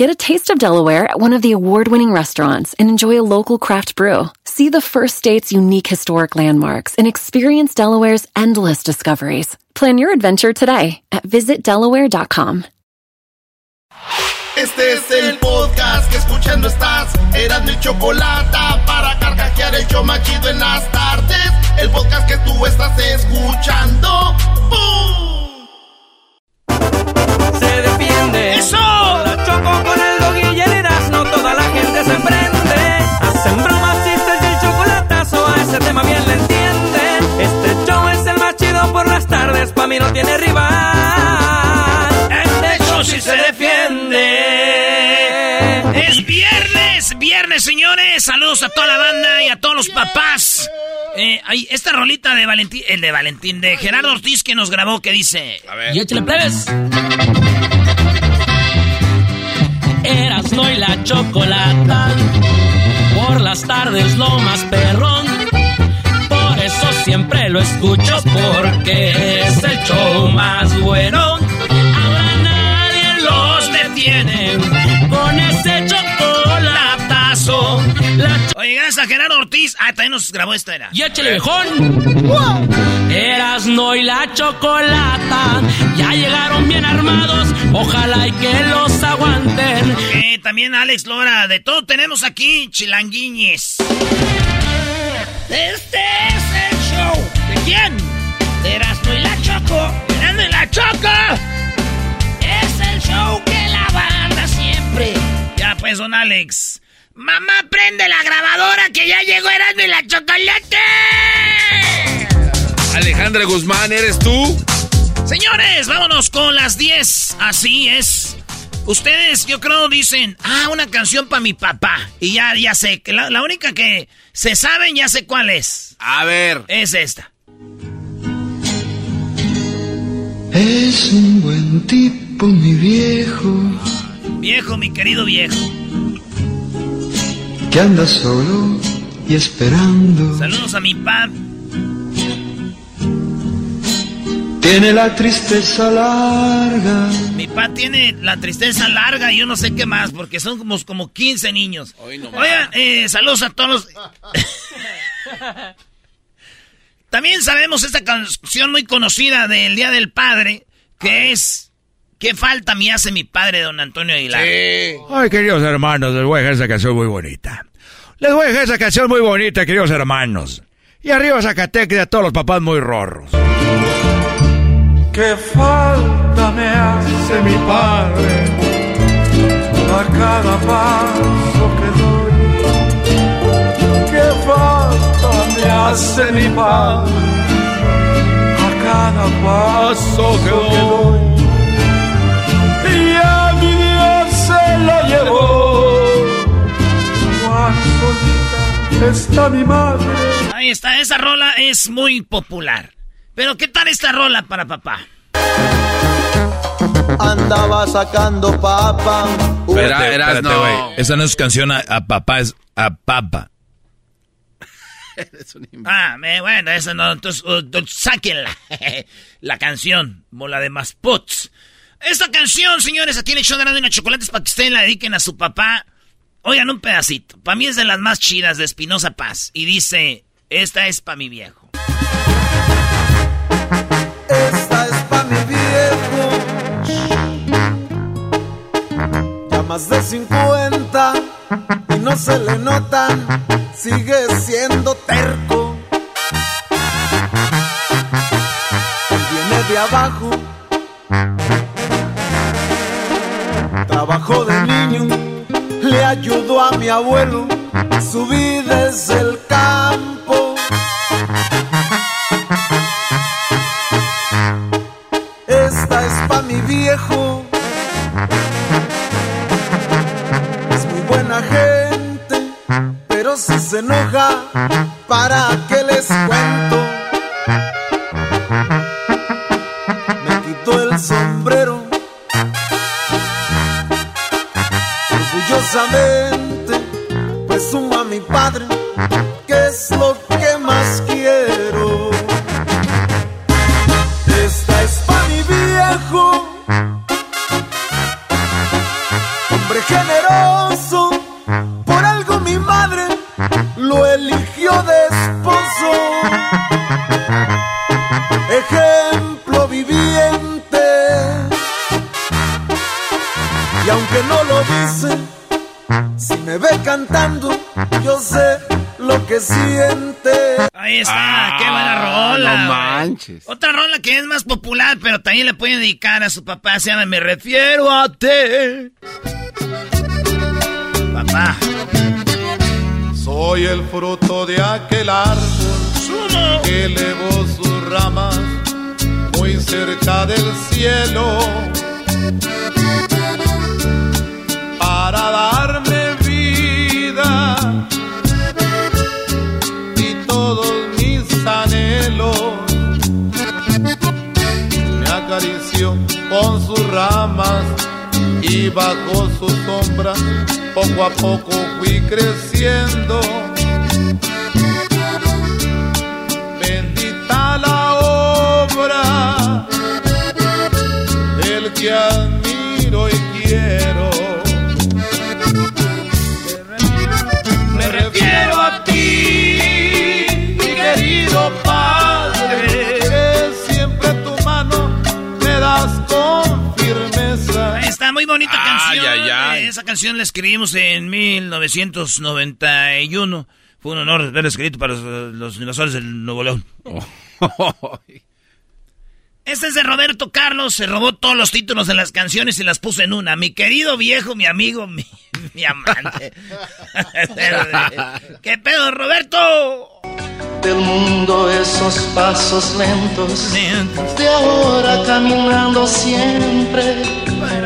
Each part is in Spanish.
Get a taste of Delaware at one of the award-winning restaurants and enjoy a local craft brew. See the first state's unique historic landmarks and experience Delaware's endless discoveries. Plan your adventure today at visitdelaware.com. Este es el podcast que escuchando estás. Eran mi chocolate para carcajear el show en las tardes. El podcast que tú estás escuchando. ¡Bum! Se defiende. ¡Eso! Hacen bromas, chistes y el chocolatazo, a ese tema bien le entiende. Este show es el más chido por las tardes, pa' mí no tiene rival. Este show sí se defiende. Es viernes, viernes, señores. Saludos a toda la banda y a todos los papás. Eh, hay esta rolita de Valentín, el de Valentín, de Gerardo Ortiz que nos grabó, que dice... Y échale plebes. Eras no y la chocolata. Por las tardes lo más perrón. Por eso siempre lo escucho porque es el show más bueno. Ahora nadie los detiene con ese chocolatazo. Oye, gracias a Gerardo Ortiz. Ah, también nos grabó esta era. y échale viejón. Eras no y la chocolata. Ya llegaron bien armados. Ojalá y que los aguanten. Eh, también Alex Lora, de todo tenemos aquí, chilanguiñes. Este es el show. ¿De quién? De Erasmo y la Choco. Erasmo y la Choco. Es el show que la banda siempre. Ya pues, don Alex. Mamá, prende la grabadora que ya llegó Erasmo y la Chocolate. Alejandra Guzmán, ¿eres tú? Señores, vámonos con las 10. Así es. Ustedes, yo creo, dicen, ah, una canción para mi papá. Y ya, ya sé, que la, la única que se saben, ya sé cuál es. A ver. Es esta. Es un buen tipo, mi viejo, Viejo, mi querido viejo. Que anda solo y esperando. Saludos a mi papá. Tiene la tristeza larga. Mi papá tiene la tristeza larga y yo no sé qué más, porque son como, como 15 niños. Oigan, eh, saludos a todos los... También sabemos esta canción muy conocida del Día del Padre, que es... ¿Qué falta me hace mi padre, don Antonio Aguilar? Ay, queridos hermanos, les voy a dejar esa canción muy bonita. Les voy a dejar esa canción muy bonita, queridos hermanos. Y arriba Zacatecas a todos los papás muy rorros. ¿Qué falta me hace mi padre a cada paso que doy? ¿Qué falta me hace mi padre a cada paso que doy? Está mi madre. Ahí está, esa rola es muy popular. Pero ¿qué tal esta rola para papá? Andaba sacando papa. Espérate, no. güey. Esa no es canción a, a papá, es a papa. Ah, me- bueno, esa no, entonces, uh, sáquenla. la canción, mola de más puts. Esta canción, señores, aquí en el show de una chocolates para que ustedes la dediquen a su papá. Oigan un pedacito. Para mí es de las más chidas de Espinosa Paz. Y dice, esta es para mi viejo. Esta es pa' mi viejo. Ya más de 50 y no se le notan. Sigue siendo terco. Viene de abajo. trabajó de niño, le ayudó a mi abuelo, su vida es el campo. Esta es pa' mi viejo, es muy buena gente, pero si se enoja, ¿para qué les cuento? Orgullosamente presumo a mi padre que es lo que más quiero. Esta es pa' mi viejo, hombre generoso, por algo mi madre lo eligió de esposo. Ejemplo viviente, y aunque no lo dice, si me ve cantando, yo sé lo que siente. Ahí está, qué buena rola. Ah, no manches. Otra rola que es más popular, pero también le pueden dedicar a su papá, se llama Me refiero a ti. Papá. Soy el fruto de aquel árbol que elevó sus ramas muy cerca del cielo para darme vida y todos mis anhelos. Me acarició con sus ramas y bajo su sombra poco a poco fui creciendo. Bendita la obra del que está, muy bonita canción. Esa canción la escribimos en 1991. Fue un honor haberla escrito para los, los invasores del Nuevo León. Este es de Roberto Carlos, se robó todos los títulos de las canciones y las puso en una. Mi querido viejo, mi amigo, mi, mi amante. ¿Qué pedo, Roberto? del mundo esos pasos lentos de ahora caminando siempre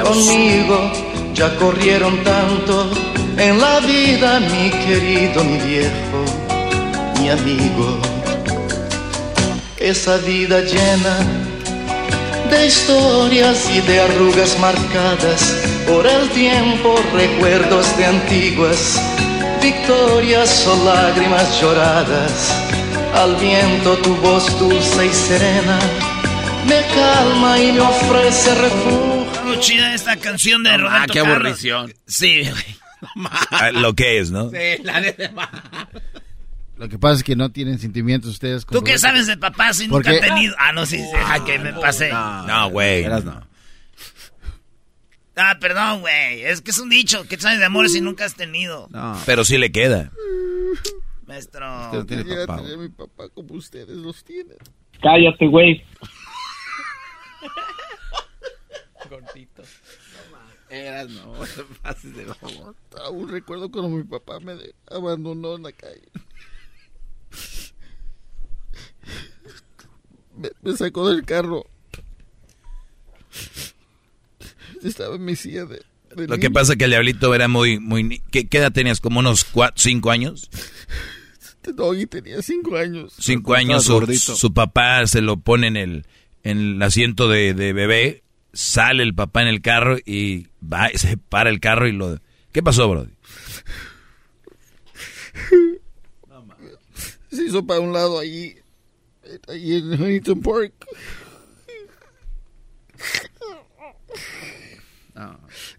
conmigo ya corrieron tanto en la vida mi querido mi viejo mi amigo esa vida llena de historias y de arrugas marcadas por el tiempo recuerdos de antiguas victorias o lágrimas lloradas al viento tu voz dulce y serena me calma y me ofrece refugio. Muy chida esta canción de No, Roberto ma, qué Carlos. aburrición. Sí, güey. Ah, Lo que es, ¿no? Sí, la neta. Lo que pasa es que no tienen sentimientos ustedes. ¿Tú qué Roberto. sabes de papá si nunca Porque- ha tenido? Ah, no, sí, sí, ah, que me pasé. No, güey. Eras no. Ah, perdón, güey. Es que es un dicho. ¿Qué sabes de amores si nunca has tenido? No. Pero sí le queda. Maestro. Usted no tiene papá. tener mi papá como ustedes los tienen. Cállate, güey. Eras no. No pases de favor. Aún recuerdo cuando mi papá me abandonó en la calle. Me, me sacó del carro. Estaba en mi silla de... de Lo que pasa es que el diablito era muy, muy... ¿Qué, qué edad tenías? ¿Como unos cuatro, cinco años? Doggy tenía cinco años. Cinco años, su, papá se lo pone en el, en el asiento de, de bebé, sale el papá en el carro y va, se para el carro y lo... ¿Qué pasó, bro? Se hizo para un lado allí. En Huntington Park.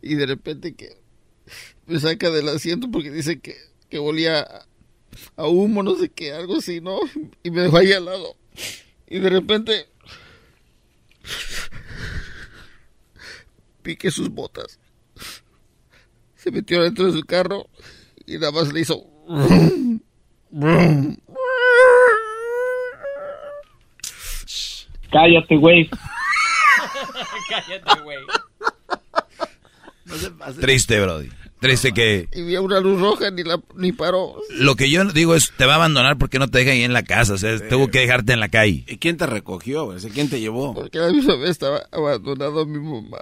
Y de repente que me saca del asiento porque dice que, que olía a, a humo, no sé qué, algo así, ¿no? Y me dejó ahí al lado. Y de repente pique sus botas. Se metió dentro de su carro y nada más le hizo... Cállate, güey. Cállate, güey. Triste, Brody. Triste que... Y vi una luz roja ni, la, ni paró. Lo que yo digo es, te va a abandonar porque no te deja ahí en la casa. O sea, tuvo que dejarte en la calle. ¿Y quién te recogió? güey? ¿Quién te llevó? Porque la misma vez estaba abandonado mi mamá.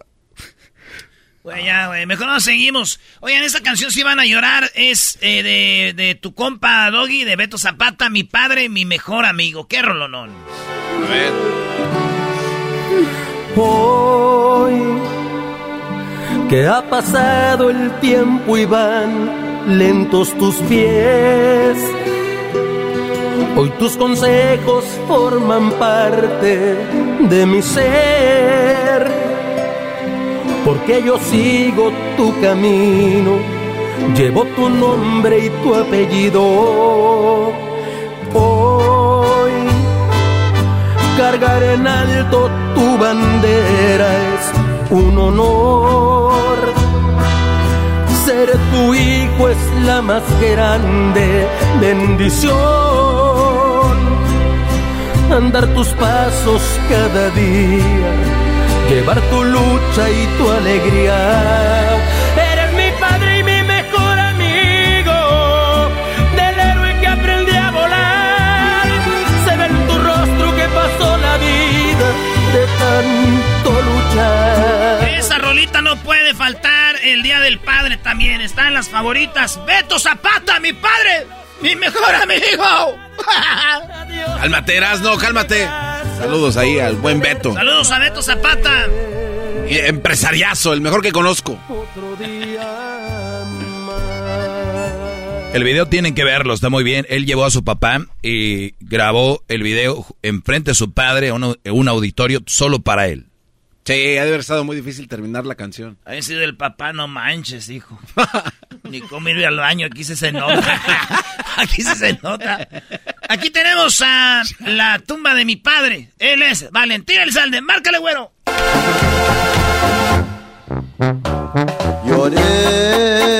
Güey, ya, güey. Mejor nos seguimos. Oigan, esta canción si van a llorar es eh, de, de tu compa Doggy, de Beto Zapata, mi padre, mi mejor amigo. ¿Qué rolonón? A ver. Hoy que ha pasado el tiempo y van lentos tus pies. Hoy tus consejos forman parte de mi ser, porque yo sigo tu camino, llevo tu nombre y tu apellido. Cargar en alto tu bandera es un honor. Ser tu hijo es la más grande bendición. Andar tus pasos cada día, llevar tu lucha y tu alegría. El Día del Padre también. Está en las favoritas. Beto Zapata, mi padre, mi mejor amigo. Cálmate, no, cálmate. Saludos ahí al buen Beto. Saludos a Beto Zapata. Y Empresariazo, el mejor que conozco. El video tienen que verlo, está muy bien. Él llevó a su papá y grabó el video enfrente de su padre en un auditorio solo para él. Sí, ha de haber estado muy difícil terminar la canción. Ha sido el papá, no manches, hijo. Ni cómo ir al baño, aquí sí se nota. aquí sí se nota. Aquí tenemos a la tumba de mi padre. Él es Valentín Elizalde. Márcale, güero. Lloré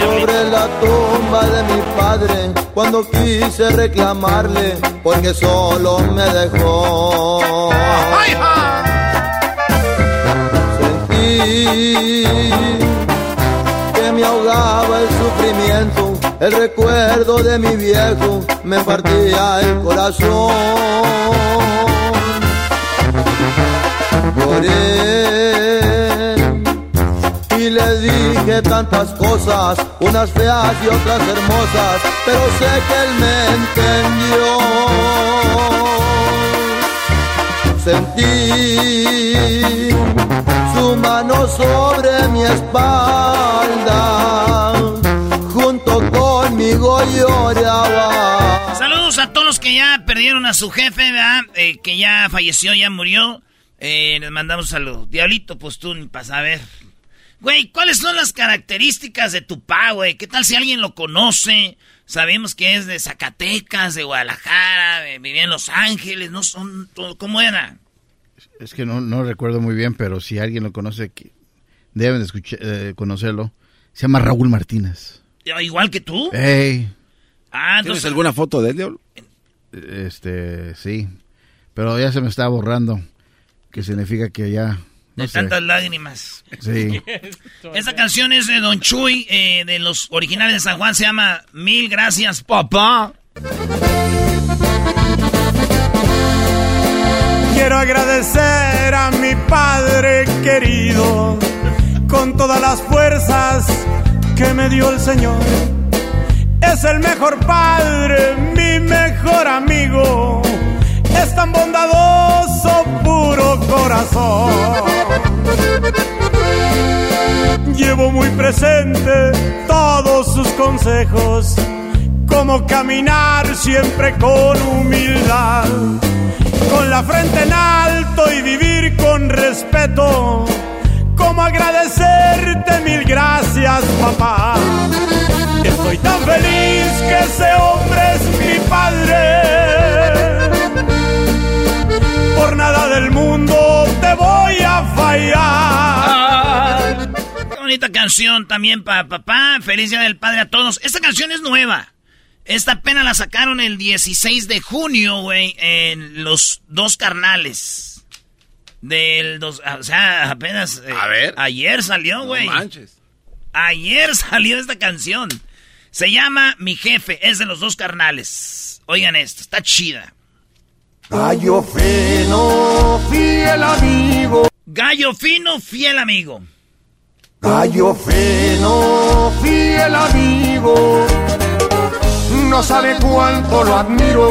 sobre la tumba de mi padre cuando quise reclamarle porque solo me dejó. Sentí que me ahogaba el sufrimiento, el recuerdo de mi viejo me partía el corazón. Lloré y le dije tantas cosas, unas feas y otras hermosas, pero sé que él me entendió. Sentí su mano sobre mi espalda, junto conmigo lloraba. Saludos a todos los que ya perdieron a su jefe, ¿verdad? Eh, que ya falleció, ya murió. Eh, les mandamos saludos. Diablito, pues tú ni para saber. Güey, ¿cuáles son las características de tu pa, güey? ¿Qué tal si alguien lo conoce? Sabemos que es de Zacatecas, de Guadalajara, de- vivía en Los Ángeles, ¿no? Son, ¿Cómo era? Es que no, no recuerdo muy bien, pero si alguien lo conoce, que deben de escuchar, eh, conocerlo. Se llama Raúl Martínez. ¿Igual que tú? Ey, Ah, ¿Tienes entonces... alguna foto de él, Diablo? este, sí. Pero ya se me está borrando. Que significa que ya... No De sé. tantas lágrimas. Sí. Esta canción es de Don Chuy, eh, de los originales de San Juan, se llama Mil Gracias, Papá. Quiero agradecer a mi padre querido con todas las fuerzas que me dio el Señor. Es el mejor padre, mi mejor amigo. Es tan bondadoso, puro corazón. Llevo muy presente todos sus consejos, como caminar siempre con humildad, con la frente en alto y vivir con respeto, como agradecerte mil gracias papá. Estoy tan feliz que ese hombre es mi padre. Por nada del mundo te voy a fallar. Qué bonita canción también para papá. Feliz Día del Padre a todos. Esta canción es nueva. Esta apenas la sacaron el 16 de junio, güey, en Los Dos Carnales. Del dos, o sea, apenas. eh, A ver. Ayer salió, güey. No manches. Ayer salió esta canción. Se llama Mi Jefe, es de los dos carnales. Oigan esto, está chida. Gallo fino, fiel amigo. Gallo fino, fiel amigo. Gallo fino, fiel amigo. No sabe cuánto lo admiro.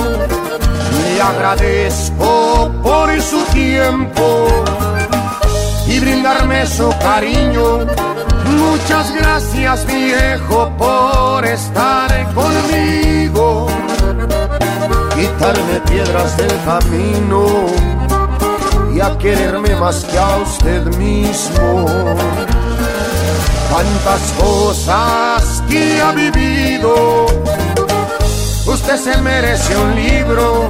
Le agradezco por su tiempo y brindarme su cariño. Muchas gracias viejo por estar conmigo. Quitarme piedras del camino y a quererme más que a usted mismo. Tantas cosas que ha vivido. Usted se merece un libro.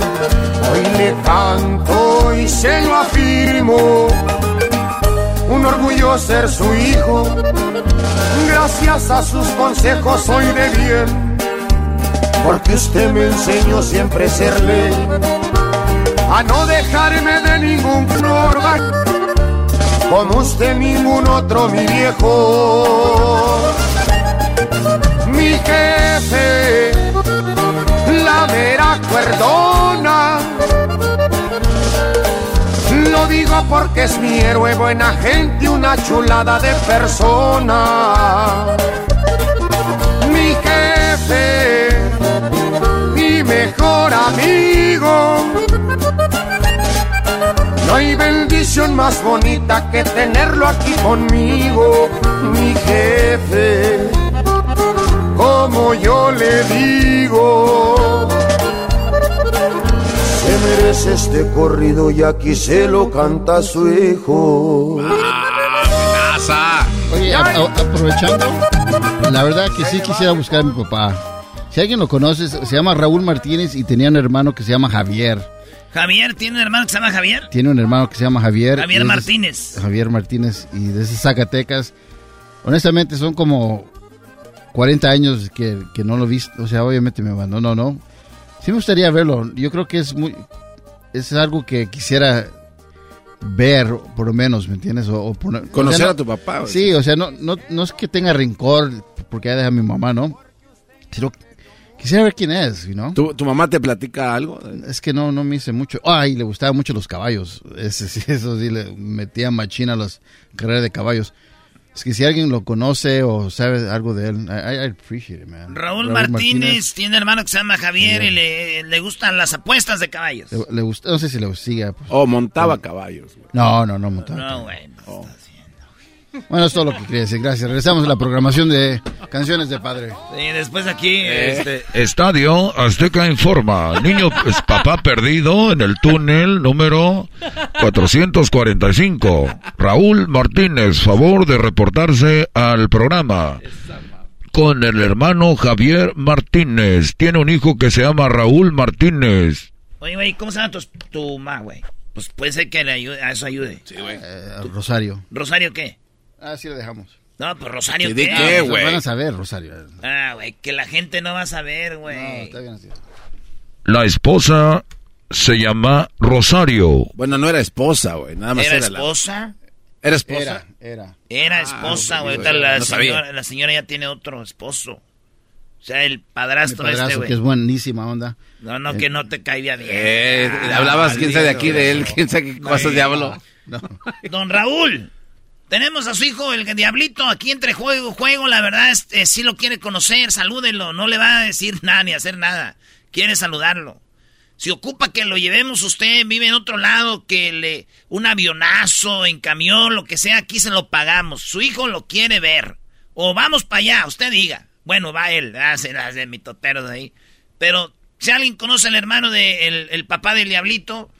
Hoy le canto y se lo afirmo. Un orgullo ser su hijo. Gracias a sus consejos soy de bien. Porque usted me enseñó siempre a serle. A no dejarme de ningún flor como usted ningún otro, mi viejo. Mi jefe, la mera cuerdona. Lo digo porque es mi héroe, buena gente, una chulada de persona. Mejor amigo. No hay bendición más bonita que tenerlo aquí conmigo, mi jefe, como yo le digo. Se merece este corrido y aquí se lo canta su hijo. Oye, a- a- aprovechando, la verdad que sí quisiera buscar a mi papá. Si alguien lo conoce, se llama Raúl Martínez y tenía un hermano que se llama Javier. Javier, ¿tiene un hermano que se llama Javier? Tiene un hermano que se llama Javier. Javier es de- Martínez. Javier Martínez y desde Zacatecas. Honestamente son como 40 años que, que no lo he visto. O sea, obviamente me abandonó, ¿no? Sí me gustaría verlo. Yo creo que es muy... Es algo que quisiera ver, por lo menos, ¿me entiendes? O, o poner- Conocer o sea, no- a tu papá, güey. Sí, o sea, no, no, no es que tenga rencor porque ya deja a mi mamá, ¿no? Sino quisiera ver quién es, ¿no? ¿Tu, tu mamá te platica algo? Es que no, no me hice mucho. Ay, le gustaban mucho los caballos. Ese, sí, eso sí, le metía machina a las carreras de caballos. Es que si alguien lo conoce o sabe algo de él, I, I appreciate it, man. Raúl, Martínez, tiene hermano que se llama Javier y le, le gustan las apuestas de caballos. Le, le gusta, no sé si le sigue. pues. O montaba caballos. güey. No, no, no montaba. No, güey. Bueno, es todo lo que quería decir. Gracias. Regresamos a la programación de canciones de padre. Y después aquí, este... Estadio Azteca informa. Niño es papá perdido en el túnel número 445. Raúl Martínez, favor de reportarse al programa. Con el hermano Javier Martínez. Tiene un hijo que se llama Raúl Martínez. Oye, güey, ¿cómo se llama tu, tu ma, güey? Pues puede ser que le ayude, a eso ayude. Sí, güey. Eh, Rosario. ¿Rosario qué? Ah, sí lo dejamos. No, pues Rosario ¿Y de qué. qué, Lo güey? Van a saber, Rosario. Ah, güey, que la gente no va a saber, güey. No, está bien así. La esposa se llama Rosario. Bueno, no era esposa, güey. Nada más ¿Era era, la- esposa? ¿Era esposa? Era, era. Era esposa, Ah, güey. no, Ahorita la, no señora, la señora ya tiene otro esposo. O sea, el padrastro, este, padrastro, güey. que es buenísima onda. No, no, que no te caía bien. Eh, Ah, hablabas, quién sabe de aquí de él, quién sabe qué cosas. No. Don Raúl, tenemos a su hijo, el Diablito, aquí entre juego, juego. La verdad, este, si lo quiere conocer, salúdelo. No le va a decir nada ni hacer nada. Quiere saludarlo. Si ocupa que lo llevemos usted, vive en otro lado, que le un avionazo en camión, lo que sea, aquí se lo pagamos. Su hijo lo quiere ver. O vamos para allá, usted diga. Bueno, va él, hace las de mitoteros de ahí. Pero si alguien conoce al hermano de el, el papá del Diablito,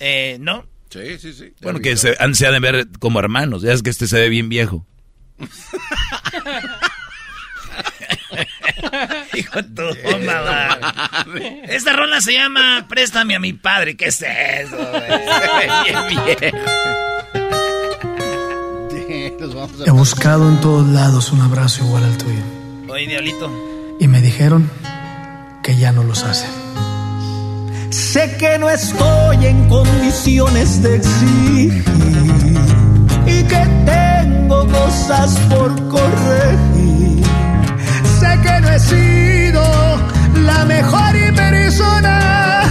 eh, ¿no? Sí, sí, sí. Bueno, que se, han- se han de ver como hermanos. Ya es que este se ve bien viejo. Hijo de tu va. Esta rola se llama Préstame a mi padre. ¿Qué es eso? Bien viejo. Los vamos a- He buscado en todos lados un abrazo igual al tuyo. Oye, Diablito. Y me dijeron que ya no los hacen. Sé que no estoy en condiciones de exigir y que tengo cosas por corregir. Sé que no he sido la mejor persona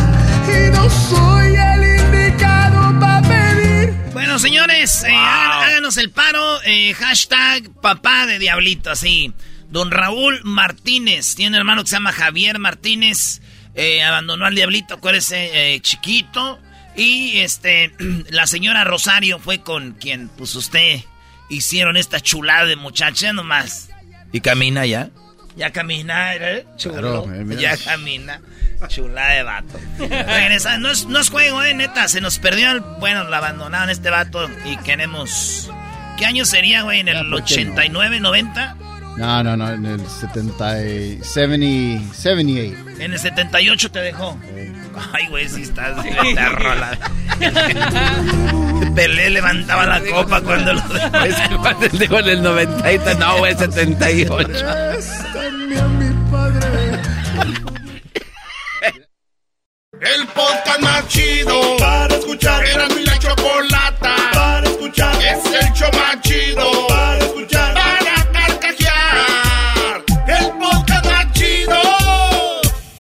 y no soy el indicado para pedir. Bueno, señores, eh, háganos el paro. Eh, hashtag papá de Diablito, así. Don Raúl Martínez. Tiene un hermano que se llama Javier Martínez. Eh, abandonó al Diablito, acuérdese, chiquito. Y este, la señora Rosario fue con quien, pues usted, hicieron esta chulada de muchacha nomás. ¿Y camina ya? Ya camina, ¿eh? Chulo. ya camina. Chula de vato. Regresa. No es, no es juego, eh, neta. Se nos perdió el. Bueno, lo abandonaron este vato y queremos. ¿Qué año sería, güey? ¿En el 89, 90? No, no, no, en el 70, 70, 78. En el 78 te dejó. Ay, güey, si estás rola. Pelé levantaba la copa cuando lo dejó. en el 90, no, güey, 78. También mi padre. El podcast más chido para escuchar. Era mi la chocolata para escuchar. Es el show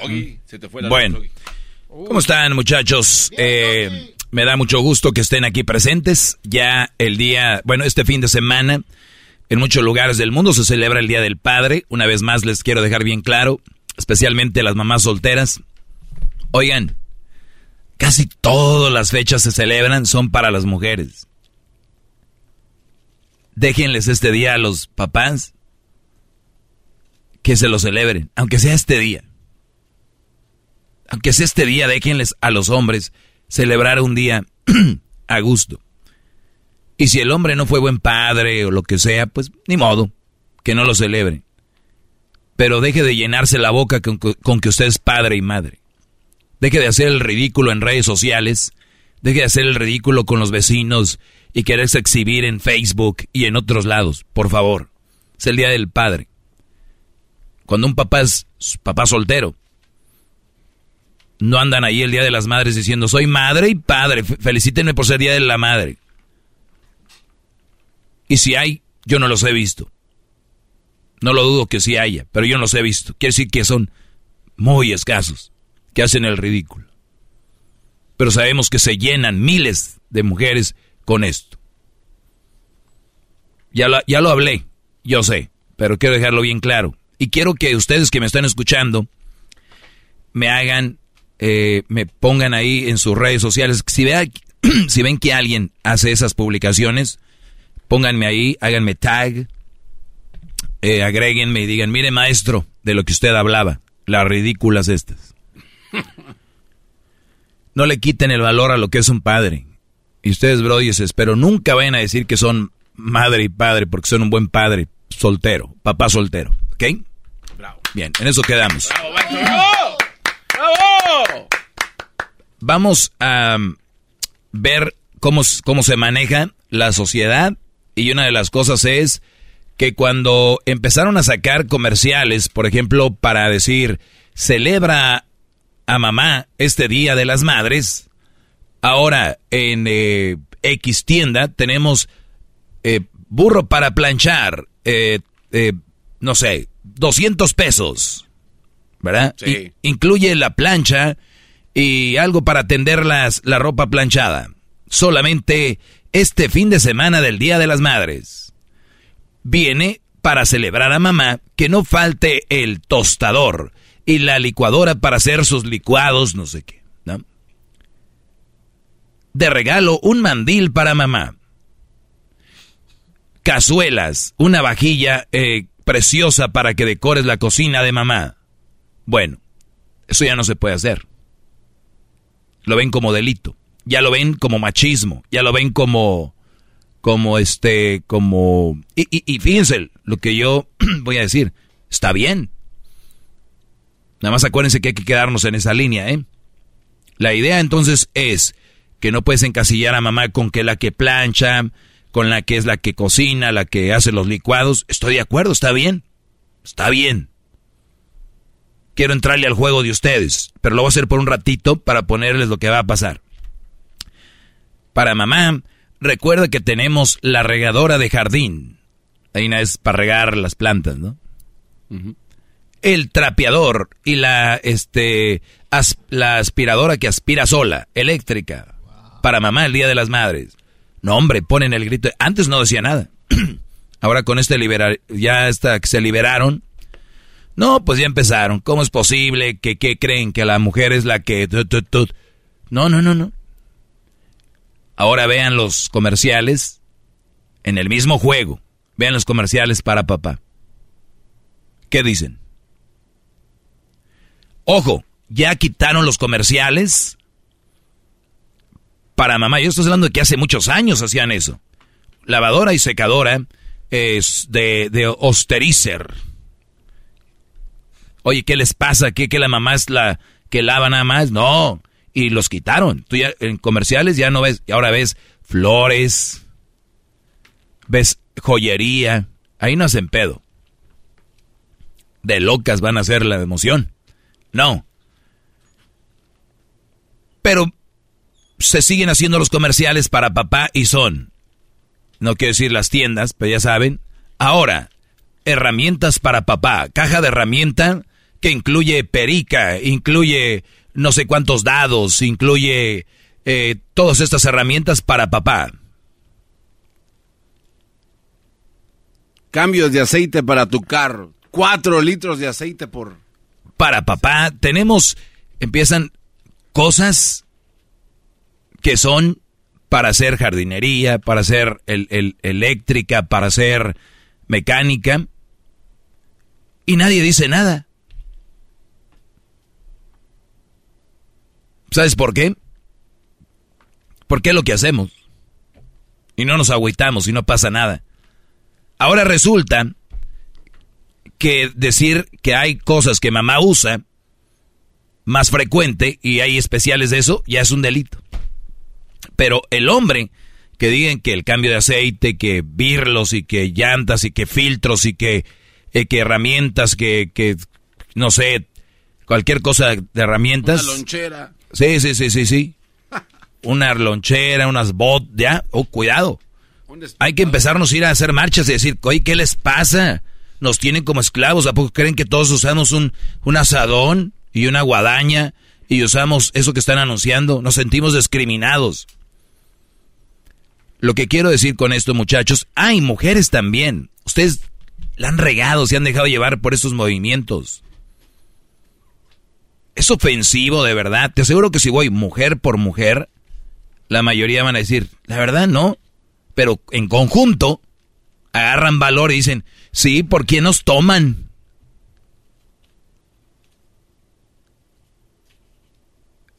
Doggy, se te fue la Bueno, ¿cómo están muchachos? Eh, me da mucho gusto que estén aquí presentes. Ya el día, bueno, este fin de semana, en muchos lugares del mundo se celebra el Día del Padre. Una vez más les quiero dejar bien claro, especialmente las mamás solteras. Oigan, casi todas las fechas se celebran son para las mujeres. Déjenles este día a los papás que se lo celebren, aunque sea este día aunque sea este día, déjenles a los hombres celebrar un día a gusto. Y si el hombre no fue buen padre o lo que sea, pues ni modo, que no lo celebre. Pero deje de llenarse la boca con, que usted es padre y madre. Deje de hacer el ridículo en redes sociales. Deje de hacer el ridículo con los vecinos y quererse exhibir en Facebook y en otros lados. Por favor. Es el día del padre. Cuando un papá es papá soltero, no andan ahí el Día de las Madres diciendo, soy madre y padre, felicítenme por ser Día de la Madre. Y si hay, yo no los he visto. No lo dudo que sí haya, pero yo no los he visto. Quiere decir que son muy escasos, que hacen el ridículo. Pero sabemos que se llenan miles de mujeres con esto. Ya lo, ya lo hablé, yo sé, pero quiero dejarlo bien claro. Y quiero que ustedes que me están escuchando me hagan eh, me pongan ahí en sus redes sociales. Si, vea, si ven que alguien hace esas publicaciones, pónganme ahí, háganme tag, eh, agréguenme y digan, mire maestro, de lo que usted hablaba, las ridículas estas. No le quiten el valor a lo que es un padre. Y ustedes, bro, dices, pero nunca vayan a decir que son madre y padre porque son un buen padre soltero, papá soltero, ¿ok? Bravo. Bien, en eso quedamos. Vamos a ver cómo, cómo se maneja la sociedad y una de las cosas es que cuando empezaron a sacar comerciales, por ejemplo, para decir, celebra a mamá este Día de las Madres, ahora en eh, X tienda tenemos eh, burro para planchar, eh, no sé, 200 pesos, ¿verdad? Sí. incluye la plancha y algo para tender las, la ropa planchada. Solamente este fin de semana del Día de las Madres. Viene para celebrar a mamá que no falte el tostador y la licuadora para hacer sus licuados, no sé qué. De regalo, un mandil para mamá. Cazuelas, una vajilla eh, preciosa para que decores la cocina de mamá. Bueno, eso ya no se puede hacer. Lo ven como delito. Ya lo ven como machismo. Ya lo ven como como este, como... Y, y, fíjense lo que yo voy a decir. Está bien. Nada más acuérdense que hay que quedarnos en esa línea, ¿eh? La idea entonces es que no puedes encasillar a mamá con que la que plancha, con la que es la que cocina, la que hace los licuados. Estoy de acuerdo, está bien. Está bien. Quiero entrarle al juego de ustedes, pero lo voy a hacer por un ratito para ponerles lo que va a pasar. Para mamá, Recuerda que tenemos la regadora de jardín. Ahí es para regar las plantas, ¿no? El trapeador y la, este, la aspiradora que aspira sola, eléctrica. Para mamá el Día de las Madres. No, hombre, ponen el grito. Antes no decía nada. Ahora con este liberar, ya hasta que se liberaron. No, pues ya empezaron. ¿Cómo es posible que, que creen que la mujer es la que... No, no, no, no. Ahora vean los comerciales en el mismo juego. Vean los comerciales para papá. ¿Qué dicen? Ojo, ya quitaron los comerciales para mamá. Yo estoy hablando de que hace muchos años hacían eso. Lavadora y secadora es de, de Osterizer. Oye, ¿qué les pasa? ¿Qué, que la mamá es la que lava nada más? No, y los quitaron. Tú ya en comerciales ya no ves, y ahora ves flores, ves joyería, ahí no hacen pedo. De locas van a hacer la emoción. No. Pero se siguen haciendo los comerciales para papá y son, no quiero decir las tiendas, pero ya saben. Ahora, herramientas para papá, caja de herramienta que incluye perica, incluye no sé cuántos dados, incluye eh, todas estas herramientas para papá. Cambios de aceite para tu carro. Cuatro litros de aceite por... Para papá tenemos, empiezan cosas que son para hacer jardinería, para hacer el, eléctrica, para hacer mecánica. Y nadie dice nada. ¿Sabes por qué? Porque es lo que hacemos. Y no nos agüitamos y no pasa nada. Ahora resulta que decir que hay cosas que mamá usa más frecuente y hay especiales de eso, ya es un delito. Pero el hombre que digan que el cambio de aceite, que birlos y que llantas y que filtros y que, eh, que herramientas, que, que, no sé, cualquier cosa de herramientas. Una lonchera. Sí, sí, sí, sí, sí. Una lonchera, unas bot, ya. Oh, cuidado. Hay que empezarnos a ir a hacer marchas y decir, oye, ¿qué les pasa? Nos tienen como esclavos. ¿A poco creen que todos usamos un, un asadón y una guadaña y usamos eso que están anunciando? Nos sentimos discriminados. Lo que quiero decir con esto, muchachos, hay mujeres también. Ustedes la han regado, se han dejado llevar por esos movimientos. Es ofensivo de verdad. Te aseguro que si voy mujer por mujer, la mayoría van a decir, la verdad no. Pero en conjunto, agarran valor y dicen, sí, ¿por qué nos toman?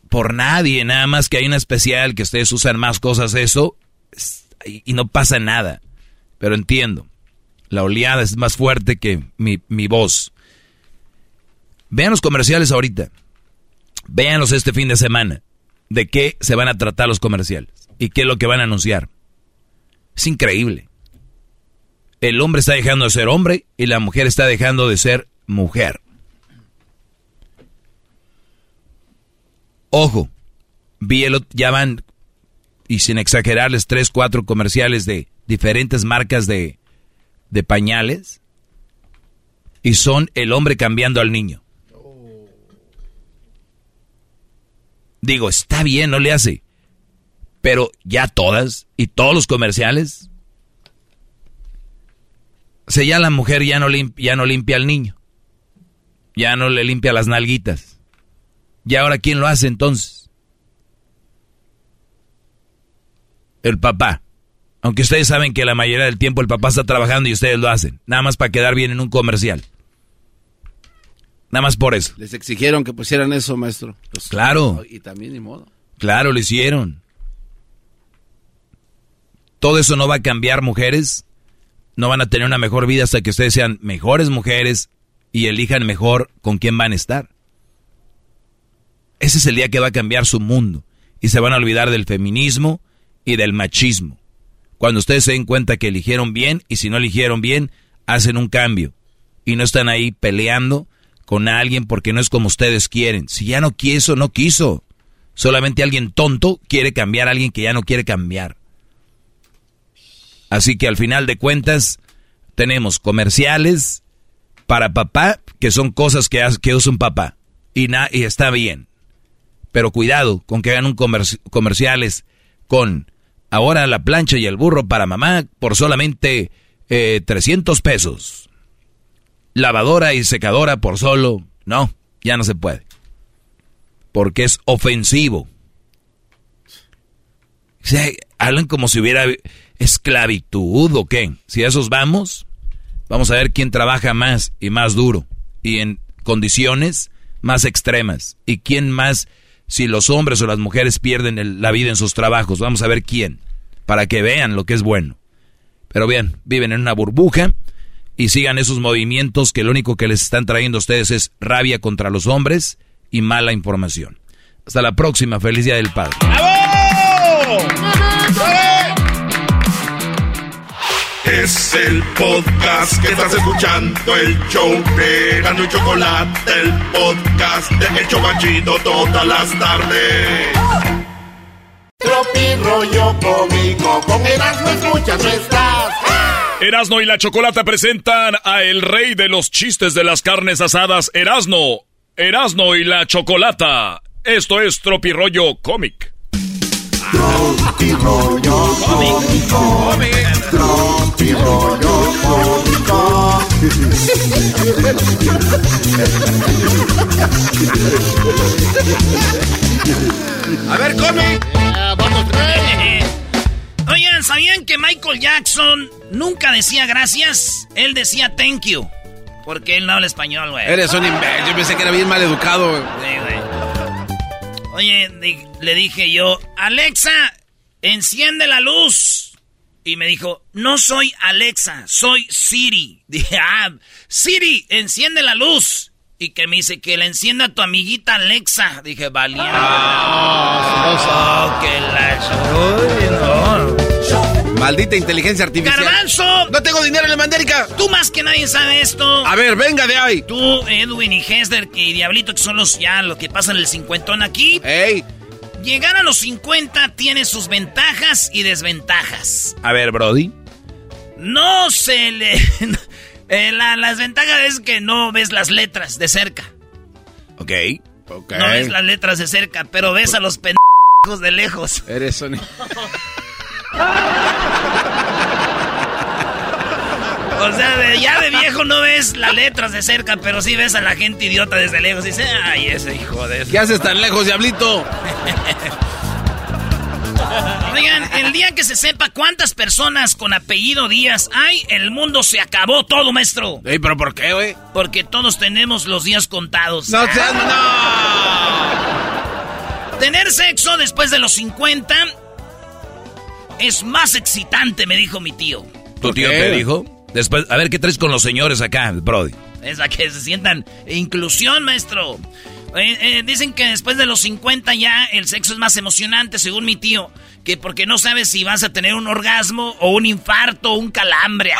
Por nadie, nada más que hay una especial que ustedes usan más cosas eso y no pasa nada. Pero entiendo, la oleada es más fuerte que mi, mi voz. Vean los comerciales ahorita. Véanlos este fin de semana. De qué se van a tratar los comerciales y qué es lo que van a anunciar. Es increíble. El hombre está dejando de ser hombre y la mujer está dejando de ser mujer. Ojo, vi el, ya van, y sin exagerarles, tres, cuatro comerciales de diferentes marcas de, de pañales y son el hombre cambiando al niño. Digo, está bien, no le hace. Pero ya todas y todos los comerciales. O sea, ya la mujer ya no, limpia, ya no limpia al niño. Ya no le limpia las nalguitas. ¿Y ahora quién lo hace entonces? El papá. Aunque ustedes saben que la mayoría del tiempo el papá está trabajando y ustedes lo hacen. Nada más para quedar bien en un comercial. Nada más por eso. Les exigieron que pusieran eso, maestro. claro. Y también ni modo. Claro, lo hicieron. Todo eso no va a cambiar, mujeres. No van a tener una mejor vida hasta que ustedes sean mejores mujeres y elijan mejor con quién van a estar. Ese es el día que va a cambiar su mundo y se van a olvidar del feminismo y del machismo. Cuando ustedes se den cuenta que eligieron bien y si no eligieron bien, hacen un cambio y no están ahí peleando con alguien porque no es como ustedes quieren. Si ya no quiso, no quiso. Solamente alguien tonto quiere cambiar a alguien que ya no quiere cambiar. Así que al final de cuentas tenemos comerciales para papá, que son cosas que, usa un papá. Y, está bien. Pero cuidado con que hagan un comerciales con ahora la plancha y el burro para mamá por solamente 300 eh, pesos lavadora y secadora por solo. No, ya no se puede. Porque es ofensivo. hablan como si hubiera esclavitud o qué. Si a esos vamos, vamos a ver quién trabaja más y más duro y en condiciones más extremas. Y quién más, si los hombres o las mujeres pierden la vida en sus trabajos. Vamos a ver quién, para que vean lo que es bueno. Pero bien, viven en una burbuja y sigan esos movimientos que lo único que les están trayendo a ustedes es rabia contra los hombres y mala información. Hasta la próxima, feliz Día del Padre. Es el podcast que estás escuchando, el show de y Chocolate, el podcast de El Chocachito todas las tardes. Tropi rollo cómico, con Erasmo escuchas no estás. Erasno y la Chocolata presentan a el rey de los chistes de las carnes asadas, Erasno. Erasno y la Chocolata. Esto es Tropirollo Cómic. Tropirollo Cómico. Tropirollo Cómico. A ver, cómic. vamos, Oigan, ¿sabían que Michael Jackson nunca decía gracias? Él decía thank you. Porque él no habla español, güey. Eres un imbécil. Yo pensé que era bien mal educado, güey. Sí, güey. Oye, le dije yo, Alexa, enciende la luz. Y me dijo, no soy Alexa, soy Siri. Dije, ah, Siri, enciende la luz. Y que me dice que le encienda a tu amiguita Alexa. Dije, valía. Oh, que la... Maldita inteligencia artificial. ¡Garbanzo! ¡No tengo dinero en la mandérica! Tú más que nadie sabe esto. A ver, venga de ahí. Tú, Edwin y Hester y Diablito, que son los ya los que pasan el cincuentón aquí. ¡Ey! Llegar a los 50 tiene sus ventajas y desventajas. A ver, Brody. No se le... Eh, la, las ventajas es que no ves las letras de cerca. Ok. okay. No ves las letras de cerca, pero ves a los pendejos de lejos. Eres un... O sea, de- ya de viejo no ves las letras de cerca, pero sí ves a la gente idiota desde lejos y dices, ay, ese hijo de... ¿Qué haces tan lejos, diablito? Oigan, el día que se sepa cuántas personas con apellido Díaz hay, el mundo se acabó todo, maestro. Ey, ¿pero por qué, güey? Porque todos tenemos los días contados. No seas... Tener sexo después de los 50 es más excitante, me dijo mi tío. ¿Tu tío qué? te dijo? Después, a ver qué traes con los señores acá, Brody. Es a que se sientan inclusión, maestro. Eh, eh, dicen que después de los 50 ya el sexo es más emocionante, según mi tío. Que porque no sabes si vas a tener un orgasmo o un infarto o un calambre.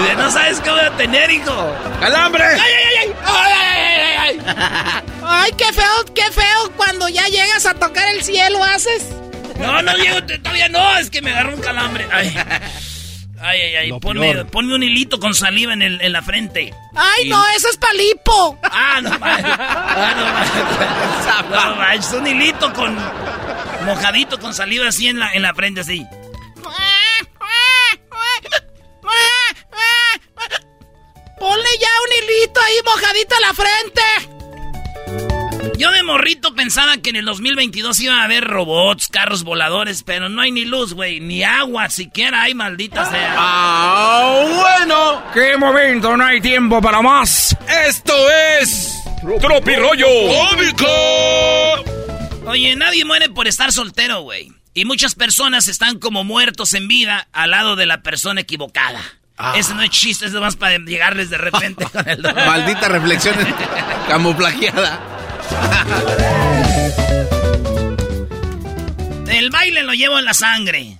Dice, No sabes qué voy a tener, hijo. ¡Calambre! ¡Ay, ay, ay! ay! ¡Ay, ay, ay, ay, ay! Ay, qué feo, qué feo. Cuando ya llegas a tocar el cielo, haces. No, no llego, te- todavía no, es que me agarró un calambre. Ay, ay, ay, ay. Ponme, ponme un hilito con saliva en, el- en la frente. Ay, Y- no, eso es palipo. Ah, no manches. Ah, no manches. No un hilito con. mojadito con saliva así en la, en la frente, así. Ponle ya un hilito ahí mojadito a la frente. Yo de morrito pensaba que en el 2022 iba a haber robots, carros voladores, pero no hay ni luz, güey, ni agua siquiera hay, maldita sea. ¡Ah, bueno! ¡Qué momento! No hay tiempo para más. ¡Esto es... ¡Tropirollo cómico! Oye, nadie muere por estar soltero, güey. Y muchas personas están como muertos en vida al lado de la persona equivocada. Ese no es chiste, es nomás para llegarles de repente con el Maldita reflexión camuflajeada. El baile lo llevo en la sangre.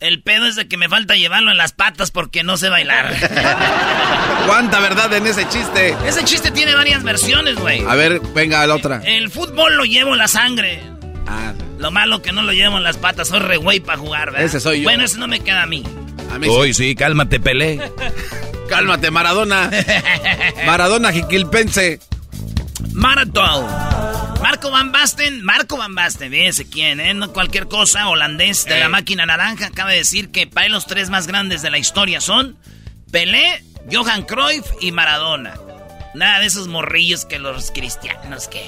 El pedo es de que me falta llevarlo en las patas porque no sé bailar. ¿Cuánta verdad en ese chiste? Ese chiste tiene varias versiones, güey. A ver, venga la otra. El fútbol lo llevo en la sangre. Ah, Lo malo que no lo llevo en las patas, soy re güey para jugar, ¿verdad? Ese soy yo. Bueno, ese no me queda a mí. a mí Uy, sí, cálmate, Pelé. Cálmate, Maradona. Maradona Jiquilpense. Maratón. Marco Van Basten, Marco Van Basten, fíjense quién, ¿eh? No cualquier cosa, holandés de la máquina naranja, acaba de decir que para él los tres más grandes de la historia son Pelé, Johan Cruyff y Maradona. Nada de esos morrillos que los cristianos que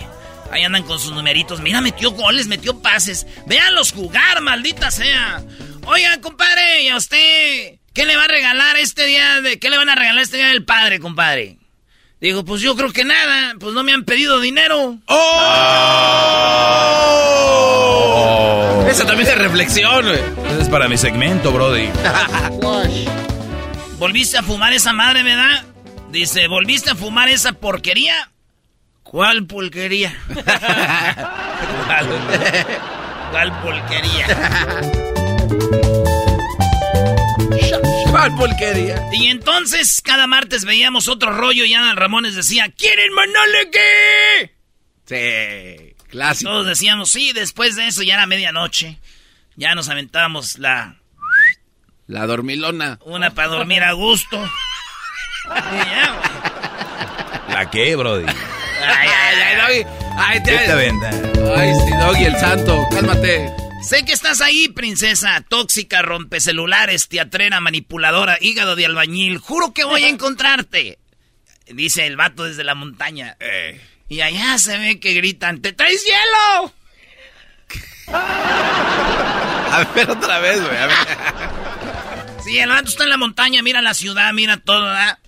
ahí andan con sus numeritos. Mira, metió goles, metió pases. Véanlos jugar, maldita sea. Oiga, compadre, ¿y a usted qué le va a regalar este día de qué le van a regalar este día del padre, compadre? Digo, pues yo creo que nada, pues no me han pedido dinero. ¡Oh! Esa también es reflexión, güey. Ese es para mi segmento, Brody. ¿Volviste a fumar esa madre, verdad? Dice, ¿volviste a fumar esa porquería? ¿Cuál pulquería? ¿Cuál, cuál porquería? ¿Cuál porquería? Y entonces, cada martes veíamos otro rollo y Ana Ramones decía, ¿quieren manole qué? Sí, clásico. Todos decíamos, sí, después de eso ya era medianoche. Ya nos aventábamos la... La dormilona. Una para dormir a gusto. ¿La qué, Brody? Ay, ay, ay, Doggy. Ay, ¿Qué te? Ay, sí, Doggy, el santo. Cálmate. Sé que estás ahí, princesa. Tóxica, rompecelulares, teatrera, manipuladora, hígado de albañil. Juro que voy a encontrarte. Dice el vato desde la montaña. Y allá se ve que gritan, ¡Te traes hielo! A ver otra vez, güey. Sí, el vato está en la montaña, mira la ciudad, mira todo, ¿verdad?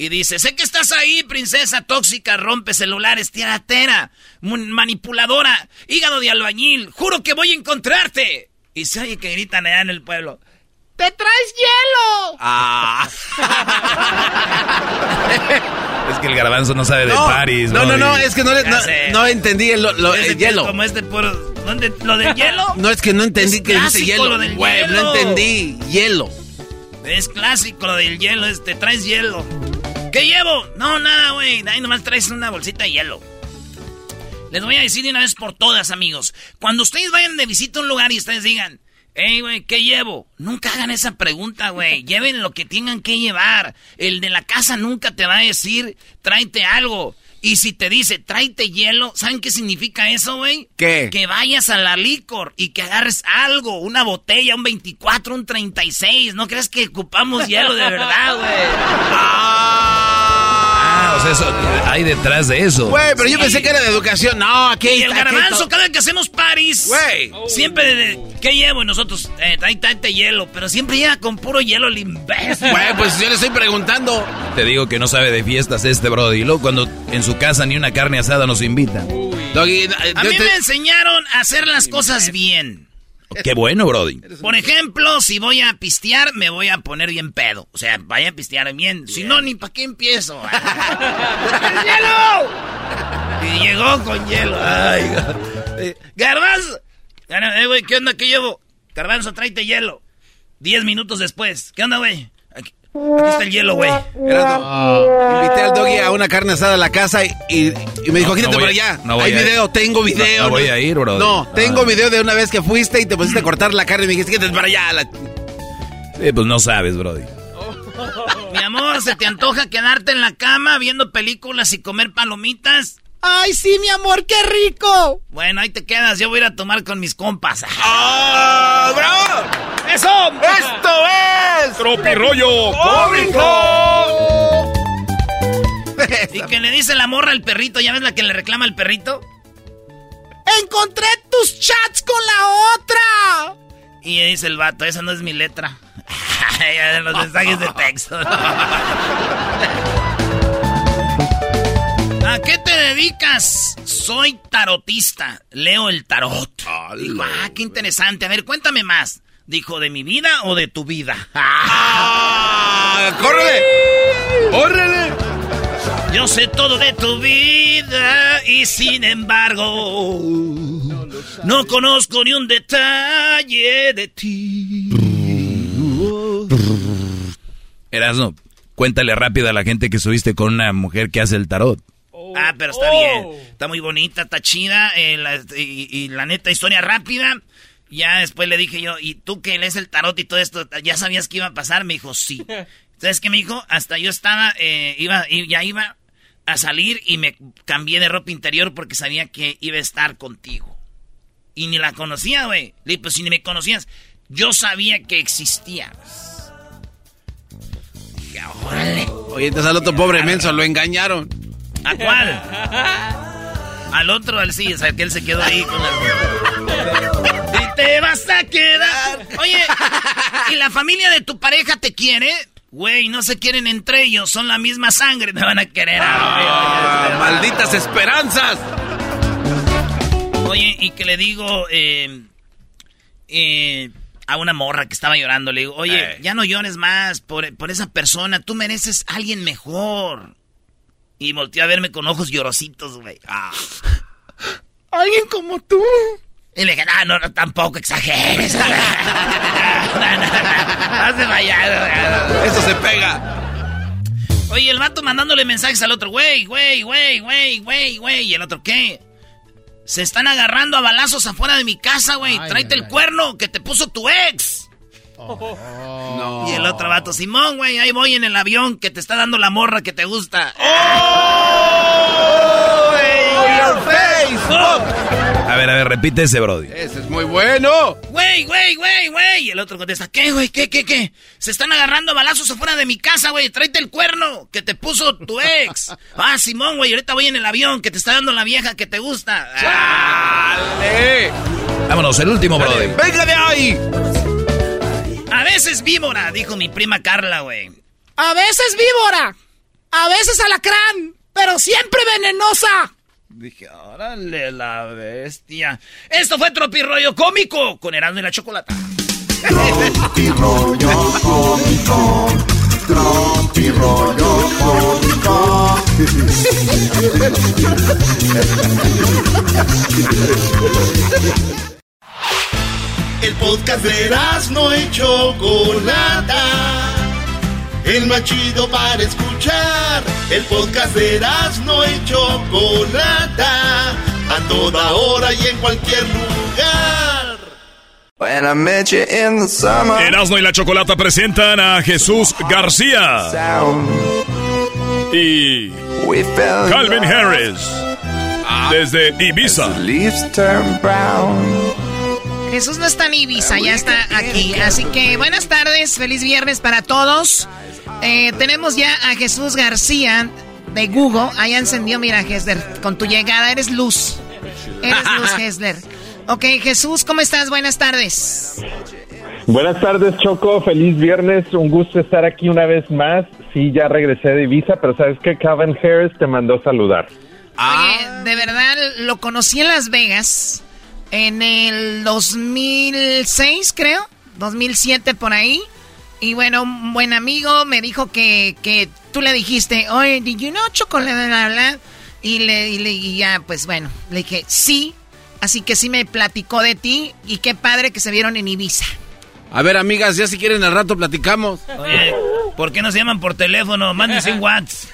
Y dice, sé que estás ahí, princesa tóxica, rompe celulares, tiratera, manipuladora, hígado de albañil, juro que voy a encontrarte. Y se oye que gritan allá en el pueblo. ¡Te traes hielo! Ah. Es que el garbanzo no sabe de No, París, no, no, no, es que no, le- no, no entendí el, lo- es hielo. Como este puro... ¿dónde- ¿Lo del hielo? No, es que no entendí Es que dice hielo. lo del Güey, hielo. no entendí. Hielo. Es clásico lo del hielo, este, traes hielo. ¿Qué llevo? No, nada, güey. Ahí nomás traes una bolsita de hielo. Les voy a decir de una vez por todas, amigos. Cuando ustedes vayan de visita a un lugar y ustedes digan, hey, güey, ¿qué llevo? Nunca hagan esa pregunta, güey. Lleven lo que tengan que llevar. El de la casa nunca te va a decir, tráete algo. Y si te dice, tráete hielo, ¿saben qué significa eso, güey? ¿Qué? Que vayas a la licor y que agarres algo, una botella, un 24, un 36. ¿No crees que ocupamos hielo de verdad, güey? Eso, hay detrás de eso. Güey, pero yo Sí. pensé que era de educación. No, aquí Y el garbanzo, cada vez que hacemos paris, Güey. siempre, ¿qué llevo? Y nosotros, eh, trae tráete hielo, pero siempre llega con puro hielo limbés. Güey, pues yo le estoy preguntando. Te digo que no sabe de fiestas este Brody. Luego cuando en su casa ni una carne asada nos invitan. Doggy, eh, A yo mí te- me enseñaron a hacer las cosas bien. Qué bueno, Brody. Por ejemplo, si voy a pistear, me voy a poner bien pedo. O sea, vaya a pistear bien. Si no, ni para qué empiezo. ¡El hielo! Y llegó con hielo. Ay, eh, Garbanzo. Gar- Eh, güey, ¿qué onda? ¿Qué llevo? Garbanzo, tráete hielo. Diez minutos después. ¿Qué onda, güey? Aquí, está el hielo, güey. Erasmo, invité al doggy a una carne asada a la casa y, y- y me dijo, No, quítate no por voy a- allá. no voy Hay a ir. video, tengo video. No, no voy a ir, brother. No, tengo Ah. video de una vez que fuiste y te pusiste a cortar la carne y me dijiste, quítate para allá. La- Sí, pues no sabes, Brody. Mi amor, ¿se te antoja quedarte en la cama viendo películas y comer palomitas? Ay, sí, mi amor, qué rico. Bueno, ahí te quedas. Yo voy a ir a tomar con mis compas. ¡Ah, bravo! ¡Eso! ¡Esto es! Tropirollo ¡Cómico! Y que le dice la morra al perrito, ¿ya ves la que le reclama al perrito? Encontré tus chats con la otra. Y dice el vato, esa no es mi letra. los mensajes de texto. ¿A qué te dedicas? Soy tarotista. Leo el tarot. Ah, qué interesante. A ver, cuéntame más. Dijo, ¿de mi vida o de tu vida? ¡Ah! ¡Córrele! ¡Córrele! Yo sé todo de tu vida y sin embargo no conozco ni un detalle de ti. Erasno, cuéntale rápido a la gente que subiste con una mujer que hace el tarot. Ah, pero está bien. Está muy bonita, está chida. eh, la- y, y la neta, historia rápida. Ya después le dije yo, ¿y tú que lees el tarot y todo esto? ¿Ya sabías que iba a pasar? Me dijo, sí. ¿Sabes qué me dijo? Hasta yo estaba, eh, iba, y ya iba a salir y me cambié de ropa interior porque sabía que iba a estar contigo. Y ni la conocía, güey. Le dije, pues si ni me conocías, yo sabía que existías. Dije, órale. Oye, entonces al otro pobre menso lo engañaron. ¿A cuál? Al otro, al sí, o sea, que él se quedó ahí con el... Y te vas a quedar. Oye, ¿y la familia de tu pareja te quiere? Güey, no se quieren entre ellos, son la misma sangre, me van a querer. Ah, ¡Malditas esperanzas! Oye, y que le digo eh, eh, a una morra que estaba llorando, le digo, oye, Eh. ya no llores más por, por esa persona, tú mereces a alguien mejor. Y volteó a verme con ojos llorositos, güey. Ah. Alguien como tú. Y le dije, no, no, no, tampoco exageres. no, no, no se vaya. Eso se pega. Oye, el vato mandándole mensajes al otro, güey, güey, güey, güey, güey, güey. Y el otro, ¿qué? Se están agarrando a balazos afuera de mi casa, güey. Tráete ay, el ay. cuerno que te puso tu ex. No. Y el otro vato, Simón, güey, ahí voy en el avión que te está dando la morra que te gusta. your Facebook! A ver, a ver, repite ese, Brody. Ese es muy bueno. Güey, güey, güey, güey. Y el otro contesta, ¿qué, güey? ¿Qué, qué, qué? Se están agarrando balazos afuera de mi casa, güey. Tráete el cuerno que te puso tu ex. Ah, Simón, güey, ahorita voy en el avión que te está dando la vieja que te gusta. ¡Dale! Vámonos, el último, Brody. ¡Venga de ahí! A veces víbora, dijo mi prima Carla, güey. A veces víbora. A veces alacrán. Pero siempre venenosa. Dije, órale, la bestia. Esto fue Tropirollo Cómico con Erasmo y la Chocolata. Tropirollo cómico, tropirollo cómico. El podcast de no y Chocolata. El más chido para escuchar. El podcast de no y Chocolata. A toda hora y en cualquier lugar. When I met you in the summer. Erasmo y la Chocolata presentan a Jesús García. Sound. y Calvin Harris desde Ibiza. Jesús no está en Ibiza, ya está aquí. Así que buenas tardes, feliz viernes para todos. Eh, tenemos ya a Jesús García de Google. Ahí encendió, mira, Hesler, con tu llegada eres luz. Eres luz, Hesler. Ok, Jesús, ¿cómo estás? Buenas tardes. Buenas tardes, Choco. Feliz viernes. Un gusto estar aquí una vez más. Sí, ya regresé de Ibiza, pero sabes que Calvin Harris te mandó saludar. Oye, de verdad, lo conocí en Las Vegas en el 2006, creo. 2007 por ahí. Y bueno, un buen amigo me dijo que, que tú le dijiste, oye, ¿did you know chocolate? Y le, y le y ya, pues bueno, le dije, sí. Así que sí me platicó de ti y qué padre que se vieron en Ibiza. A ver, amigas, ya si quieren al rato platicamos. Oye, ¿por qué no se llaman por teléfono? Mándense un WhatsApp.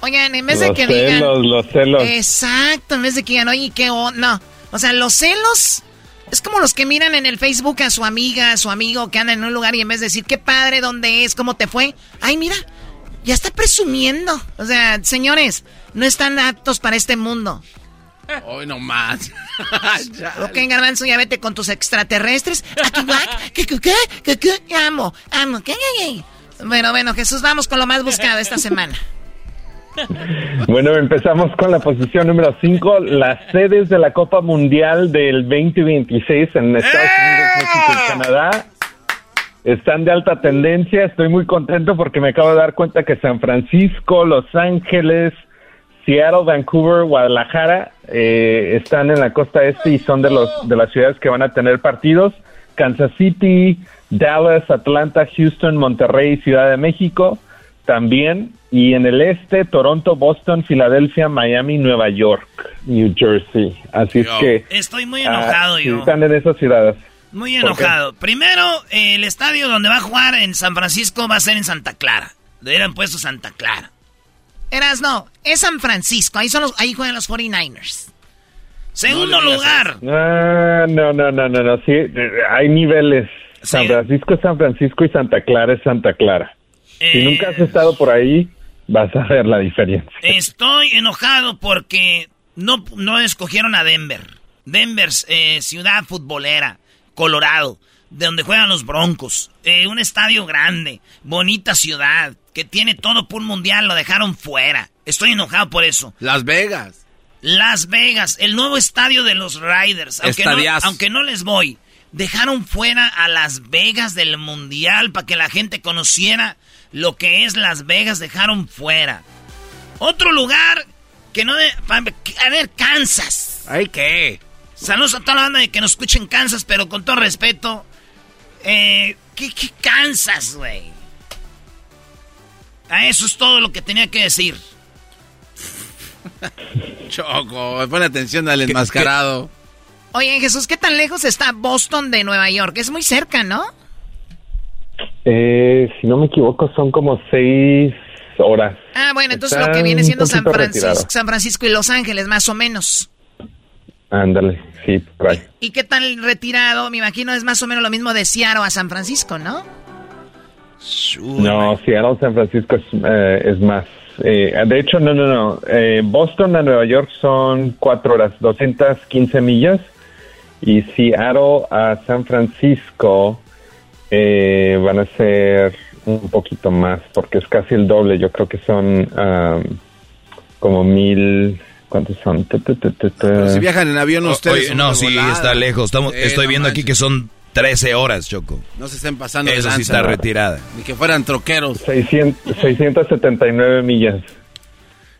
Oigan, en vez de que celos, digan... los celos. Exacto, en vez de que digan, oye, qué... o- No, o sea, los celos... Es como los que miran en el Facebook a su amiga, a su amigo que anda en un lugar y en vez de decir, qué padre, dónde es, cómo te fue. Ay, mira, ya está presumiendo. O sea, señores, no están aptos para este mundo. Hoy no más. Ok, Garbanzo, ya vete con tus extraterrestres. Que, que, que, que, amo, amo, que, que, que. Bueno, bueno, Jesús, vamos con lo más buscado esta semana. Bueno, empezamos con la posición número 5, las sedes de la Copa Mundial del 2026 en Estados Unidos, México y Canadá. Están de alta tendencia, estoy muy contento porque me acabo de dar cuenta que San Francisco, Los Ángeles, Seattle, Vancouver, Guadalajara eh, están en la costa este y son de los de las ciudades que van a tener partidos. Kansas City, Dallas, Atlanta, Houston, Monterrey, Ciudad de México también. Y en el este, Toronto, Boston, Filadelfia, Miami, Nueva York, New Jersey. Así es que... Estoy muy ah, enojado yo. Están en esas ciudades. Muy enojado. Primero, el estadio donde va a jugar en San Francisco va a ser en Santa Clara. Le hubieran puesto Santa Clara. Eras, no, es San Francisco, ahí, son los, ahí juegan los 49ers. Segundo lugar. Ah, no, no, no, no, no, sí, eh, hay niveles. San Francisco es San Francisco y Santa Clara es Santa Clara. Eh. Si nunca has estado por ahí, vas a ver la diferencia. Estoy enojado porque no, no escogieron a Denver. Denver, eh, ciudad futbolera, Colorado, de donde juegan los Broncos. Eh, un estadio grande, bonita ciudad, que tiene todo por un mundial, lo dejaron fuera. Estoy enojado por eso. Las Vegas. Las Vegas, el nuevo estadio de los Riders. Aunque no, Estadiazo. aunque no les voy, dejaron fuera a Las Vegas del Mundial para que la gente conociera lo que es Las Vegas, dejaron fuera. Otro lugar que no... De, a ver, Kansas. ¿Ay qué? Saludos a toda la banda de que nos escuchen Kansas, pero con todo respeto. Eh, ¿qué, qué Kansas, güey? A eso es todo lo que tenía que decir. Choco, pon atención al enmascarado. Oye, Jesús, ¿qué tan lejos está Boston de Nueva York? Es muy cerca, ¿no? Eh, si no me equivoco, son como seis horas. Ah, bueno, entonces Está lo que viene siendo San Francisco, retirado. San Francisco y Los Ángeles, más o menos. Ándale, sí, por ahí. ¿Y qué tan retirado? Me imagino es más o menos lo mismo de Seattle a San Francisco, ¿no? No, Seattle, San Francisco es, eh, es más. Eh, de hecho, no, no, no. Eh, Boston a Nueva York son cuatro horas, 215 millas. Y Seattle a San Francisco eh, van a ser un poquito más, porque es casi el doble. Yo creo que son ah, como mil. ¿Cuántos son? Tu, tu, tu, tu, tu. Pero si viajan en avión O- ustedes. oye, no, sí, volada. está lejos. Estamos, Sí, estoy no viendo aquí que son 13 horas, Choco. No se estén pasando de Eso sí lanza. está retirada. Ni que fueran troqueros. 600, 679 millas.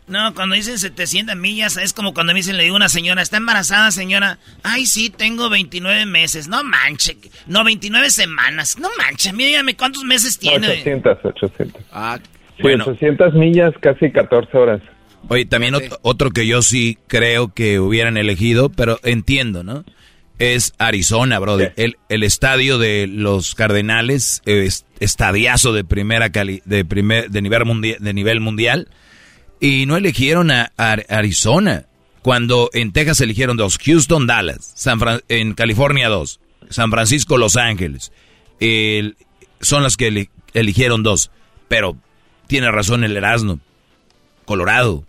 No, cuando dicen 700 millas, es como cuando me dicen, le digo a una señora, ¿está embarazada, señora? Ay, sí, tengo 29 meses. No manche. No, 29 semanas. No manche. Dígame cuántos meses tiene. 800, 800. Ah, Sí, bueno. 800 millas, casi 14 horas. Oye, también ot- otro que yo sí creo que hubieran elegido, pero entiendo, ¿no? Es Arizona, brother. El, el estadio de los Cardenales, eh, es estadiazo de primera cali de primer de nivel mundial, de nivel mundial y no eligieron a, a Arizona cuando en Texas eligieron dos, Houston, Dallas, San Fran- en California dos, San Francisco, Los Ángeles. El- son las que eli- eligieron dos, pero tiene razón el Erasmo. Colorado.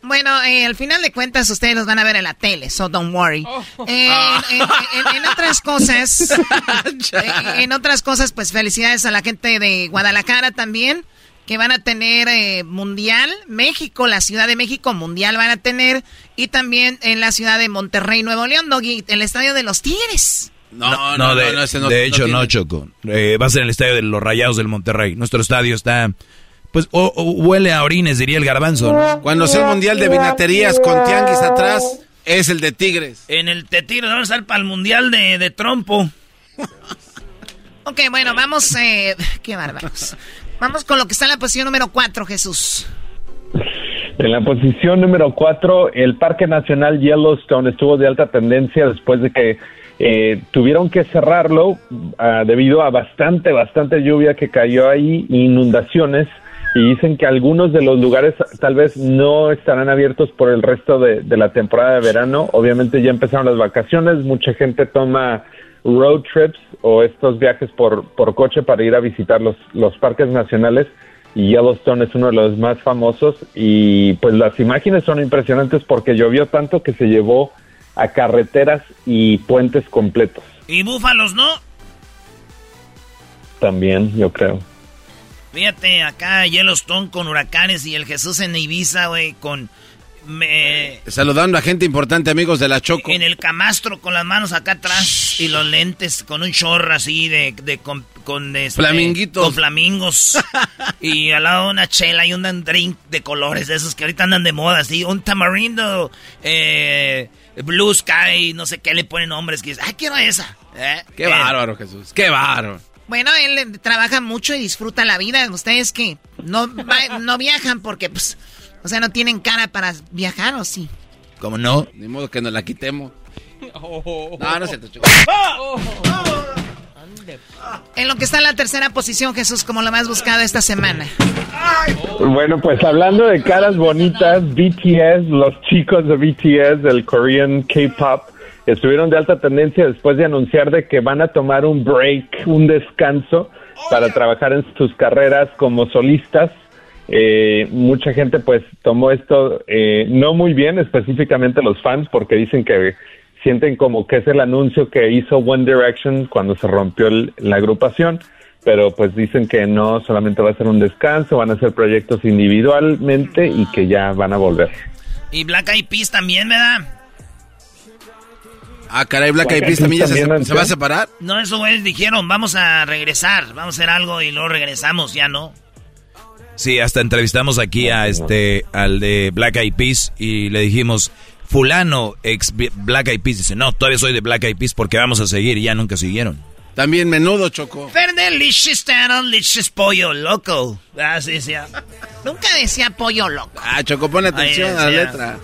Bueno, eh, al final de cuentas ustedes los van a ver en la tele, so don't worry. Eh, en, en- en otras cosas, eh, en otras cosas, pues felicidades a la gente de Guadalajara también, que van a tener eh, mundial, México, la Ciudad de México mundial van a tener, y también en la ciudad de Monterrey, Nuevo León, Doggy, el estadio de los Tigres. No, No, de, ese no- de no hecho no, Choco. Eh, va a ser en el estadio de los Rayados del Monterrey. Nuestro estadio está, pues, o- o huele a orines, diría el garbanzo. ¿no? Cuando sea el mundial de vinaterías con tianguis atrás, es el de Tigres. En el Tetiro vamos a estar para el mundial de, de trompo. Ok, bueno, vamos, eh, qué bárbaros. Vamos con lo que está en la posición número 4, Jesús. En la posición número 4, el Parque Nacional Yellowstone estuvo de alta tendencia después de que eh, tuvieron que cerrarlo ah, debido a bastante, bastante lluvia que cayó ahí, inundaciones, y dicen que algunos de los lugares tal vez no estarán abiertos por el resto de la temporada de verano. Obviamente ya empezaron las vacaciones, mucha gente toma road trips o estos viajes por, por coche para ir a visitar los, los parques nacionales y Yellowstone es uno de los más famosos y pues las imágenes son impresionantes porque llovió tanto que se llevó a carreteras y puentes completos Y búfalos, ¿no? también, yo creo. Fíjate, acá Yellowstone con huracanes y el Jesús en Ibiza, güey, con... me- Saludando a gente importante, amigos de la Choco. en el camastro con las manos acá atrás y los lentes con un chorro así de... de con, con, este, Flaminguitos. Con flamingos. y al lado una chela y un drink de colores, de esos que ahorita andan de moda, así. Un tamarindo, eh, blue sky, no sé qué le ponen nombres. Que dices, ¡ay, quiero esa! ¿eh? Qué Eh, bárbaro, Jesús. Qué bárbaro. Bueno, él eh, trabaja mucho y disfruta la vida. Ustedes que no, no viajan porque, pues, o sea, no tienen cara para viajar, ¿o sí? ¿Cómo no? Ni modo que nos la quitemos. No, no es cierto, Choco. En lo que está en la tercera posición, Jesús, como lo más buscado esta semana. Bueno, pues hablando de caras bonitas, BTS, los chicos de BTS, del Korean K-Pop, estuvieron de alta tendencia después de anunciar de que van a tomar un break, un descanso para trabajar en sus carreras como solistas. Eh, mucha gente pues tomó esto eh, no muy bien, específicamente los fans, porque dicen que sienten como que es el anuncio que hizo One Direction cuando se rompió el- la agrupación, pero pues dicen que no solamente va a ser un descanso, van a hacer proyectos individualmente y que ya van a volver. Y Black Eyed Peas también, ¿verdad? Ah, caray, Black Eyed Peas también ya se, se va a separar. No, eso güeyes dijeron, vamos a regresar, vamos a hacer algo y luego regresamos, ya no. Sí, hasta entrevistamos aquí a este, al de Black Eyed Peas y le dijimos, fulano, ex Black Eyed Peas, dice, no, todavía soy de Black Eyed Peas porque vamos a seguir y ya nunca siguieron. También menudo, Choco. Taro, liches, pollo, loco. Ah, sí, sí. Nunca decía pollo loco. Ah, Choco, pon atención a la decía. letra.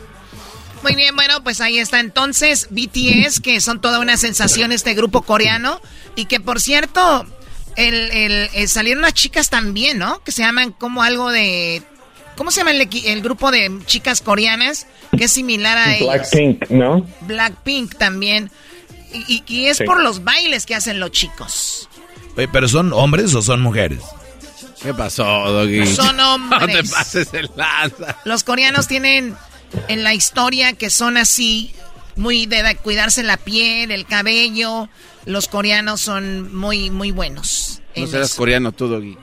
Muy bien, bueno, pues ahí está entonces BTS, que son toda una sensación este grupo coreano. Y que por cierto, el, el- eh, salieron unas chicas también, ¿no? Que se llaman como algo de... ¿Cómo se llama el, el grupo de chicas coreanas? Que es similar a ellos. Blackpink, ¿no? Blackpink también. Y, y- y es Sí. por los bailes que hacen los chicos. Oye, ¿pero son hombres o son mujeres? ¿Qué pasó, Doggy? Son hombres. No te pases el lanza. Los coreanos tienen en la historia que son así, muy de da- cuidarse la piel, el cabello. Los coreanos son muy, muy buenos. No serás eso. coreano tú, Doggy.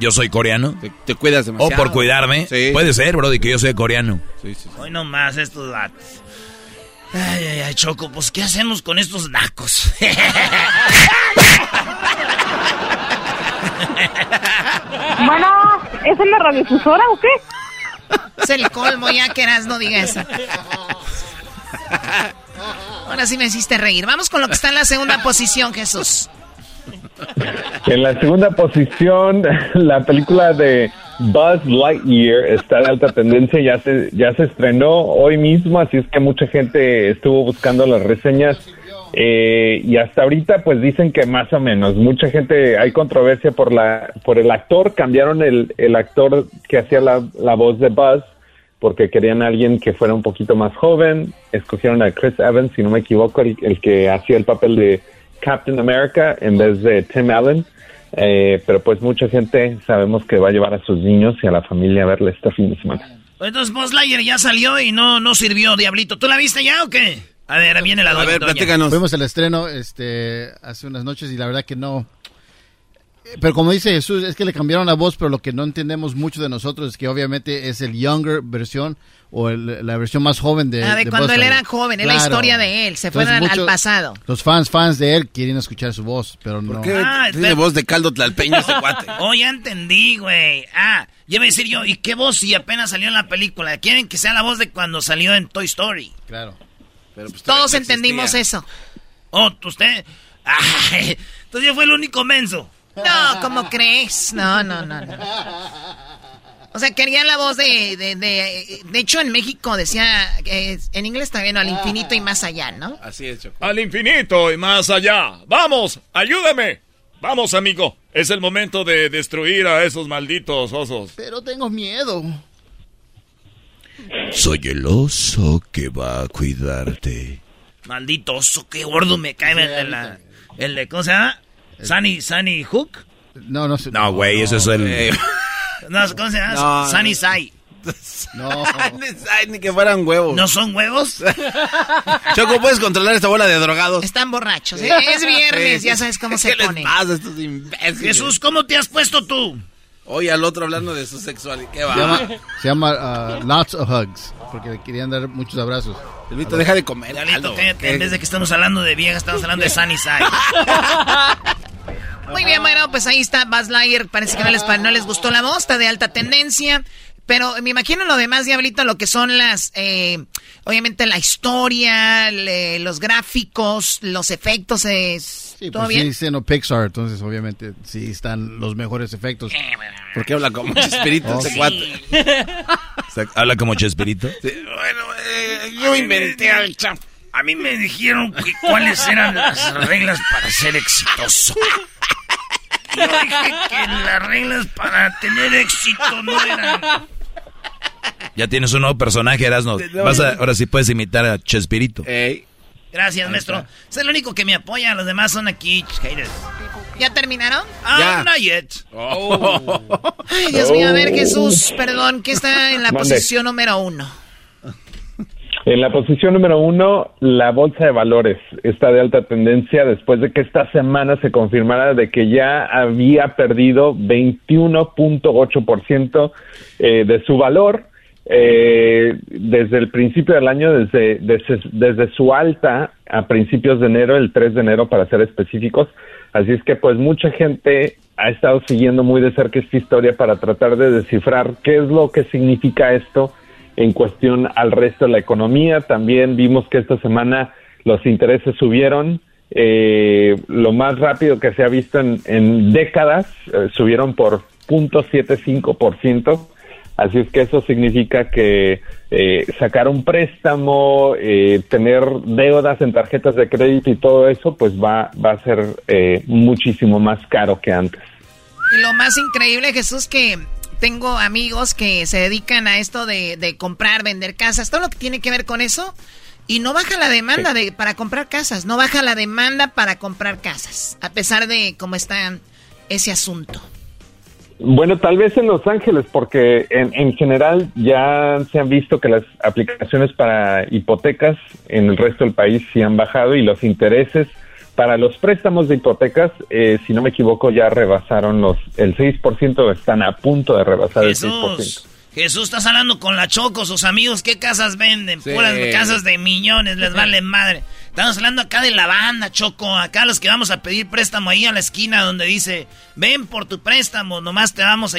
Yo soy coreano. Te, te cuidas O demasiado. por cuidarme. Sí. Puede ser, bro, de que yo soy coreano. Sí, sí. Hoy nomás estos datos. Ay, ay, ay, Choco, pues ¿qué hacemos con estos nacos? Bueno, ¿es en la radiodifusora o qué? Es el colmo, ya que eras, no digas eso. Ahora sí me hiciste reír. Vamos con lo que está en la segunda posición, Jesús. En la segunda posición, la película de Buzz Lightyear está de alta tendencia, ya se, ya se estrenó hoy mismo, así es que mucha gente estuvo buscando las reseñas eh, y hasta ahorita pues dicen que más o menos, mucha gente, hay controversia por, la, por el actor, cambiaron el, el actor que hacía la, la voz de Buzz porque querían a alguien que fuera un poquito más joven, escogieron a Chris Evans, si no me equivoco, el, el que hacía el papel de Captain America en vez de Tim Allen. Eh, pero pues mucha gente sabemos que va a llevar a sus niños y a la familia a verla este fin de semana. Entonces Buzz Lightyear ya salió y no, no sirvió, Diablito. ¿Tú la viste ya o qué? A ver, viene la A doña. ver, platícanos. Fuimos al estreno este, hace unas noches y la verdad que no. Pero como dice Jesús, es que le cambiaron la voz, pero lo que no entendemos mucho de nosotros es que obviamente es el younger versión o el- la versión más joven de, Ah, de de cuando Buzz él era joven, es la Claro. historia de él. Se fueron Entonces, al mucho- pasado. Los fans, fans de él quieren escuchar su voz, pero no. Ah, Tiene voz de caldo tlalpeño este cuate. Oh, ya entendí, güey. Ah, ya me decir yo, ¿y qué voz si apenas salió en la película? Quieren que sea la voz de cuando salió en Toy Story. Claro. Todos entendimos eso. Oh, usted. Entonces yo fue el único menso. No, ¿cómo crees? No, no, no, no. O sea, querían la voz de, de, de, de hecho en México decía, eh, en inglés también, ¿no? al infinito y más allá, ¿no? Así es, Choco. Al infinito y más allá. Vamos, ayúdame. Vamos, amigo. Es el momento de destruir a esos malditos osos. Pero tengo miedo. Soy el oso que va a cuidarte. Maldito oso, qué gordo me cae el de la... El de, ¿cómo se llama? Sunny, Sunny Hook. No, no sé. No, güey, ese es el... No, ¿cómo se llama? No, Sunny no. Side. No. Ay, ni que fueran huevos. ¿No son huevos? Choco, ¿puedes controlar esta bola de drogados? Están borrachos. ¿eh? Es viernes, ya sabes cómo se ¿Qué les pone. pasa a estos imbéciles? Jesús, ¿cómo te has puesto tú? Oye, al otro hablando de su sexualidad. ¿Qué Se va? llama, se llama uh, Lots of Hugs, porque le querían dar muchos abrazos. Elvito, deja de comer. ¿Qué? en vez de que estamos hablando de viejas, estamos hablando de Sunny Side. Muy bien, bueno, pues ahí está Buzz Lightyear. Parece que no les, no les gustó la voz, está de alta tendencia. Pero me imagino lo demás, Diablito, lo que son las, eh, obviamente la historia, le- los gráficos, los efectos, es, Sí, ¿todo pues bien? sí, siendo Pixar, entonces obviamente sí están los mejores efectos. ¿Por qué habla como Chespirito Oh, sí. ¿Habla como Chespirito? Bueno, eh, yo inventé al chap. A mí me dijeron que cuáles eran las reglas para ser exitoso. Yo dije que las reglas para tener éxito no eran... Ya tienes un nuevo personaje, Erasno. Vas a, ahora sí puedes imitar a Chespirito. Ey. Gracias, maestro. Es el único que me apoya, los demás son aquí haters. ¿Ya terminaron? Ah, not yet. Ay, Dios mío, a ver, Jesús, perdón, que está en la Mande. posición número uno. En la posición número uno, la bolsa de valores está de alta tendencia después de que esta semana se confirmara de que ya había perdido 21.8% eh, de su valor eh, desde el principio del año, desde, desde, desde su alta a principios de enero, el 3 de enero para ser específicos. Así es que pues mucha gente ha estado siguiendo muy de cerca esta historia para tratar de descifrar qué es lo que significa esto en cuestión al resto de la economía. También vimos que esta semana los intereses subieron. eh, lo más rápido que se ha visto en, décadas, eh, subieron por 0.75%. Así es que eso significa que eh, sacar un préstamo, eh, tener deudas en tarjetas de crédito y todo eso, pues va, a ser muchísimo más caro que antes. Lo más increíble, Jesús, que tengo amigos que se dedican a esto de, de comprar, vender casas, todo lo que tiene que ver con eso. Y no baja la demanda de, para comprar casas, no baja la demanda para comprar casas, a pesar de cómo está ese asunto. Bueno, tal vez en Los Ángeles, porque en, en general ya se han visto que las aplicaciones para hipotecas en el resto del país sí han bajado y los intereses para los préstamos de hipotecas, eh, si no me equivoco, ya rebasaron los el 6%, están a punto de rebasar el 6%. Jesús, Jesús, estás hablando con la Choco, sus amigos, ¿qué casas venden? Sí. Puras casas de millones, les vale madre. Estamos hablando acá de la banda, Choco, acá los que vamos a pedir préstamo ahí a la esquina donde dice, ven por tu préstamo, nomás te vamos a...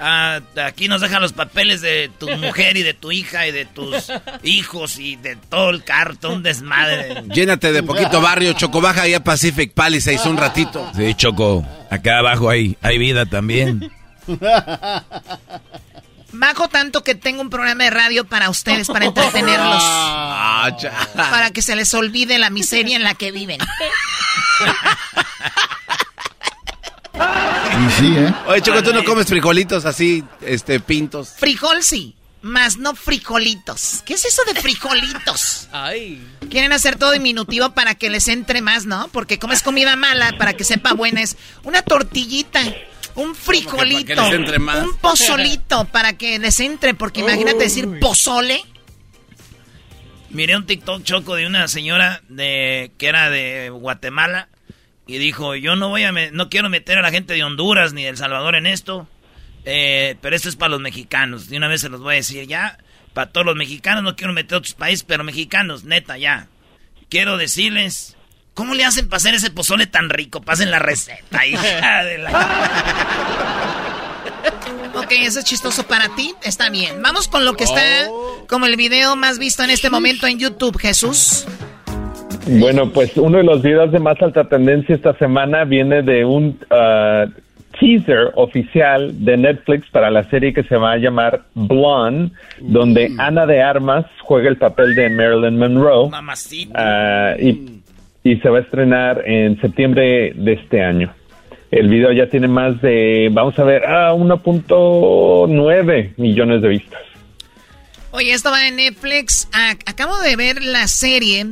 a- aquí nos dejan los papeles de tu mujer y de tu hija y de tus hijos y de todo el cartón, un desmadre. Llénate de poquito barrio, Choco. Baja ahí a Pacific Palisades un ratito. Sí, Choco. Acá abajo hay, hay vida también. Bajo tanto que tengo un programa de radio para ustedes, para entretenerlos, Ah, cha. para que se les olvide la miseria en la que viven. Y sí, ¿eh? Oye, Choco, ¿tú no comes frijolitos así, este, pintos? Frijol sí. más no frijolitos. ¿Qué es eso de frijolitos? Ay. Quieren hacer todo diminutivo para que les entre más, ¿no? Porque como es comida mala, para que sepa buena, es una tortillita, un frijolito, un pozolito para que les entre, porque imagínate decir pozole. Miré un TikTok choco de una señora de que era de Guatemala y dijo, yo no voy a, no quiero meter a la gente de Honduras ni de El Salvador en esto, eh, pero esto es para los mexicanos. De una vez se los voy a decir ya, para todos los mexicanos, no quiero meter a otros países, pero mexicanos, neta, ya. Quiero decirles, ¿cómo le hacen para hacer ese pozole tan rico? Pasen la receta, hija de la... Ok, eso es chistoso para ti, está bien. Vamos con lo que está como el video más visto en este momento en YouTube, Jesús. Bueno, pues uno de los videos de más alta tendencia esta semana viene de un uh, teaser oficial de Netflix para la serie que se va a llamar Blonde, donde Ana de Armas juega el papel de Marilyn Monroe. Uh, y, y se va a estrenar en septiembre de este año. El video ya tiene más de, vamos a ver, ah, 1.9 millones de vistas. Oye, esto va en Netflix. acabo de ver la serie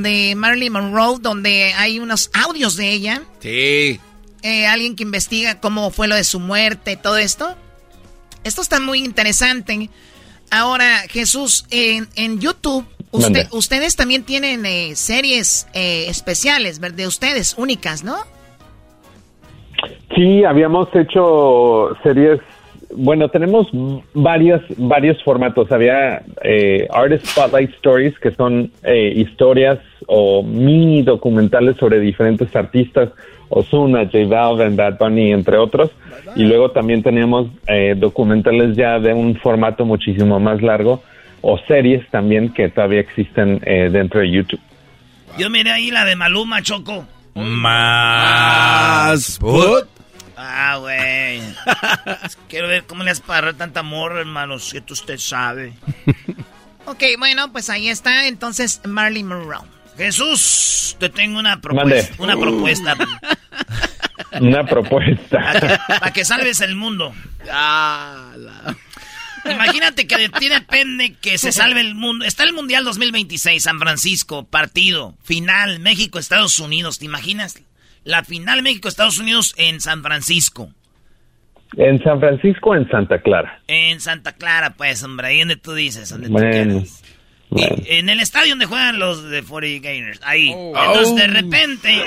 de Marilyn Monroe donde hay unos audios de ella. Sí. Eh, alguien que investiga cómo fue lo de su muerte, todo esto. Esto está muy interesante. Ahora, Jesús, en, en YouTube, usted, ustedes también tienen eh, series eh, especiales, de ustedes, únicas, ¿no? Sí, habíamos hecho series. Bueno, tenemos varios, varios formatos. Había eh, Artist Spotlight Stories, que son eh, historias o mini documentales sobre diferentes artistas, Ozuna, J Balvin, Bad Bunny, entre otros. Y luego también teníamos eh, documentales ya de un formato muchísimo más largo, o series también que todavía existen eh, dentro de YouTube. Yo miré ahí la de Maluma, Choco. Más. Ah, güey. Quiero ver cómo le has para tanta amor, hermanos, si usted sabe. ok, bueno, pues ahí está entonces Marley Monroe. Jesús, te tengo una propuesta. Una propuesta. una propuesta. Para que, salves el mundo. Ah, Imagínate que de ti depende que se salve el mundo. Está el Mundial 2026, San Francisco, partido, final, México, Estados Unidos. ¿Te imaginas? La final México-Estados Unidos en San Francisco. ¿En San Francisco o en Santa Clara? En Santa Clara, pues, hombre, ahí donde tú dices, donde tú quieras. en el estadio donde juegan los de 40 Gainers, ahí. Oh. Entonces, de repente,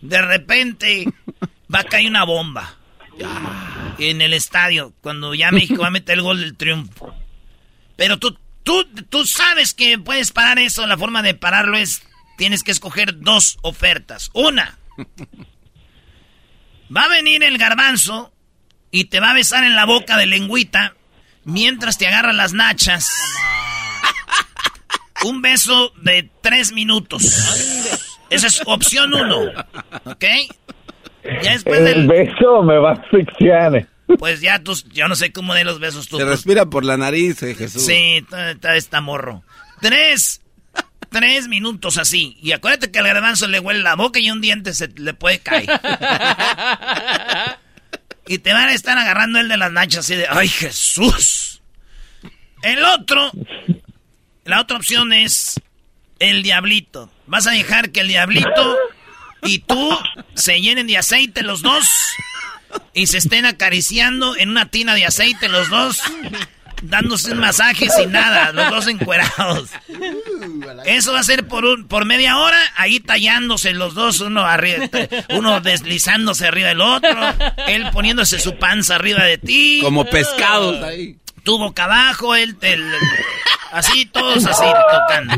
de repente, va a caer una bomba. En el estadio, cuando ya México va a meter el gol del triunfo. Pero tú, tú, tú sabes que puedes parar eso, la forma de pararlo es tienes que escoger dos ofertas. Una, va a venir el garbanzo y te va a besar en la boca de lengüita mientras te agarra las nachas. Un beso de tres minutos. Esa es opción uno. ¿Ok? Ya después el beso me va a asfixiar. Pues ya tú, yo no sé cómo de los besos tú. Se respira por la nariz, eh, Jesús. Sí, está, está morro. Tres, Tres minutos así. Y acuérdate que al garbanzo le huele la boca y un diente se le puede caer. y te van a estar agarrando el de las nachas así de, ¡ay Jesús! El otro, la otra opción es el diablito. Vas a dejar que el diablito y tú se llenen de aceite los dos y se estén acariciando en una tina de aceite los dos dándose un masaje sin nada, los dos encuerados. Eso va a ser por un, por media hora, ahí tallándose los dos, uno arriba, uno deslizándose arriba del otro, él poniéndose su panza arriba de ti. Como pescados ahí. Tu boca abajo, él, así, todos así, tocando.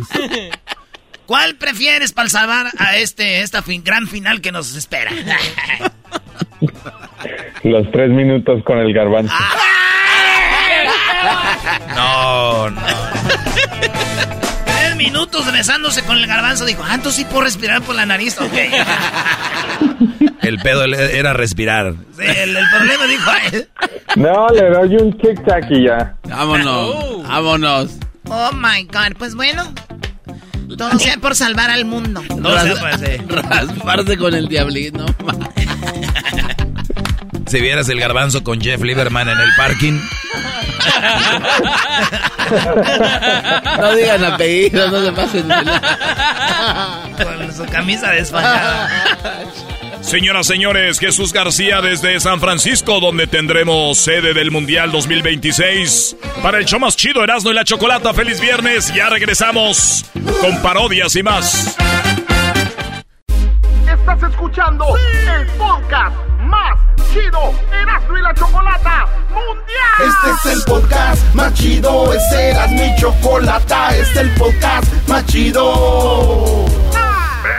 ¿Cuál prefieres para salvar a este, esta gran final que nos espera? Los tres minutos con el garbanzo. No, no. Tres minutos besándose con el garbanzo. Dijo, ah, sí puedo respirar por la nariz. Ok. El pedo era respirar. Sí, el, problema dijo No, le doy un tic-tac y ya. Vámonos, oh. vámonos. Oh my God, pues bueno. Todo sea por salvar al mundo. No se puede. Rasparse con el diablito. Si vieras el garbanzo con Jeff Lieberman en el parking. no digan apellidos, no se pasen. Con su camisa desfajada. Señoras, señores, Jesús García desde San Francisco, donde tendremos sede del Mundial 2026. Para el show más chido, Erasmo y la Chocolata, feliz viernes. Ya regresamos con parodias y más. Estás escuchando el podcast más chido, Erasmo y la Chocolata Mundial. Este es el podcast más chido, este era mi chocolata, este es el podcast más chido.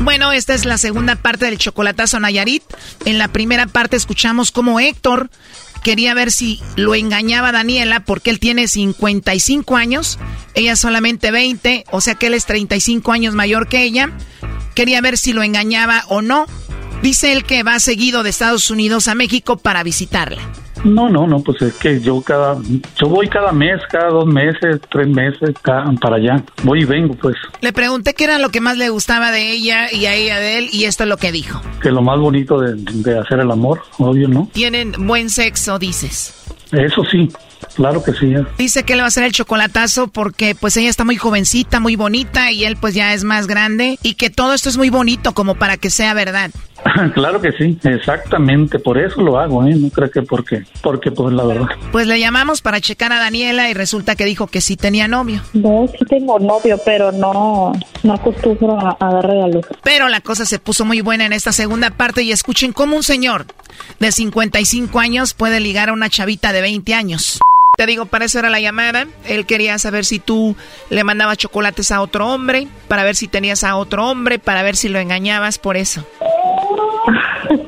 Bueno, esta es la segunda parte del chocolatazo Nayarit. En la primera parte escuchamos cómo Héctor quería ver si lo engañaba Daniela porque él tiene 55 años, ella solamente 20, o sea que él es 35 años mayor que ella. Quería ver si lo engañaba o no. Dice él que va seguido de Estados Unidos a México para visitarla. No, no, no, pues es que yo cada, yo voy cada mes, cada dos meses, tres meses, cada- para allá. Voy y vengo, pues, Le pregunté qué era lo que más le gustaba de ella y a ella de él y esto es lo que dijo. que lo más bonito de, de hacer el amor, obvio, ¿no? Tienen buen sexo, dices. Eso sí, claro que sí. Dice que él va a hacer el chocolatazo porque pues ella está muy jovencita, muy bonita y él pues ya es más grande y que todo esto es muy bonito como para que sea verdad. claro que sí, exactamente, por eso lo hago, ¿eh? No creo que porque, porque pues la verdad. Pues le llamamos para checar a Daniela y resulta que dijo que sí tenía novio. No, sí tengo novio, pero no, no acostumbro a, a darle a luz. Pero la cosa se puso muy buena en esta segunda parte y escuchen cómo un señor de 55 años puede ligar a una chavita de 20 años. Te digo, para eso era la llamada. Él quería saber si tú le mandabas chocolates a otro hombre, para ver si tenías a otro hombre, para ver si lo engañabas por eso.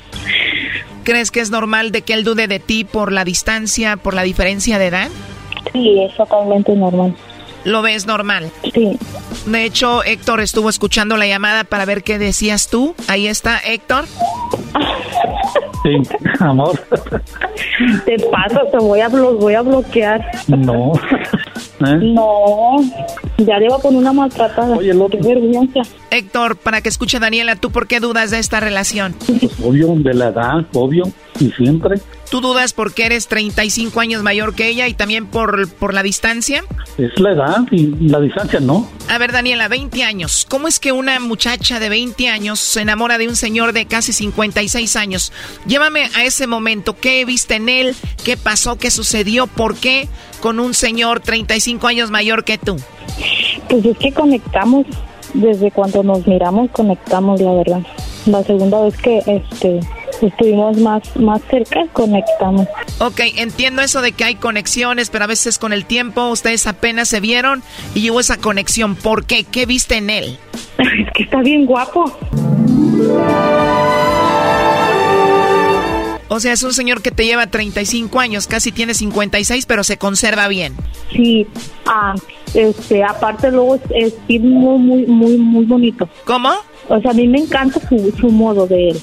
¿Crees que es normal de que él dude de ti por la distancia, por la diferencia de edad? Sí, es totalmente normal. ¿Lo ves normal? Sí. De hecho, Héctor estuvo escuchando la llamada para ver qué decías tú. Ahí está, Héctor. Sí, amor. Te paso, te voy a, blo- voy a bloquear. No. ¿Eh? No, ya le voy a poner una maltratada. Oye, Qué vergüenza. Héctor, para que escuche Daniela, ¿tú por qué dudas de esta relación? Pues obvio, de la edad, obvio, y siempre. ¿Tú dudas porque eres 35 años mayor que ella y también por, por la distancia? Es la edad y la distancia, ¿no? A ver, Daniela, 20 años. ¿Cómo es que una muchacha de 20 años se enamora de un señor de casi 56 años? Llévame a ese momento. ¿Qué viste en él? ¿Qué pasó? ¿Qué sucedió? ¿Por qué con un señor 35 años mayor que tú? Pues es que conectamos, desde cuando nos miramos conectamos, la verdad. La segunda vez que este estuvimos más, más cerca, conectamos. Ok, entiendo eso de que hay conexiones, pero a veces con el tiempo ustedes apenas se vieron y hubo esa conexión. ¿Por qué? ¿Qué viste en él? Es que está bien guapo. O sea, es un señor que te lleva 35 años, casi tiene 56, pero se conserva bien. Sí, ah, este, aparte luego es, es muy, muy, muy, muy bonito. ¿Cómo? O sea, a mí me encanta su, su modo de él,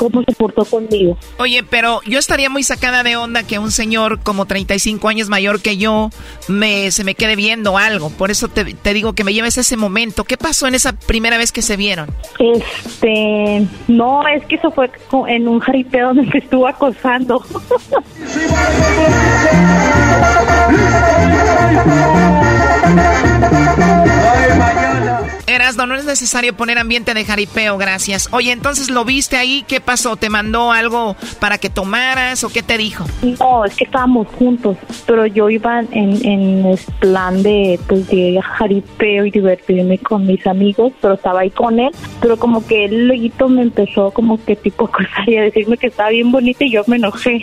cómo se portó conmigo. Oye, pero yo estaría muy sacada de onda que un señor como 35 años mayor que yo me, se me quede viendo algo. Por eso te, te digo que me lleves a ese momento. ¿Qué pasó en esa primera vez que se vieron? Este, no, es que eso fue en un jaripeo donde me estuvo acosando. Erasno, no es necesario poner ambiente de jaripeo, gracias. Oye, entonces lo viste ahí, ¿qué pasó? ¿Te mandó algo para que tomaras o qué te dijo? No, es que estábamos juntos, pero yo iba en, en el plan de, pues, de jaripeo y divertirme con mis amigos, pero estaba ahí con él, pero como que él luego me empezó como que tipo a acosar y a decirme que estaba bien bonita y yo me enojé.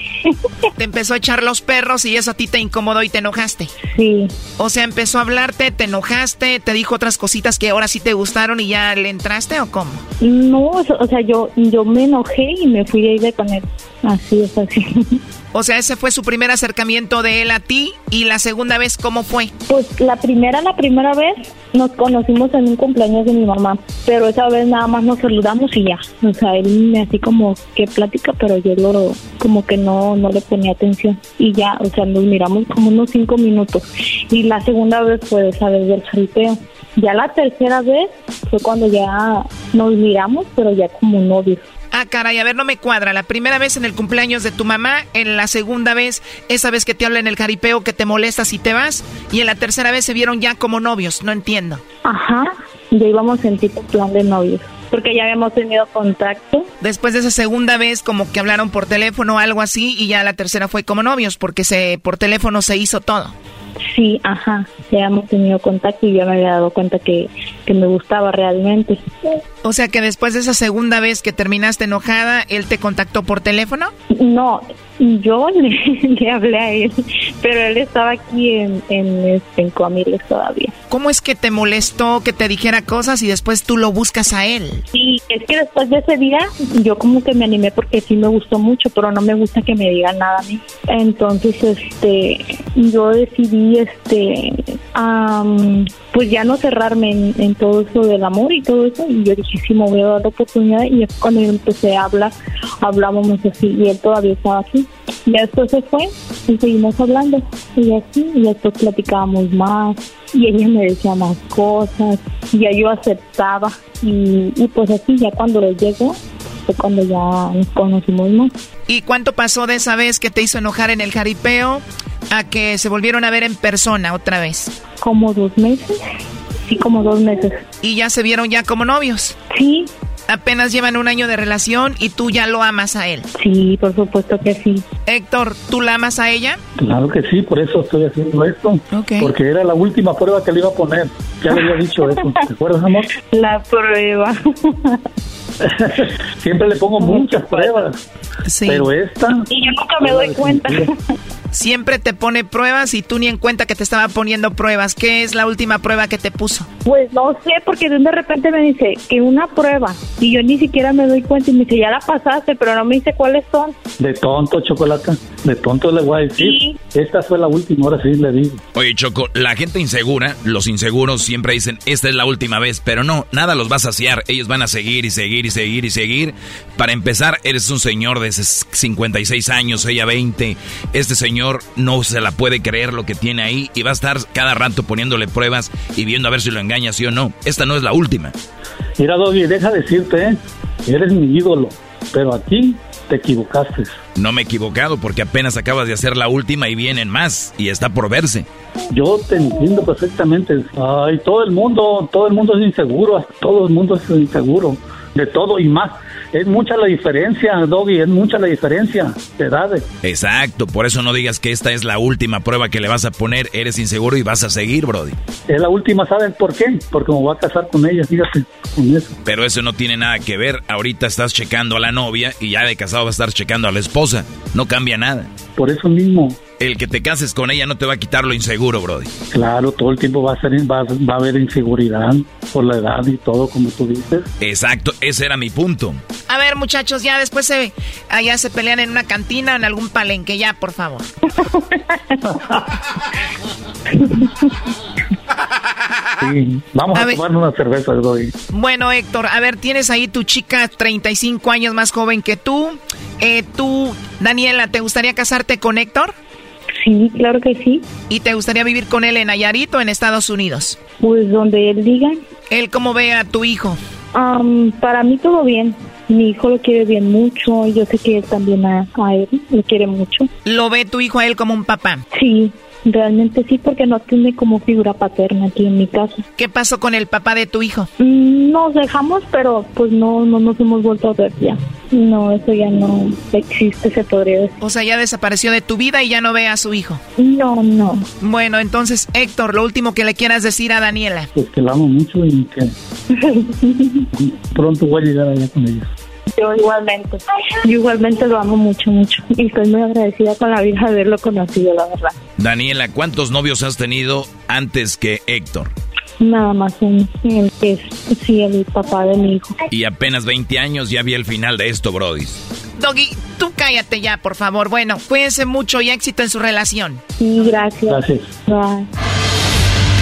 Te empezó a echar los perros y eso a ti te incomodó y te enojaste. Sí. O sea, empezó a hablarte, te enojaste, te dijo otras cositas que ahora sí te gustaron y ya le entraste o cómo? No, o sea- o sea, yo, yo me enojé y me fui de ahí de con él. Así es, así. O sea, ese fue su primer acercamiento de él a ti y la segunda vez, ¿cómo fue? Pues la primera, la primera vez nos conocimos en un cumpleaños de mi mamá, pero esa vez nada más nos saludamos y ya. O sea, él me así como que plática, pero yo lo como que no no le ponía atención y ya, o sea, nos miramos como unos cinco minutos. Y la segunda vez fue esa vez del jaripeo. Ya la tercera vez fue cuando ya nos miramos, pero ya como novios. Ah, caray, a ver, no me cuadra. La primera vez en el cumpleaños de tu mamá, en la segunda vez, esa vez que te habla en el jaripeo, que te molestas y te vas, y en la tercera vez se vieron ya como novios, no entiendo. Ajá, ya íbamos en tipo plan de novios, porque ya habíamos tenido contacto. Después de esa segunda vez, como que hablaron por teléfono o algo así, y ya la tercera fue como novios, porque se por teléfono se hizo todo. Sí, ajá, ya hemos tenido contacto y ya me había dado cuenta que, que me gustaba realmente. O sea que después de esa segunda vez que terminaste enojada, él te contactó por teléfono. No, yo le, le hablé a él, pero él estaba aquí en, en, este, en Coamiles todavía. ¿Cómo es que te molestó que te dijera cosas y después tú lo buscas a él? Y es que después de ese día yo como que me animé porque sí me gustó mucho, pero no me gusta que me digan nada a mí. Entonces, este, yo decidí, este, am, pues ya no cerrarme en, todo eso del amor y todo eso. Y yo dije, sí, me voy a dar la oportunidad. Y es cuando yo empecé a hablar, hablábamos así y él todavía estaba aquí. Y después se fue y seguimos hablando. Y así, y después platicábamos más. Y ella me decía más cosas. Y ya yo aceptaba. Y, y pues así, ya cuando él llegó, fue cuando ya nos conocimos más. ¿Y cuánto pasó de esa vez que te hizo enojar en el jaripeo a que se volvieron a ver en persona otra vez? Como dos meses. Sí, como dos meses. ¿Y ya se vieron ya como novios? Sí. Apenas llevan un año de relación y tú ya lo amas a él. Sí, por supuesto que sí. Héctor, ¿tú la amas a ella? Claro que sí, por eso estoy haciendo esto. Porque era la última prueba que le iba a poner. Ya le había dicho eso. ¿Te acuerdas, amor? La prueba. Siempre le pongo muchas pruebas. Pero esta. Y yo nunca me doy cuenta. Siempre te pone pruebas y tú ni en cuenta que te estaba poniendo pruebas. ¿Qué es la última prueba que te puso? Pues no sé, porque de repente me dice que una prueba y yo ni siquiera me doy cuenta y me dice, ya la pasaste, pero no me dice cuáles son. De tonto, chocolate. De tonto le voy a decir. Esta fue la última, ahora sí le digo. Oye, Choco, la gente insegura, los inseguros siempre dicen, esta es la última vez, pero no, nada los va a saciar. Ellos van a seguir y seguir y seguir y seguir. Para empezar, eres un señor de 56 años, ella 20. Este señor no se la puede creer lo que tiene ahí y va a estar cada rato poniéndole pruebas y viendo a ver si lo engaña, sí o no. Esta no es la última. Mira, Doggy, deja decirte, ¿eh? Eres mi ídolo. Pero aquí te equivocaste. No me he equivocado porque apenas acabas de hacer la última y vienen más y está por verse. Yo te entiendo perfectamente. Ay, todo el mundo, todo el mundo es inseguro, todo el mundo es inseguro. De todo y más. Es mucha la diferencia, Doggy, es mucha la diferencia de edades. Exacto, por eso no digas que esta es la última prueba que le vas a poner, eres inseguro y vas a seguir, Brody. Es la última, ¿sabes por qué? Porque me voy a casar con ella, fíjate, con eso. Pero eso no tiene nada que ver, ahorita estás checando a la novia y ya de casado vas a estar checando a la esposa, no cambia nada. Por eso mismo. El que te cases con ella no te va a quitar lo inseguro, Brody. Claro, todo el tiempo va a, ser, va, va a haber inseguridad por la edad y todo, como tú dices. Exacto, ese era mi punto. A ver, muchachos, ya después se, allá se pelean en una cantina o en algún palenque, ya, por favor. Sí, vamos a, tomar una cerveza, Doy. Bueno, Héctor, a ver, tienes ahí tu chica 35 años más joven que tú. Eh, tú, Daniela, ¿te gustaría casarte con Héctor? Sí, claro que sí. ¿Y te gustaría vivir con él en Nayarit o en Estados Unidos? Pues donde él diga. ¿Él cómo ve a tu hijo? para mí todo bien. Mi hijo lo quiere bien mucho. Yo sé que él también a, a él lo quiere mucho. ¿Lo ve tu hijo a él como un papá? Sí, Realmente sí, porque no tiene como figura paterna aquí en mi casa. ¿Qué pasó con el papá de tu hijo? Mm, nos dejamos, pero pues no, no nos hemos vuelto a ver ya. No, eso ya no existe, se podría decir. O sea, ya desapareció de tu vida y ya no ve a su hijo. No, no. Bueno, entonces, Héctor, lo último que le quieras decir a Daniela. Pues que la amo mucho y que pronto voy a llegar allá con ella. Yo igualmente, yo igualmente lo amo mucho, mucho. Y estoy muy agradecida con la vida de haberlo conocido, la verdad. Daniela, ¿cuántos novios has tenido antes que Héctor? Nada más un, el que es, sí, el papá de mi hijo. Y apenas 20 años ya vi el final de esto, Brody. Doggy, tú cállate ya, por favor. Bueno, cuídense mucho y éxito en su relación. Sí, gracias. Gracias. Bye.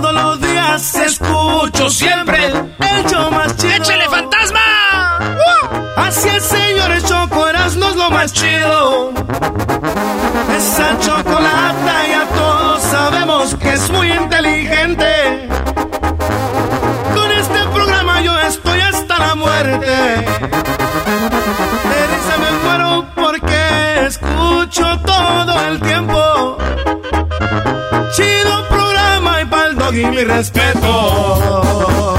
Todos los días escucho siempre el show más chido. ¡Échale fantasma! Así es, señores, Choco Erasmo es lo más chido. Esa chocolata ya todos sabemos que es muy inteligente. Con este programa yo estoy hasta la muerte. De risa me muero porque escucho todo el tiempo. Doggy mi respeto.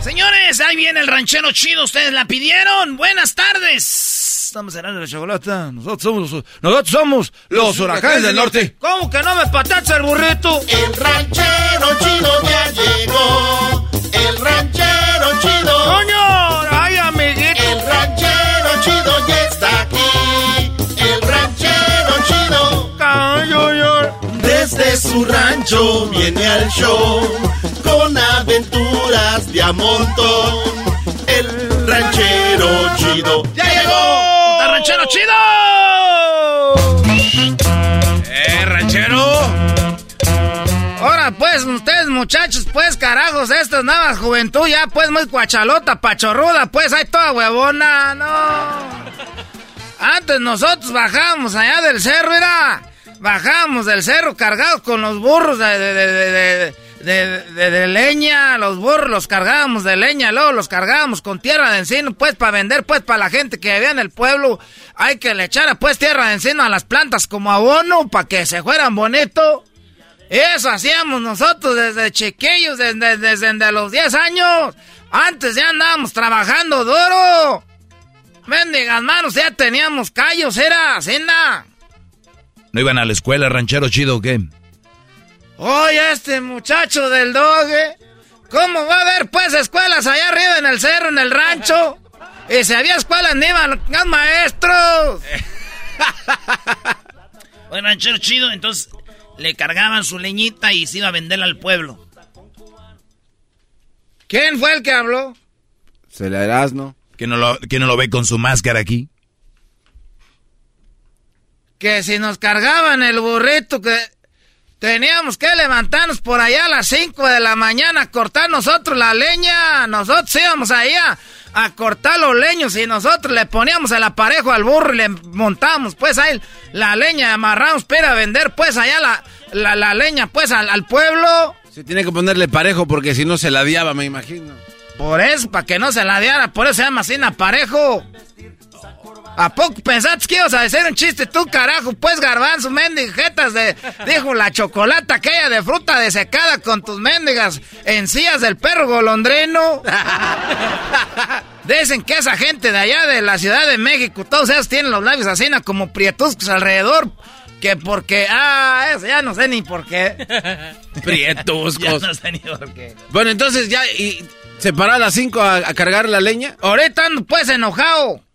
Señores, ahí viene el ranchero chido. Ustedes la pidieron. Buenas tardes. Estamos cenando la chocolata. Nosotros somos los, nosotros somos los huracanes del norte. ¿Cómo que no me patacha el burrito? El ranchero chido ya llegó. El ranchero chido. ¡Coño! ¡Ay, amiguito! El ranchero chido ya Desde su rancho viene al show con aventuras de a montón. El ranchero chido ya llegó. ¡El ranchero chido! ¡Eh, ranchero! Ahora pues, ustedes muchachos, pues carajos, esta nueva juventud ya pues muy cuachalota, pachorruda, pues hay toda huevona, no. Antes nosotros bajábamos allá del cerro, era bajábamos del cerro cargados con los burros de, de, de, de, de, leña, los burros los cargábamos de leña, luego los cargábamos con tierra de encino, pues para vender, pues para la gente que vivía en el pueblo, hay que le echara pues tierra de encino a las plantas como abono para que se fueran bonito. Eso hacíamos nosotros desde chiquillos, desde, desde, desde los 10 años. Antes ya andábamos trabajando duro. Mendigas manos, ya teníamos callos, era, cena. ¿No iban a la escuela, ranchero chido o qué? Oye, este muchacho del doge, ¿cómo va a haber pues escuelas allá arriba en el cerro, en el rancho? Y si había escuelas, ni iban los maestros. bueno, ranchero chido, entonces le cargaban su leñita y se iba a venderla al pueblo. ¿Quién fue el que habló? Se le harás, ¿no? ¿Que no, lo, ¿Que no lo ve con su máscara aquí? Que si nos cargaban el burrito, que teníamos que levantarnos por allá a las 5 de la mañana a cortar nosotros la leña. Nosotros íbamos allá a cortar los leños y nosotros le poníamos el aparejo al burro y le montamos pues ahí la leña, amarramos para vender pues allá la, la, leña pues al, al, pueblo. Se tiene que ponerle parejo porque si no se ladeaba, me imagino. Por eso, para que no se ladeara, por eso se llama sin aparejo. ¿A poco pensaste que ibas a decir un chiste tú, carajo? Pues garbanzo, mendijetas de... Dijo la chocolata aquella de fruta desecada con tus mendigas encías del perro golondrino. Dicen que esa gente de allá de la Ciudad de México, todos ellos tienen los labios así como prietuscos alrededor. Que porque... Ah, eso ya no sé ni por qué. Prietuscos. ya no sé ni por qué. Bueno, entonces ya... Y, ¿Se para a las 5 a, a cargar la leña? Ahorita ando pues enojado.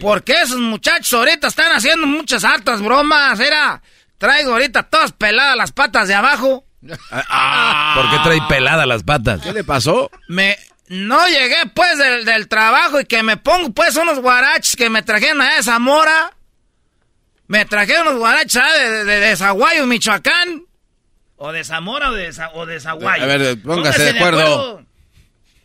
Porque esos muchachos ahorita están haciendo muchas hartas bromas, era. Traigo ahorita todas peladas las patas de abajo. Ah, ¿Por qué trae peladas las patas? ¿Qué le pasó? Me no llegué pues del, trabajo y que me pongo pues unos guaraches que me trajeron allá de Zamora. Me trajeron unos guaraches de, de, de, Zaguayo, Michoacán. O de Zamora o de, o de Zaguayo. A ver, póngase, de acuerdo.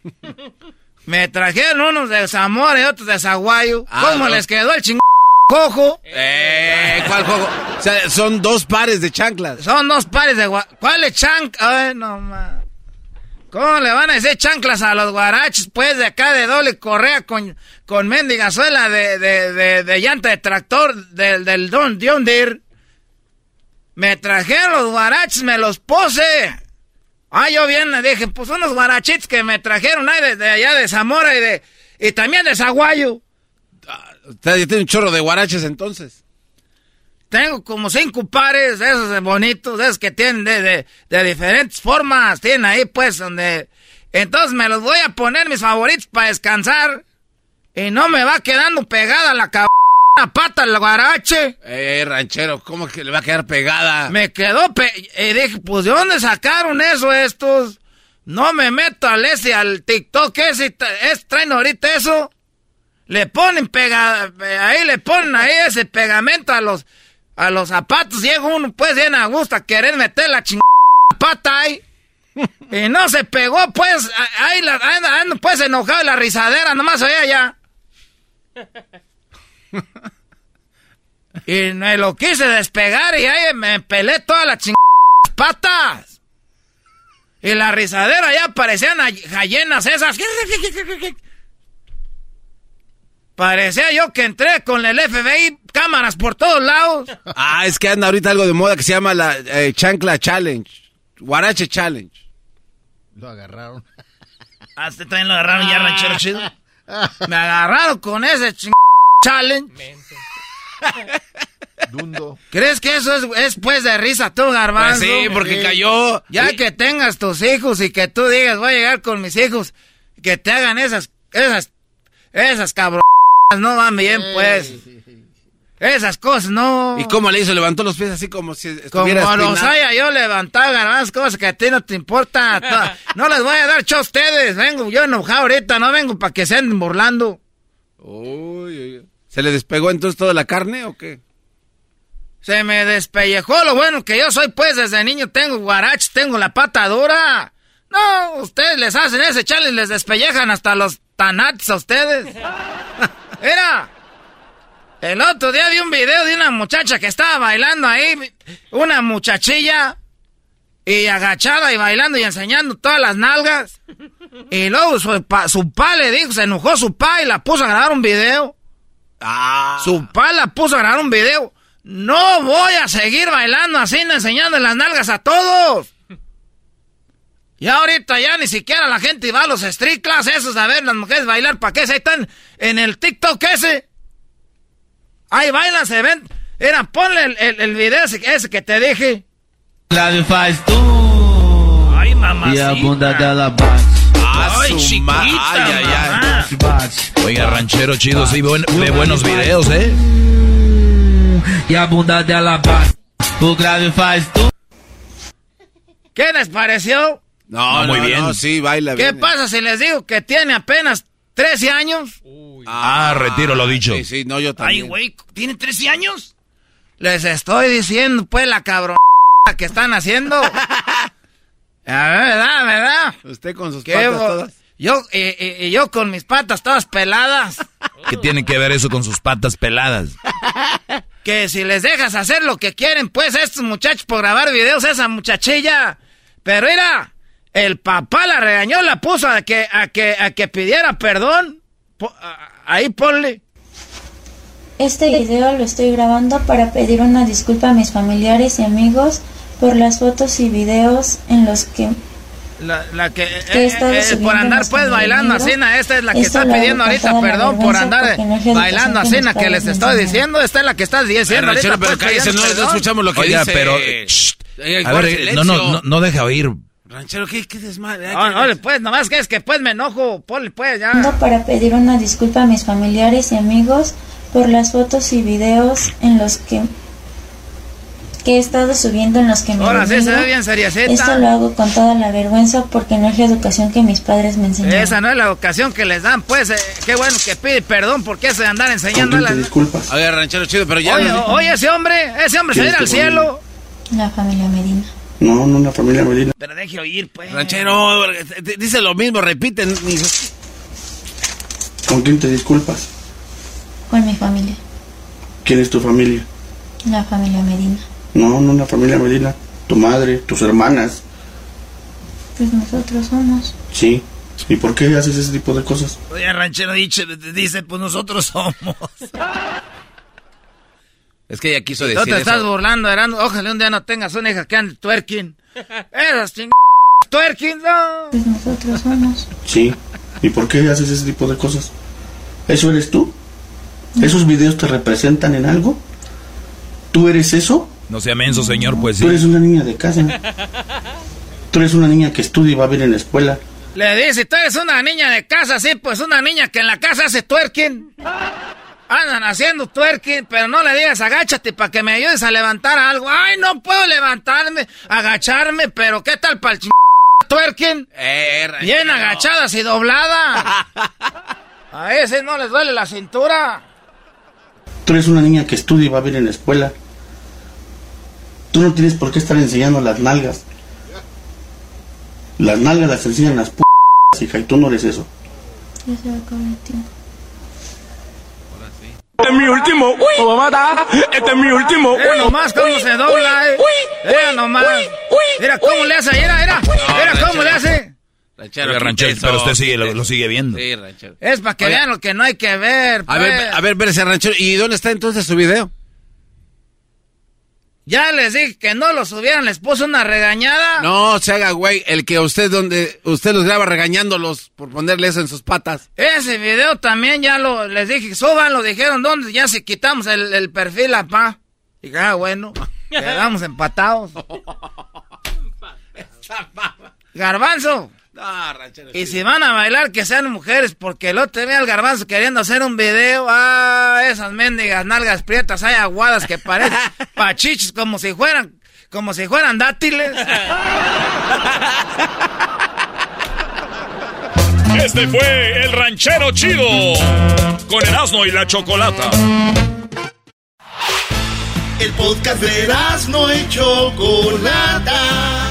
Me trajeron unos de Zamora y otros de Zaguayo. Ah, ¿Cómo les quedó el ching cojo? Eh, ¿cuál cojo? O sea, son dos pares de chanclas. Son dos pares de ¿Cuál es chanc? Ay, no más. ¿Cómo le van a decir chanclas a los guaraches, pues, de acá de doble correa con, con mendiga suela de, de, de, de, llanta de tractor del, del Don John Deere? Me trajeron los guaraches, me los puse. Ah, yo bien le dije, pues unos guarachitos que me trajeron ahí desde allá de Zamora y de y también de Zaguayo. Usted tiene un chorro de guaraches entonces. Tengo como cinco pares de esos bonitos, de esos que tienen de, de, de, diferentes formas. Tienen ahí pues donde... Entonces me los voy a poner mis favoritos para descansar. Y no me va quedando pegada la cabeza pata al guarache. Eh, ranchero, ¿cómo que le va a quedar pegada? Me quedó pe y dije, pues ¿de dónde sacaron eso estos? No me meto al ese, al TikTok ese, es, traen ahorita eso. Le ponen pega, ahí le ponen ahí ese pegamento a los, a los zapatos. Llega uno pues bien a gusto a querer meter la chingada pata ahí. y no se pegó pues, ahí la, ando pues enojado y la risadera nomás oía ya. y me lo quise despegar y ahí me pelé todas las chingadas patas. Y la risadera ya parecían gallinas esas. Parecía yo que entré con el FBI, cámaras por todos lados. Ah, es que anda ahorita algo de moda que se llama la eh, chancla challenge. Guarache challenge. Lo agarraron. Ah, este también lo agarraron ya, ranchero chido. Me agarraron con ese ching challenge. Dundo. ¿Crees que eso es, es, pues de risa tú, garbanzo? Pues sí, porque sí. cayó. Ya sí. que tengas tus hijos y que tú digas, voy a llegar con mis hijos, que te hagan esas, esas, esas cabronas, no van bien, pues. Esas cosas, no. ¿Y cómo le hizo? Levantó los pies así como si estuviera Como los haya yo levantado, garbanzo, cosas que a ti no te importa. no les voy a dar show a ustedes. Vengo yo enojado ahorita, no vengo para que se anden burlando. Uy, uy. ¿Se le despegó entonces toda la carne o qué? Se me despellejó lo bueno que yo soy, pues desde niño tengo guaraches, tengo la pata dura. No, ustedes les hacen ese challenge, les despellejan hasta los tanates a ustedes. Era. El otro día vi un video de una muchacha que estaba bailando ahí, una muchachilla, y agachada y bailando y enseñando todas las nalgas. Y luego su pa, su pa le dijo, se enojó su pa y la puso a grabar un video. Ah. Su pa la puso a grabar un video. No voy a seguir bailando así, enseñando las nalgas a todos. Y ahorita ya ni siquiera la gente va a los street class esos a ver las mujeres bailar. ¿Para qué? Se están en el TikTok ese. Ahí bailan, se ven. Mira, ponle el, el, el video ese, ese que te dije. Faz tu. Ay, mamá. E a bunda dela bate. Ay, chiquita, Ay, ay, ay. Oiga, ranchero chido, sí, buen- ve buenos videos, ¿eh? E a bunda bate. O grave faz. ¿Qué les pareció? No, No, muy no, bien. no, sí, baila ¿Qué bien. pasa si les digo que tiene apenas 13 años? Ah, retiro lo dicho. Sí, sí, no, yo Ay, también. güey, ¿tiene 13 años? Les estoy diciendo, pues, la cabrón que están haciendo. A ver, ¿verdad, verdad? Usted con sus ¿Qué patas todas. Yo, eh, eh, yo con mis patas todas peladas. ¿Qué tiene que ver eso con sus patas peladas? Que si les dejas hacer lo que quieren, pues, estos muchachos por grabar videos, esa muchachilla. Pero mira, el papá la regañó, la puso a que, a que, a que pidiera perdón. Po- a- ahí ponle. Este video lo estoy grabando para pedir una disculpa a mis familiares y amigos por las fotos y videos en los que La, la que, ¿Qué eh, eh, por andar pues bailando así, contenidos? esta es la que Esto está pidiendo ahorita perdón por andar no bailando así, que les estoy diciendo, esta es la que estás diciendo Ay, ranchero, ahorita, pero pues, cállese, no, no escuchamos lo que Oiga, dice. pero... Shh. A ver, no, no, no, no deja oír. Ranchero, ¿qué, qué desmadre? No, no, pues, nomás que es que pues me enojo, ponle pues ya. para pedir una disculpa a mis familiares y amigos por las fotos y videos en los que que he estado subiendo en los que me Ahora sí se denigro. ve bien. Esto lo hago con toda la vergüenza porque no es la educación que mis padres me enseñaron. Esa no es la ocasión que les dan, pues, eh, qué bueno que pide perdón porque eso de andar enseñando la... disculpas? Oye, ranchero chido, pero ya... Oye, no- oye, ese hombre, ese hombre se va a ir al cielo. La familia Medina. No, no, la familia Medina. Pero deje oír, pues. Ranchero, dice lo mismo, repiten. ¿Con quién te disculpas? Con mi familia. ¿Quién es tu familia? La familia Medina. No, no la familia Medina. Tu madre, tus hermanas. Pues nosotros somos. Sí. ¿Y por qué haces ese tipo de cosas? Oye, ranchero dice, dice, pues nosotros somos. Es que ella quiso decir te estás eso. burlando, Erasmo. Ojalá un día no tengas una hija que ande twerking. Esas ching... twerking, no. Pues nosotros somos. Sí. ¿Y por qué haces ese tipo de cosas? ¿Eso eres tú? ¿Esos videos te representan en algo? ¿Tú eres eso? No sea menso, señor, pues sí. Tú eres una niña de casa. Tú eres una niña que estudia y va bien en la escuela. Le dice, tú eres una niña de casa, sí, pues una niña que en la casa hace twerking. Andan haciendo twerking, pero no le digas agáchate para que me ayudes a levantar algo. Ay, no puedo levantarme, agacharme, pero ¿qué tal para el ching... twerking? Eh, ranchero. Bien agachadas y dobladas. A ese no les duele la cintura. Tú eres una niña que estudia y va bien en la escuela. Tú no tienes por qué estar enseñando las nalgas. Las nalgas las enseñan las p***, hija, y tú no eres eso. Ya se va a acabar el tiempo. Este es mi último. Este es mi último. Mira nomás cómo se dobla, eh. Mira nomás. Mira cómo le hace, mira, mira. Mira cómo le hace. Oiga, ranchero, pero usted sigue, lo, lo sigue viendo. Sí, ranchero. Es para que Oye. vean lo que no hay que ver. A ver, pues. a ver, espérese, ranchero. ¿Y dónde está entonces su video? Ya les dije que no lo subieran, les puse una regañada. No se haga, güey. El que usted donde usted los graba regañándolos por ponerle eso en sus patas. Ese video también ya lo les dije, suban, dijeron dónde, ya si quitamos el, el perfil, apá. Y dije, ah, bueno, quedamos empatados. Garbanzo. No, ranchero. Y si van a bailar, que sean mujeres, porque el otro día el garbanzo queriendo hacer un video. Ah, esas mendigas nalgas prietas, hay aguadas que parecen pachichos como si fueran, como si fueran dátiles. Este fue el ranchero chido con Erasmo y la chocolata. El podcast de Erasmo y Chocolata.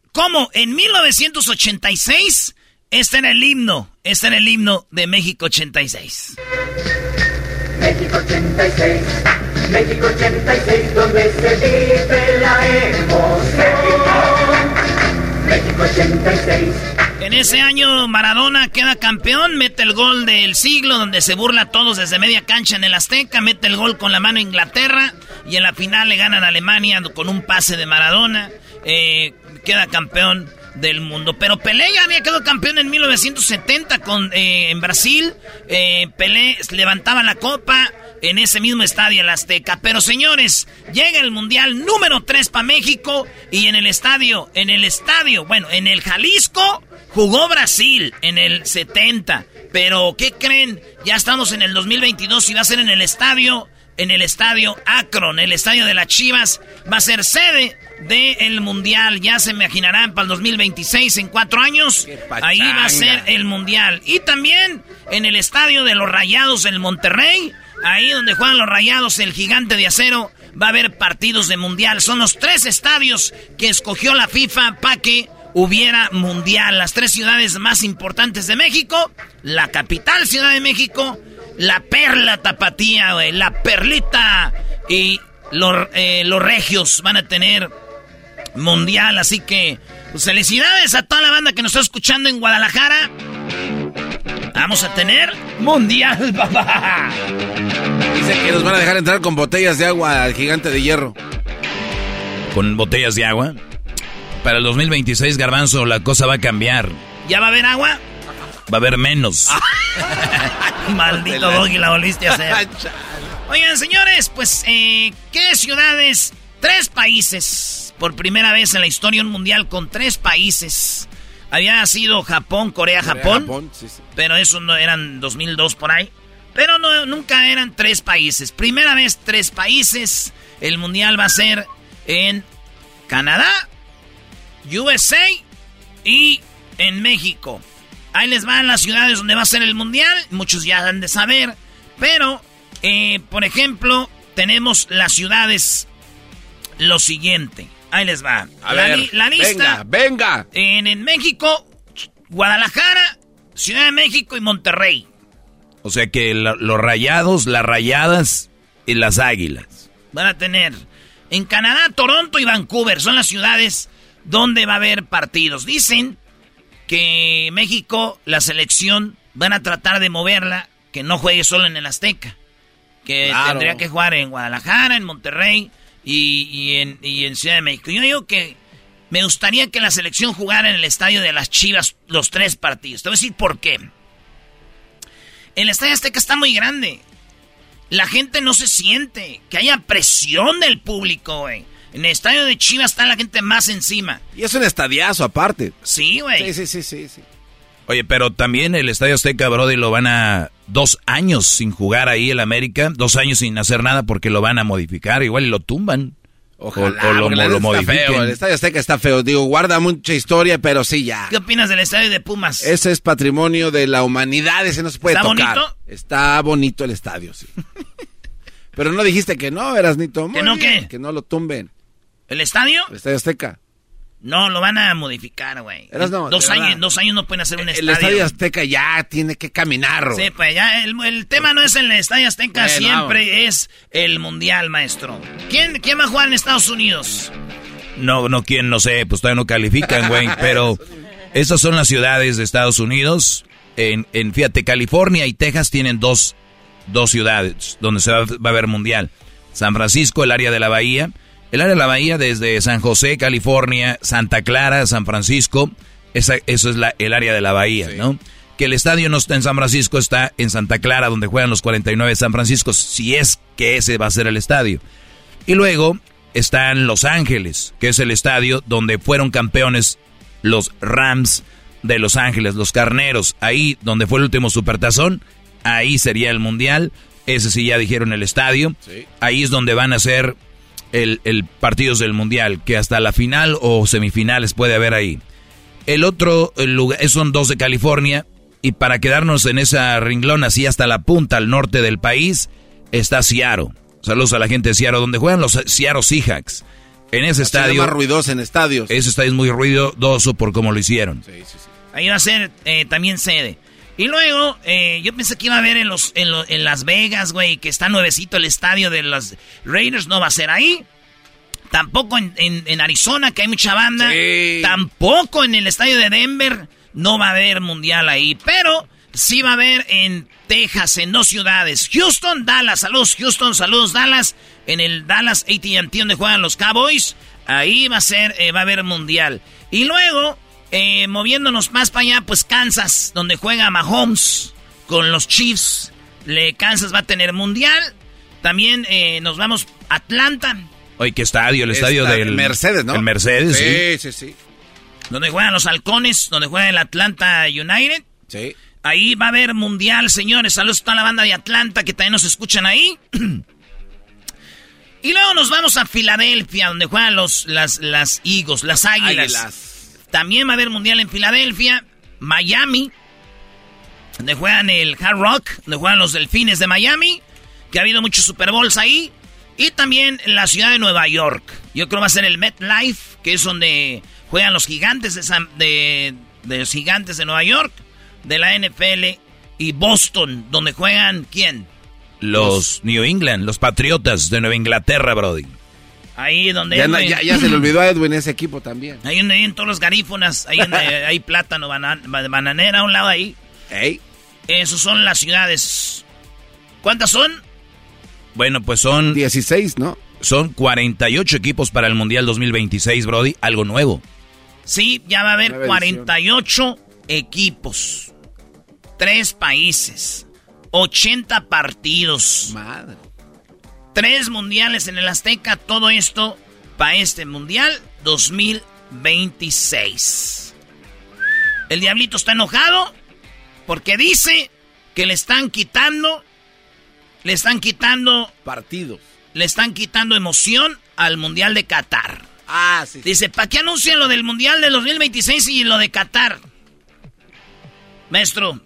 cómo en 1986 está en el himno. Está en el himno de México 86. México 86, México 86, donde se vive la emoción. México 86. En ese año Maradona queda campeón, mete el gol del siglo donde se burla a todos desde media cancha en el Azteca, mete el gol con la mano a Inglaterra y en la final le ganan a Alemania con un pase de Maradona, eh, queda campeón del mundo. Pero Pelé ya había quedado campeón en 1970 con, eh, en Brasil, eh, Pelé levantaba la copa en ese mismo estadio, el Azteca. Pero señores, llega el Mundial número 3 para México y en el estadio, en el estadio, bueno, en el Jalisco Jugó Brasil en el 70, pero ¿qué creen? Ya estamos en el 2022 y va a ser en el estadio, en el estadio Akron, el estadio de las Chivas, va a ser sede del Mundial. Ya se imaginarán para el 2026, en cuatro años, ahí va a ser el Mundial. Y también en el estadio de los Rayados en Monterrey, ahí donde juegan los Rayados, el gigante de acero, va a haber partidos de Mundial. Son los tres estadios que escogió la FIFA para que hubiera mundial. Las tres ciudades más importantes de México, la capital Ciudad de México, la perla tapatía, la perlita y los, eh, los regios van a tener mundial. Así que pues, felicidades a toda la banda que nos está escuchando en Guadalajara. Vamos a tener mundial, papá. Dice que nos van a dejar entrar con botellas de agua al gigante de hierro. ¿Con botellas de agua? Para el 2026, Garbanzo, la cosa va a cambiar. ¿Ya va a haber agua? Va a haber menos. Maldito Doggy, la volviste a hacer. Oigan, señores, pues, eh, ¿qué ciudades? Tres países. Por primera vez en la historia un mundial con tres países. Había sido Japón, Corea, Japón. Pero eso no eran 2002 por ahí. Pero no, nunca eran tres países. Primera vez tres países. El mundial va a ser en Canadá, USA y en México. Ahí les van las ciudades donde va a ser el mundial. Muchos ya han de saber. Pero, eh, por ejemplo, tenemos las ciudades. Lo siguiente. Ahí les va. A la, ver, li- la lista. Venga, venga. En, en México, Guadalajara, Ciudad de México y Monterrey. O sea que los rayados, las rayadas y las águilas. Van a tener. En Canadá, Toronto y Vancouver son las ciudades donde va a haber partidos. Dicen que México, la selección, van a tratar de moverla, que no juegue solo en el Azteca. Que Claro. tendría que jugar en Guadalajara, en Monterrey y, y en, y en Ciudad de México. Yo digo que me gustaría que la selección jugara en el estadio de las Chivas los tres partidos. Te voy a decir por qué. El estadio Azteca está muy grande. La gente no se siente. Que haya presión del público, güey. En el estadio de Chivas está la gente más encima. Y es un estadiazo aparte. Sí, güey. Sí, sí, sí, sí, sí. Oye, pero también el Estadio Azteca, Brody, lo van a dos años sin jugar ahí el América, dos años sin hacer nada porque lo van a modificar, igual y lo tumban. Ojalá, o, o lo, lo modifiquen. feo, El Estadio Azteca está feo. Digo, guarda mucha historia, pero sí, ya. ¿Qué opinas del estadio de Pumas? Ese es patrimonio de la humanidad, ese no se puede ¿Está tocar. bonito? Está bonito el estadio, sí. pero no dijiste que no, Erasnito. ¿Que no qué? Que no lo tumben. ¿El estadio? El Estadio Azteca. No, lo van a modificar, güey. No, dos años, dos años no pueden hacer un El estadio. Estadio Azteca ya tiene que caminar. Sí, pues ya el, el tema no es el Estadio Azteca, Bueno, siempre es el Mundial, maestro. ¿Quién, ¿Quién va a jugar en Estados Unidos? No, no, quién, no sé, pues todavía no califican, güey, pero esas son las ciudades de Estados Unidos. En, en fíjate, California y Texas tienen dos, dos ciudades donde se va, va a haber mundial. San Francisco, el área de la bahía. El área de la bahía desde San José, California, Santa Clara, San Francisco. Esa, eso es la, el área de la bahía, ¿no? Que el estadio no está en San Francisco, está en Santa Clara, donde juegan los 49 de San Francisco, si es que ese va a ser el estadio. Y luego están Los Ángeles, que es el estadio donde fueron campeones los Rams de Los Ángeles, los Carneros. Ahí donde fue el último supertazón, ahí sería el mundial. Ese sí ya dijeron el estadio. Ahí es donde van a ser el, el partidos del mundial, que hasta la final o semifinales puede haber ahí. El otro el lugar, son dos de California. Y para quedarnos en esa ringlón así hasta la punta al norte del país, está Seattle. Saludos a la gente de Seattle, donde juegan los Seattle Seahawks. En ese estadio. más ruidosa en estadios. Ese estadio es muy ruidoso por cómo lo hicieron. Ahí va a ser eh, también sede. Y luego, eh, yo pensé que iba a haber en, los, en, en Las Vegas, güey, que está nuevecito el estadio de los Raiders, no va a ser ahí. Tampoco en, en, Arizona, que hay mucha banda. Tampoco en el estadio de Denver, no va a haber mundial ahí. Pero sí va a haber en Texas, en dos ciudades. Houston, Dallas. Saludos, Houston. Saludos, Dallas. En el Dallas AT&T donde juegan los Cowboys. Ahí va a ser, eh, va a haber mundial. Y luego, eh, moviéndonos más para allá, pues Kansas, donde juega Mahomes con los Chiefs. Le, Kansas va a tener mundial. También eh, nos vamos a Atlanta. Oye, ¿qué estadio? El estadio del... Mercedes, ¿no? El Mercedes, sí. Sí, sí, sí. Donde juegan los halcones, donde juega el Atlanta United. Sí. Ahí va a haber mundial, señores. Saludos a toda la banda de Atlanta que también nos escuchan ahí. y luego nos vamos a Filadelfia, donde juegan los, las, las Eagles, las águilas. También va a haber mundial en Filadelfia. Miami, donde juegan el Hard Rock, donde juegan los Delfines de Miami. Que ha habido muchos Super Bowls ahí. Y también la ciudad de Nueva York. Yo creo va a ser el MetLife, que es donde juegan los gigantes de, de, los gigantes de Nueva York, de la NFL. Y Boston, donde juegan ¿quién? Los, New England, los Patriotas de Nueva Inglaterra, Brody. Ahí donde... Ya, se le olvidó a Edwin ese equipo también. Ahí donde hay todos los garífonas, ahí donde hay plátano, bananera a un lado ahí. Ey. Esos son las ciudades. ¿Cuántas son? Bueno, pues son... 16, ¿no? Son 48 equipos para el Mundial 2026, Brody. Algo nuevo. Sí, ya va a haber 48 equipos. Tres países. 80 partidos. Madre. Tres mundiales en el Azteca. Todo esto para este Mundial 2026. El Diablito está enojado porque dice que le están quitando le están quitando... Partidos. Le están quitando emoción al Mundial de Qatar. Ah, sí. Dice, ¿para qué anuncian lo del Mundial de 2026 y lo de Qatar? Maestro.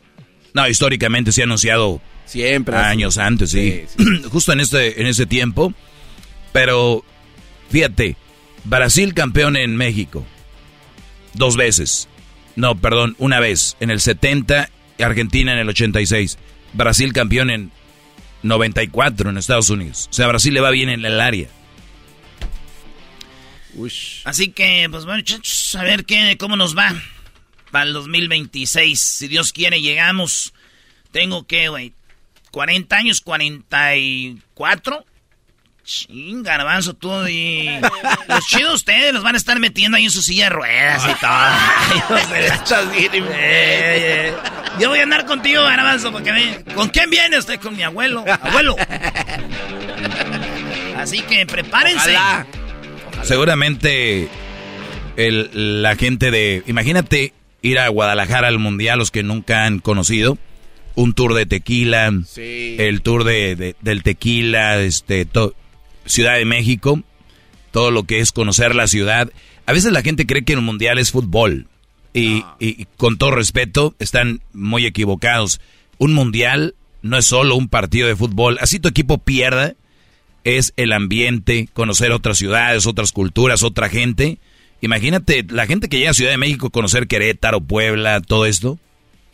No, históricamente se ha anunciado... Siempre. Años antes, sí. Justo en este, en ese tiempo. Pero, fíjate, Brasil campeón en México. Dos veces. No, perdón, una vez. En el 70, Argentina en el 86. Brasil campeón en 94 en Estados Unidos. O sea, Brasil le va bien en el área. Así que, pues bueno, a ver qué, cómo nos va para el 2026. Si Dios quiere, llegamos. Tengo que, güey, 40 años, 44. Ching, garbanzo, tú y... Los chidos ustedes los van a estar metiendo ahí en su silla de ruedas y todo. Eh. Yo voy a andar contigo, garbanzo, porque me... ¿Con quién viene usted? Con mi abuelo. Abuelo. Así que prepárense. Seguramente el, la gente de... Imagínate ir a Guadalajara al Mundial, los que nunca han conocido. Un tour de tequila. El tour de, del tequila, este... Ciudad de México, todo lo que es conocer la ciudad. A veces la gente cree que el mundial es fútbol y, con todo respeto están muy equivocados. Un mundial no es solo un partido de fútbol. Así tu equipo pierda, es el ambiente, conocer otras ciudades, otras culturas, otra gente. Imagínate la gente que llega a Ciudad de México, conocer Querétaro, Puebla, todo esto.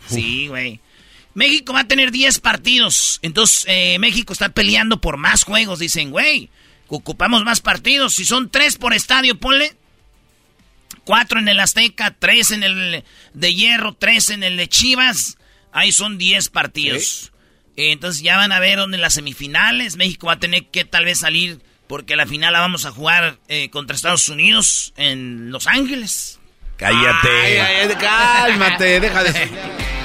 Sí, güey. México va a tener 10 partidos. Entonces, eh, México está peleando por más juegos. Dicen, güey, ocupamos más partidos. Si son tres por estadio, ponle. Cuatro en el Azteca, tres en el de Hierro, tres en el de Chivas. Ahí son diez partidos. Entonces ya van a ver dónde las semifinales. México va a tener que tal vez salir porque la final la vamos a jugar eh, contra Estados Unidos en Los Ángeles. Cállate. cálmate, deja de...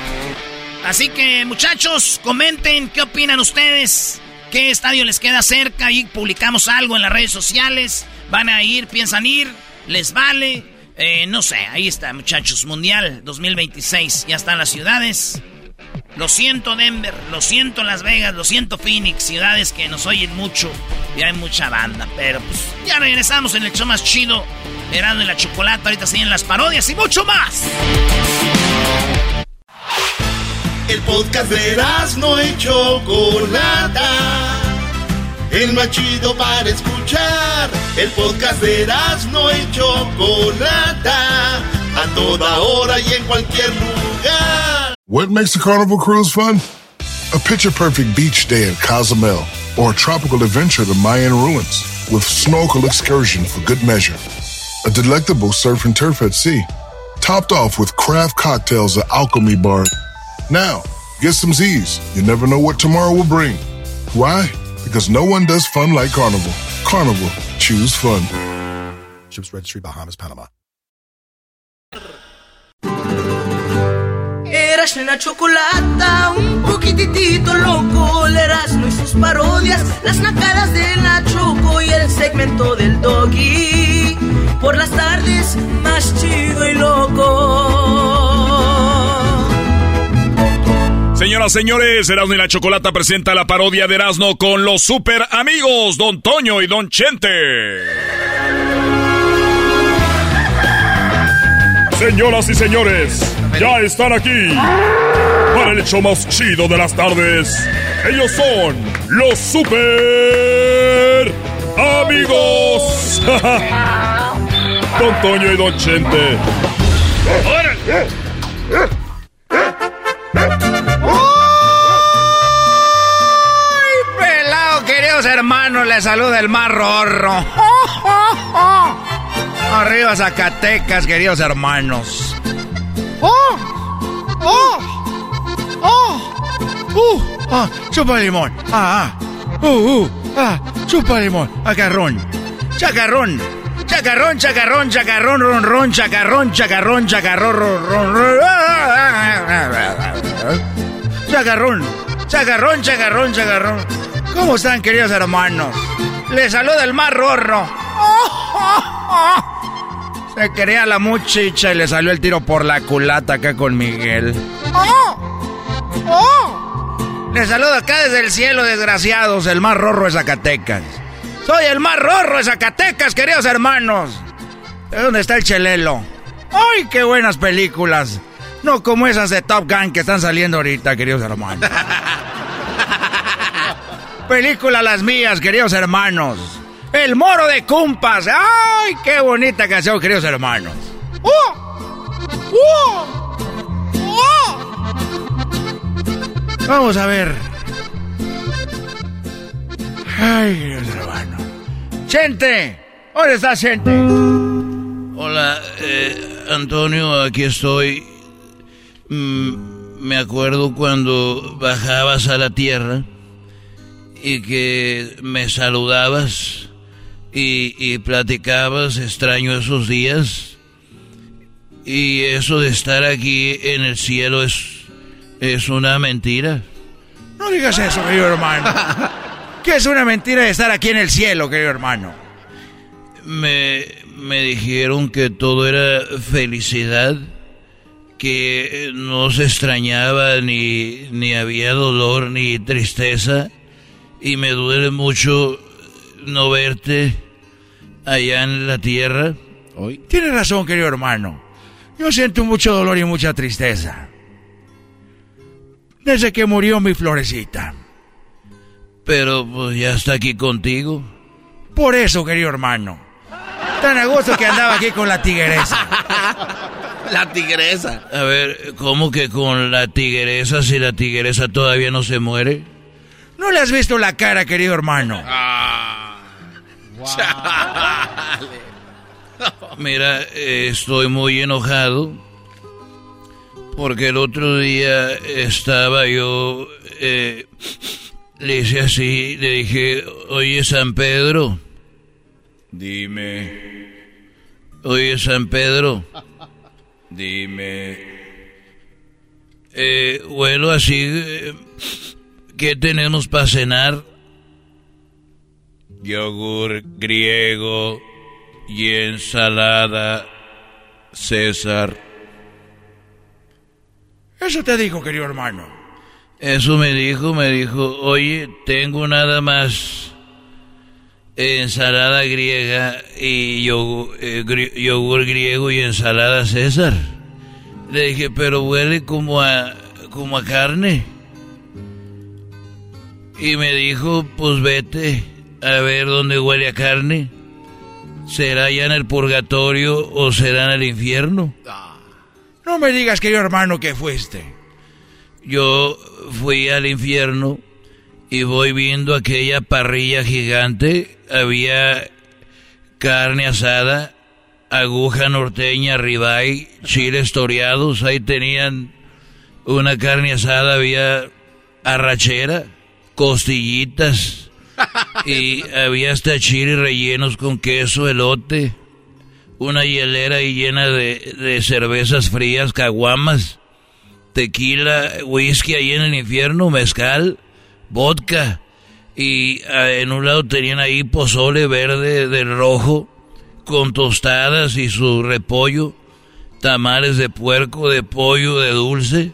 Así que muchachos, comenten qué opinan ustedes. ¿Qué estadio les queda cerca? Y publicamos algo en las redes sociales. ¿Van a ir? ¿Piensan ir? ¿Les vale? Eh, no sé, ahí está, muchachos. Mundial 2026. Ya están las ciudades. Lo siento, Denver. Lo siento, Las Vegas. Lo siento, Phoenix. Ciudades que nos oyen mucho. Y hay mucha banda. Pero pues ya regresamos en el show más chido. Erando en la chocolate. Ahorita siguen las parodias y mucho más. El podcast de no y Chocolata. El más chido para escuchar. El podcast de no y Chocolata. A toda hora y en cualquier lugar. What makes a carnival cruise fun? A picture perfect beach day at Cozumel or a tropical adventure to Mayan ruins with snorkel excursion for good measure. A delectable surf and turf at sea, topped off with craft cocktails at Alchemy Bar. Now, get some Z's. You never know what tomorrow will bring. Why? Because no one does fun like Carnival. Carnival, choose fun. Ships Registry, Bahamas, Panama. Eras una chocolata, un poquitito loco, el Erasmo y sus parodias, las nacadas de la Choco y el segmento del Doggy. Por las tardes, más chido y loco. Señoras, señores, Erasmo y la Chocolata presenta la parodia de Erasmo con los super amigos Don Toño y Don Chente. Señoras y señores, ya están aquí para el hecho más chido de las tardes. Ellos son los super amigos. Don Toño y Don Chente. ¡Ay, hermanos! Les saluda el mar rorro. Arriba Zacatecas, queridos hermanos. ¡Oh! ¡Oh! ¡Oh! ¡Uh! ¡Ah! ¡Chupa limón! ¡Ah! ah. ¡Uh! ¡Uh! ¡Ah! ¡Chupa limón! ¡Acarrón! ¡Chacarrón! ¡Chacarrón, chacarrón, chacarrón, ron, ron, chacarrón, chacarrón, chacarrón, ron, ron, ron! ¡Chacarrón! ¡Chacarrón, chacarrón, chacarrón! ¿Cómo están, queridos hermanos? Les saluda el mar rorro. Se quería la muchicha y le salió el tiro por la culata acá con Miguel. Les saludo acá desde el cielo, desgraciados, el más rorro de Zacatecas. Soy el más rorro de Zacatecas, queridos hermanos. ¿De dónde está el chelelo? ¡Ay, qué buenas películas! No como esas de Top Gun que están saliendo ahorita, queridos hermanos. Película las mías, queridos hermanos. El moro de Cumpas. ¡Ay, qué bonita canción, queridos hermanos! Vamos a ver. Ay, queridos hermanos. ¡Chente! ¿Dónde está Chente? Hola, eh, Antonio, aquí estoy. Mm, me acuerdo cuando bajabas a la tierra y que me saludabas y, y platicabas, extraño esos días. Y eso de estar aquí en el cielo es, es una mentira. No digas eso, querido hermano. ¿Qué es una mentira de estar aquí en el cielo, querido hermano? Me, me dijeron que todo era felicidad, que no se extrañaba ni, ni había dolor ni tristeza y me duele mucho no verte allá en la tierra. Hoy. Tienes razón, querido hermano. Yo siento mucho dolor y mucha tristeza. Desde que murió mi florecita. Pero pues ya está aquí contigo. Por eso, querido hermano. Tan a gusto que andaba aquí con la tigresa. La tigresa. A ver, ¿cómo que con la tigresa si la tigresa todavía no se muere? ¿No le has visto la cara, querido hermano? Mira, eh, estoy muy enojado porque el otro día estaba yo, eh, le hice así, le dije, oye San Pedro, dime, oye San Pedro, dime, eh, bueno, así, eh, ¿qué tenemos para cenar? Yogur griego y ensalada César. Eso te dijo, querido hermano. Eso me dijo, me dijo, oye, tengo nada más ensalada griega y yogur, eh, gri- yogur griego y ensalada César. Le dije, pero huele como a, como a carne. Y me dijo, pues vete a ver dónde huele a carne. ¿Será ya en el purgatorio o será en el infierno? No me digas, querido hermano, que fuiste. yo fui al infierno y voy viendo aquella parrilla gigante. Había carne asada, aguja norteña, ribeye, chiles toreados. Ahí tenían una carne asada, había arrachera, costillitas y había hasta chiles rellenos con queso, elote, una hielera ahí llena de, de cervezas frías, caguamas, tequila, whisky ahí en el infierno, mezcal, vodka. Y ah, en un lado tenían ahí pozole verde del rojo con tostadas y su repollo, tamales de puerco, de pollo, de dulce.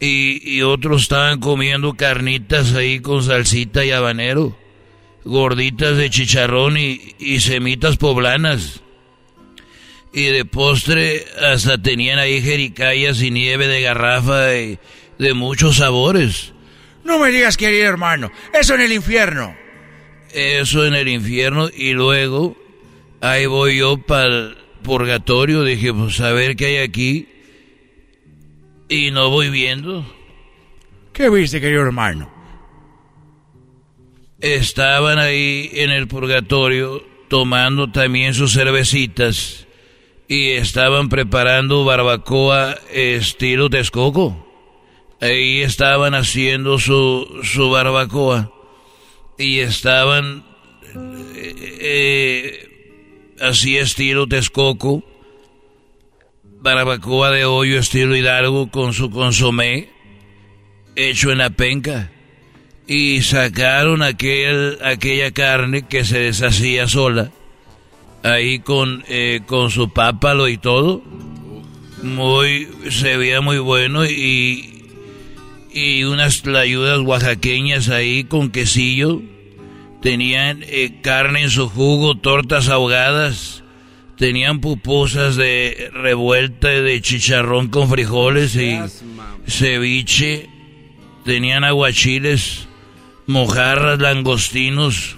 Y, y otros estaban comiendo carnitas ahí con salsita y habanero, gorditas de chicharrón y, y semitas poblanas. Y de postre hasta tenían ahí jericayas y nieve de garrafa y de muchos sabores. No me digas, querido hermano, eso en el infierno. Eso en el infierno y luego ahí voy yo para el purgatorio. Dije, pues a ver qué hay aquí. Y no voy viendo. ¿Qué viste, querido hermano? Estaban ahí en el purgatorio tomando también sus cervecitas y estaban preparando barbacoa estilo Texcoco. Ahí estaban haciendo su, su barbacoa y estaban eh, eh, así estilo Texcoco, barbacoa de hoyo estilo Hidalgo con su consomé hecho en la penca y sacaron aquel, aquella carne que se deshacía sola ahí con, eh, con su pápalo y todo. Muy, se veía muy bueno y, y unas ayudas oaxaqueñas ahí con quesillo. Tenían eh, carne en su jugo, tortas ahogadas. Tenían pupusas de revuelta de chicharrón con frijoles y ceviche. Tenían aguachiles, mojarras, langostinos.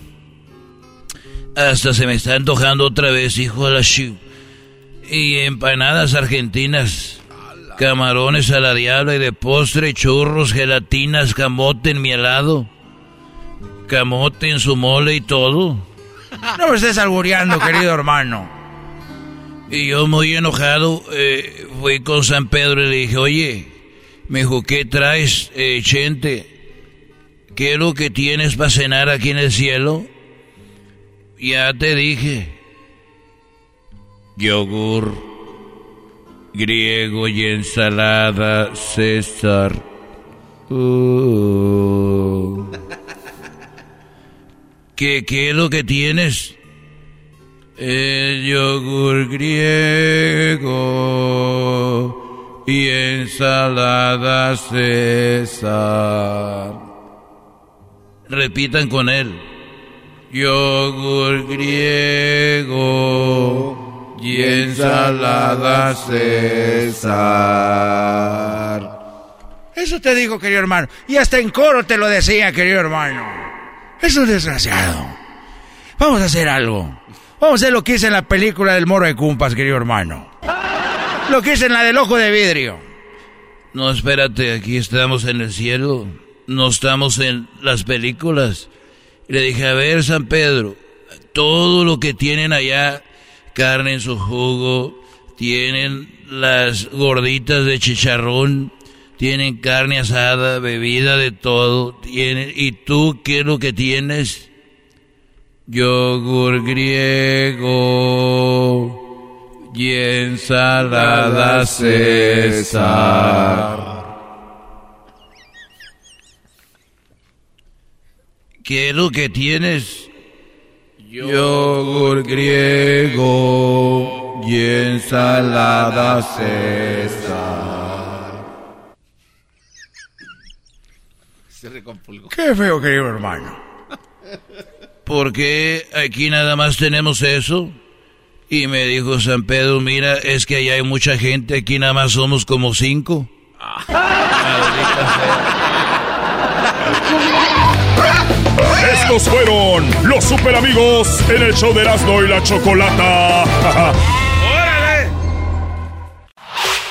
Hasta se me está antojando otra vez, hijo de la chi. Y empanadas argentinas. Camarones a la diabla y de postre, churros, gelatinas, camote en mi helado. Camote en su mole y todo. No me estés albureando, querido hermano. Y yo muy enojado eh, fui con San Pedro y le dije, oye, me dijo, ¿qué traes, eh, Chente? ¿Qué es lo que tienes para cenar aquí en el cielo? Ya te dije. Yogur griego y ensalada César. Uh. ¿Qué, ¿Qué es lo que tienes? El yogur griego y ensalada César. Repitan con él. Yogur griego y ensalada César. Eso te digo, querido hermano. Y hasta en coro te lo decía, querido hermano. Es un desgraciado. Vamos a hacer algo. Vamos a hacer lo que hice en la película del Moro de Cumpas, querido hermano. Lo que hice en la del Ojo de Vidrio. No, espérate, aquí estamos en el cielo. No estamos en las películas. Le dije, a ver, San Pedro, todo lo que tienen allá, carne en su jugo, tienen las gorditas de chicharrón, tienen carne asada, bebida de todo, ¿y tú qué es lo que tienes? Yogur griego y ensalada César. ¿Qué es lo que tienes? Yogur griego y ensalada César. Se recompulgó. Qué feo, querido hermano. ¿Por qué aquí nada más tenemos eso? Y me dijo San Pedro, mira, es que allá hay mucha gente, aquí nada más somos como cinco. Estos fueron los super amigos en el show de Erasmo y la Chocolata.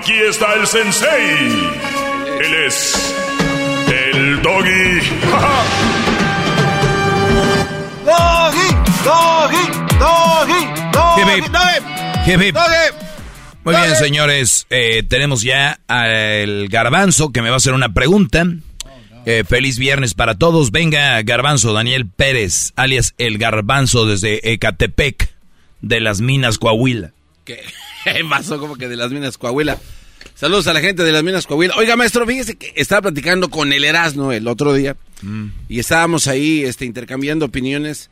Aquí está el sensei. Él es el doggy. Doggy, doggy, doggy, Hip, hip. doggy, Hip, hip. doggy. Muy bien, señores. eh, tenemos ya al Garbanzo que me va a hacer una pregunta. Eh, feliz viernes para todos. Venga, Garbanzo, Daniel Pérez, alias el Garbanzo desde Ecatepec, de las Minas Coahuila. ¿Qué pasó como que de las minas Coahuila? Saludos a la gente de las minas Coahuila. Oiga, maestro, fíjese que estaba platicando con el Erasmo el otro día y estábamos ahí este, intercambiando opiniones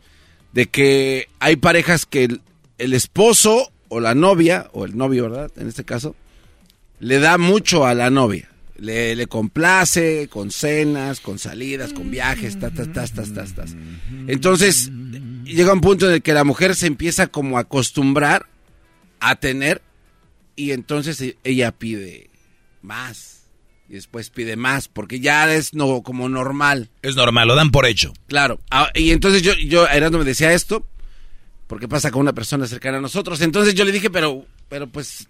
de que hay parejas que el, el esposo o la novia, o el novio, ¿verdad? En este caso, le da mucho a la novia. Le, le complace con cenas, con salidas, con viajes, ta, ta, ta, ta, ta, ta. Entonces, llega un punto en el que la mujer se empieza como a acostumbrar a tener y entonces e- ella pide más y después pide más porque ya es no como normal. Es normal, lo dan por hecho. Claro. Ah, y entonces yo, yo, Erasmo me decía esto, porque pasa con una persona cercana a nosotros. Entonces yo le dije, pero, pero pues,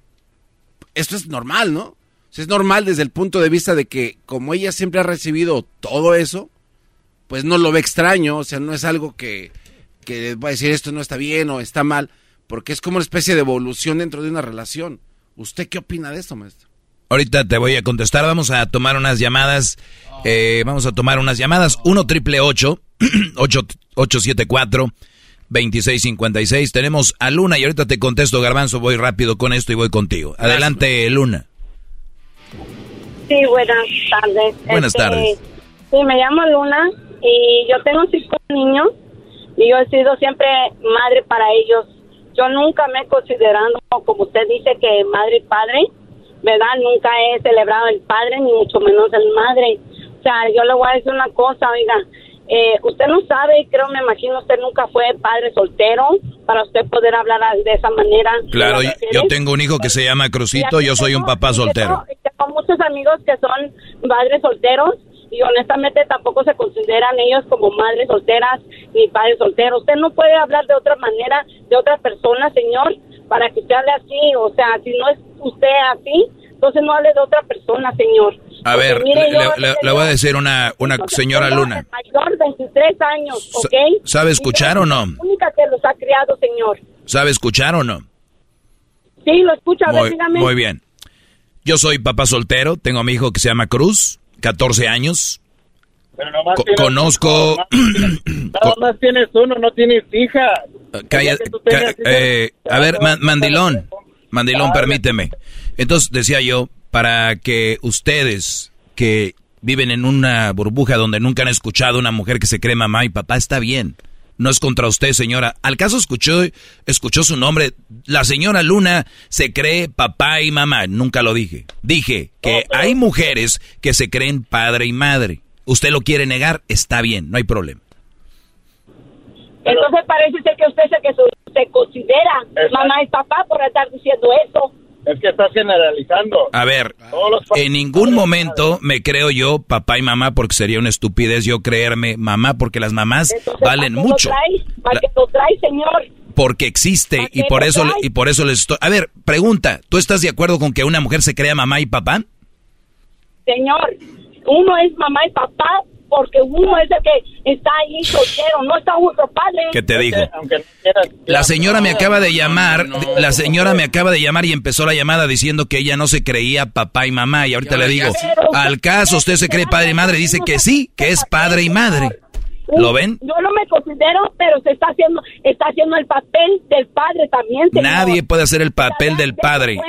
esto es normal, ¿no? O sea, es normal desde el punto de vista de que como ella siempre ha recibido todo eso, pues no lo ve extraño, o sea, no es algo que, que va a decir esto no está bien o está mal, porque es como una especie de evolución dentro de una relación. ¿Usted qué opina de esto, maestro? Ahorita te voy a contestar. Vamos a tomar unas llamadas. eh, vamos a tomar unas llamadas. 1 triple 874 2656. Tenemos a Luna y ahorita te contesto, Garbanzo. Voy rápido con esto y voy contigo. Adelante, Luna. Sí, buenas tardes. Buenas Este, tardes. Sí, me llamo Luna y yo tengo cinco niños y yo he sido siempre madre para ellos. Yo nunca me he considerado, como usted dice, que madre y padre, ¿verdad? Nunca he celebrado el padre, ni mucho menos el madre. O sea, yo le voy a decir una cosa, oiga, eh, usted no sabe, creo, me imagino, usted nunca fue padre soltero para usted poder hablar de esa manera. Claro, yo tengo un hijo que se llama Crucito. Yo soy un papá soltero. Tengo muchos amigos que son padres solteros y honestamente tampoco se consideran ellos como madres solteras ni padres solteros. Usted no puede hablar de otra manera de otra persona, señor, para que usted hable así. O sea, si no es usted así, entonces no hable de otra persona, señor. A ver, mire, le, le- le voy a decir una, una señora Tengo Luna. el Mayor, 23 años, ¿ok? ¿Sabe escuchar o no? La única que los ha criado, señor. ¿Sabe escuchar o no? Sí, lo escucha, a ver, Muy, dígame. muy bien. Yo soy papá soltero, tengo a mi hijo que se llama Cruz, 14 años. Pero nomás Co- tienes- conozco... Nada más tienes uno, no tienes hija. Ca- eh, a ver, ma- mandilón, mandilón, permíteme. Entonces decía yo, para que ustedes que viven en una burbuja donde nunca han escuchado a una mujer que se cree mamá y papá, está bien. No es contra usted, señora. Al caso escuchó, escuchó su nombre. La señora Luna se cree papá y mamá. Nunca lo dije. Dije que hay mujeres que se creen padre y madre. Usted lo quiere negar, está bien, no hay problema. Entonces parece ser que usted se, que se considera mamá y papá por estar diciendo eso. Es que estás generalizando. A ver, en ningún momento me creo yo papá y mamá porque sería una estupidez yo creerme mamá porque las mamás valen ¿Para qué mucho. Lo trae? ¿Para qué lo trae, señor? porque existe y por eso trae? y por eso les estoy. A ver, pregunta, ¿tú estás de acuerdo con que una mujer se crea mamá y papá? Señor, uno es mamá y papá porque uno es el que está ahí soltero, no está otro padre. ¿Qué te dijo? Aunque. La señora me acaba de llamar, la señora me acaba de llamar y empezó la llamada diciendo que ella no se creía papá y mamá y ahorita le digo, al caso usted se cree padre y madre, dice que sí, que es padre y madre. ¿Lo ven? Yo no me considero, pero se está haciendo, está haciendo el papel del padre también. señor. Nadie puede hacer el papel del padre.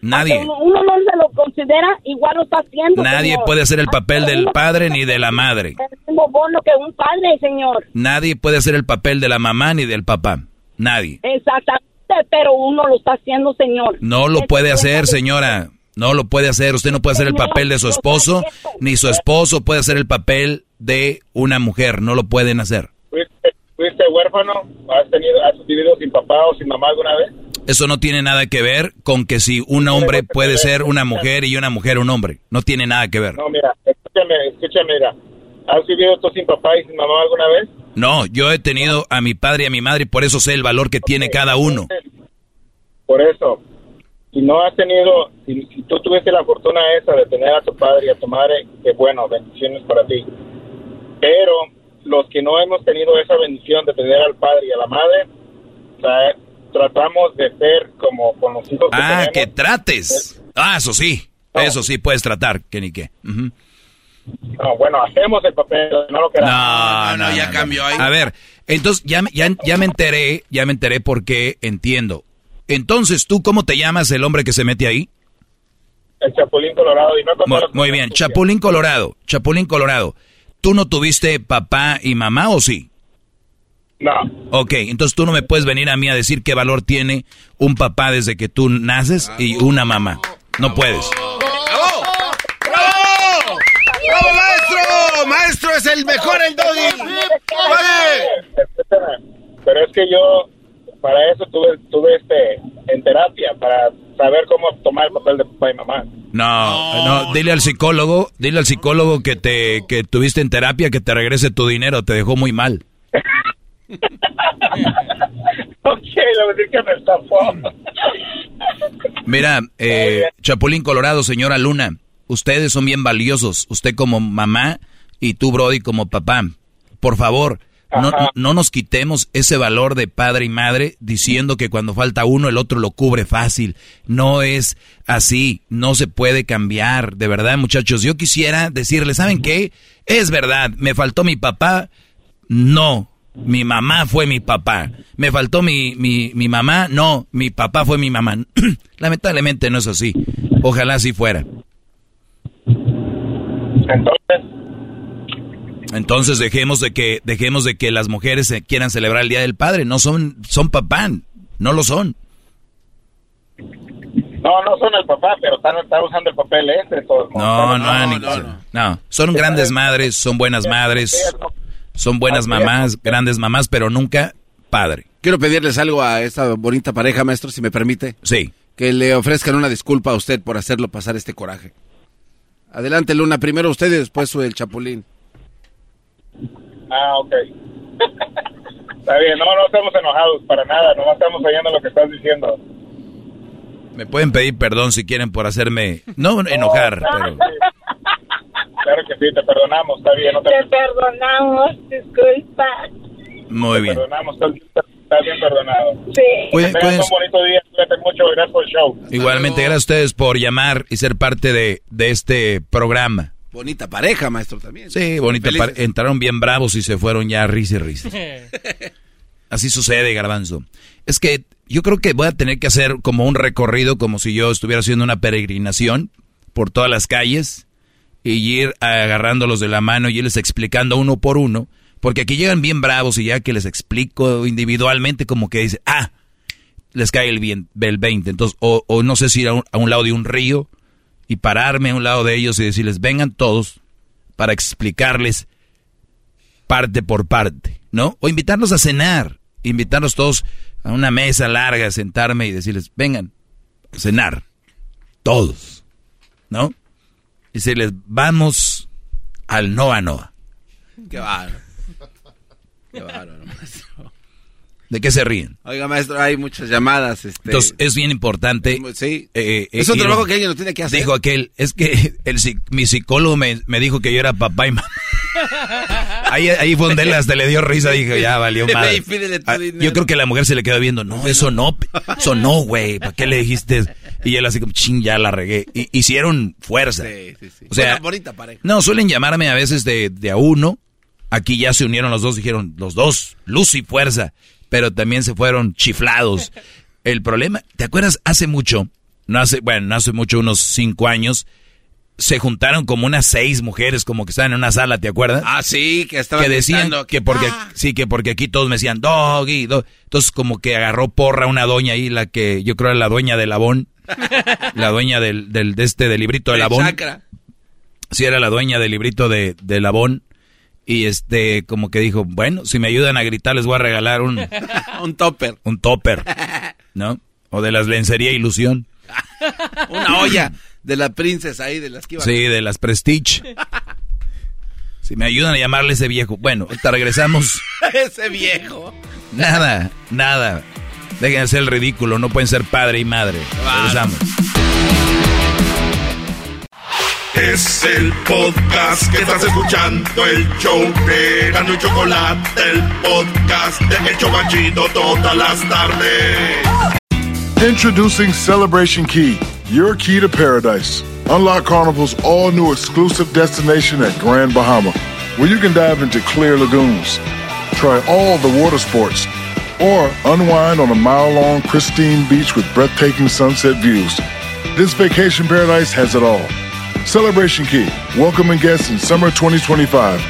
Nadie. Aunque Uno no se lo considera, igual lo está haciendo. Nadie señor. puede hacer el papel del padre ni de la madre. El mismo bono que un padre, señor. Nadie puede hacer el papel de la mamá ni del papá. Nadie. Exactamente, pero uno lo está haciendo, señor. No lo puede hacer, señora. No lo puede hacer. Usted no puede hacer el papel de su esposo, ni su esposo puede hacer el papel de una mujer. No lo pueden hacer. ¿Fuiste, fuiste huérfano? ¿Has, tenido, ¿Has vivido sin papá o sin mamá alguna vez? Eso no tiene nada que ver con que si un hombre puede ser una mujer y una mujer un hombre. No tiene nada que ver. No, mira, escúchame, escúchame, mira. ¿Has vivido tú sin papá y sin mamá alguna vez? No, yo he tenido a mi padre y a mi madre y por eso sé el valor que tiene cada uno. Por eso, si no has tenido, si, si tú tuviste la fortuna esa de tener a tu padre y a tu madre, qué bueno, bendiciones para ti. Pero los que no hemos tenido esa bendición de tener al padre y a la madre, o sea, tratamos de ser como con los hijos que Ah, que trates. Ah, eso sí. Eso sí puedes tratar, que ni qué. Ujú. No, bueno, hacemos el papel, no lo queramos. No, no, ya cambió ahí. A ver, entonces ya, me- ya, ya me enteré, ya me enteré porque entiendo. Entonces, ¿tú cómo te llamas el hombre que se mete ahí? El Chapulín Colorado y no Muy, muy bien, Chapulín Colorado, Chapulín Colorado. ¿Tú no tuviste papá y mamá o sí? No. Ok, entonces tú no me puedes venir a mí a decir qué valor tiene un papá desde que tú naces y una mamá. No puedes. ¡Bravo! ¡Bravo, maestro! ¡Maestro es el mejor, el doggy! Pero es que yo, para eso tuve, tuve este, en terapia, para saber cómo tomar el papel de papá y mamá. No, no, dile al psicólogo, dile al psicólogo que te que tuviste en terapia que te regrese tu dinero, te dejó muy mal. Ok, lo decir que me estafó. Mira, eh, Chapulín Colorado, señora Luna, ustedes son bien valiosos, usted como mamá y tú, Brody, como papá. Por favor, no, no nos quitemos ese valor de padre y madre diciendo que cuando falta uno el otro lo cubre fácil. No es así, no se puede cambiar, de verdad, muchachos. Yo quisiera decirles, ¿saben qué? Es verdad, me faltó mi papá, no. Mi mamá fue mi papá. Me faltó mi, mi, mi mamá. No, mi papá fue mi mamá. Lamentablemente no es así. Ojalá así fuera. Entonces, Entonces dejemos de que dejemos de que las mujeres se quieran celebrar el Día del Padre. No son son papá, no lo son. no, no son el papá, pero están, están usando el papel ese. todo- No, no, ni- no. Son grandes madres, son buenas madres, son buenas mamás, grandes mamás, pero nunca padre. Quiero pedirles algo a esta bonita pareja, maestro, si me permite. Sí. Que le ofrezcan una disculpa a usted por hacerlo pasar este coraje. Adelante, Luna. Primero usted y después el Chapulín. Ah, ok. Está bien, no, no estamos enojados para nada, no estamos oyendo lo que estás diciendo. Me pueden pedir perdón si quieren por hacerme no enojar, pero Claro que sí, te perdonamos, está bien. No te, Te perdonamos, disculpa. muy bien. perdonamos, estás, bien perdonado. Sí. Que un bonito día, cuídate mucho, gracias por el show. Igualmente, gracias a ustedes por llamar y ser parte de, de este programa. Bonita pareja, maestro, también. Sí, bonito. Felices. par- Entraron bien bravos y se fueron ya risa y risa. Así sucede, garbanzo. Es que yo creo que voy a tener que hacer como un recorrido, como si yo estuviera haciendo una peregrinación por todas las calles y ir agarrándolos de la mano y irles explicando uno por uno. Porque aquí llegan bien bravos y ya que les explico individualmente, como que dice, ah, les cae el, bien, el 20. Entonces, o, o no sé si ir a un, a un lado de un río y pararme a un lado de ellos y decirles, vengan todos para explicarles parte por parte, ¿no? O invitarlos a cenar, invitarlos todos a una mesa larga, sentarme y decirles, vengan a cenar, todos, ¿no? Y decirles, vamos al Noa Noa. Qué bárbaro. Qué bárbaro, maestro. ¿De qué se ríen? Oiga, maestro, hay muchas llamadas. Este, Entonces, es bien importante. Sí. eh, es eh, un ir- trabajo que alguien lo tiene que hacer. Dijo aquel, es que el, mi psicólogo me, me dijo que yo era papá y mamá. Ahí, ahí fue donde él hasta le dio risa, dijo, ya valió madre. Ah. Yo creo que la mujer se le quedó viendo, no, eso no, eso no, güey, ¿para qué le dijiste? Y él así como, ching, ya la regué. Y hicieron fuerza. Sí, sí, sí. O sea, Buena, bonita pareja. no, suelen llamarme a veces de, de a uno. Aquí ya se unieron los dos, dijeron los dos, luz y fuerza. Pero también se fueron chiflados. El problema, ¿te acuerdas? Hace mucho, no hace, bueno, no hace mucho, unos cinco años, se juntaron como unas seis mujeres, como que estaban en una sala, ¿te acuerdas? Ah, sí, que estaban que decían que porque sí que porque aquí todos me decían doggy, dog". entonces como que agarró porra una doña ahí la que yo creo era la dueña del Avon La dueña del, del, de este, del librito de Labón. Sí, era la dueña del librito de, de Labón. Y este, como que dijo, bueno, si me ayudan a gritar les voy a regalar un... un topper. Un topper, ¿no? O de las lencería ilusión. Una olla de la princesa ahí, de las que iban. Sí, de las Prestige. Si me ayudan a llamarle ese viejo. Bueno, ahorita regresamos. ese viejo. Nada, nada. Dejen de hacer el ridículo, no pueden ser padre y madre. Regresamos. Es el podcast que estás escuchando, el show de y Chocolate, el podcast de El todas las tardes. Introducing Celebration Key, your key to paradise. Unlock Carnival's all new exclusive destination at Grand Bahama, where you can dive into clear lagoons, try all the water sports, or unwind on a mile long, pristine beach with breathtaking sunset views. This vacation paradise has it all. Celebration Key, welcoming guests in summer 2025.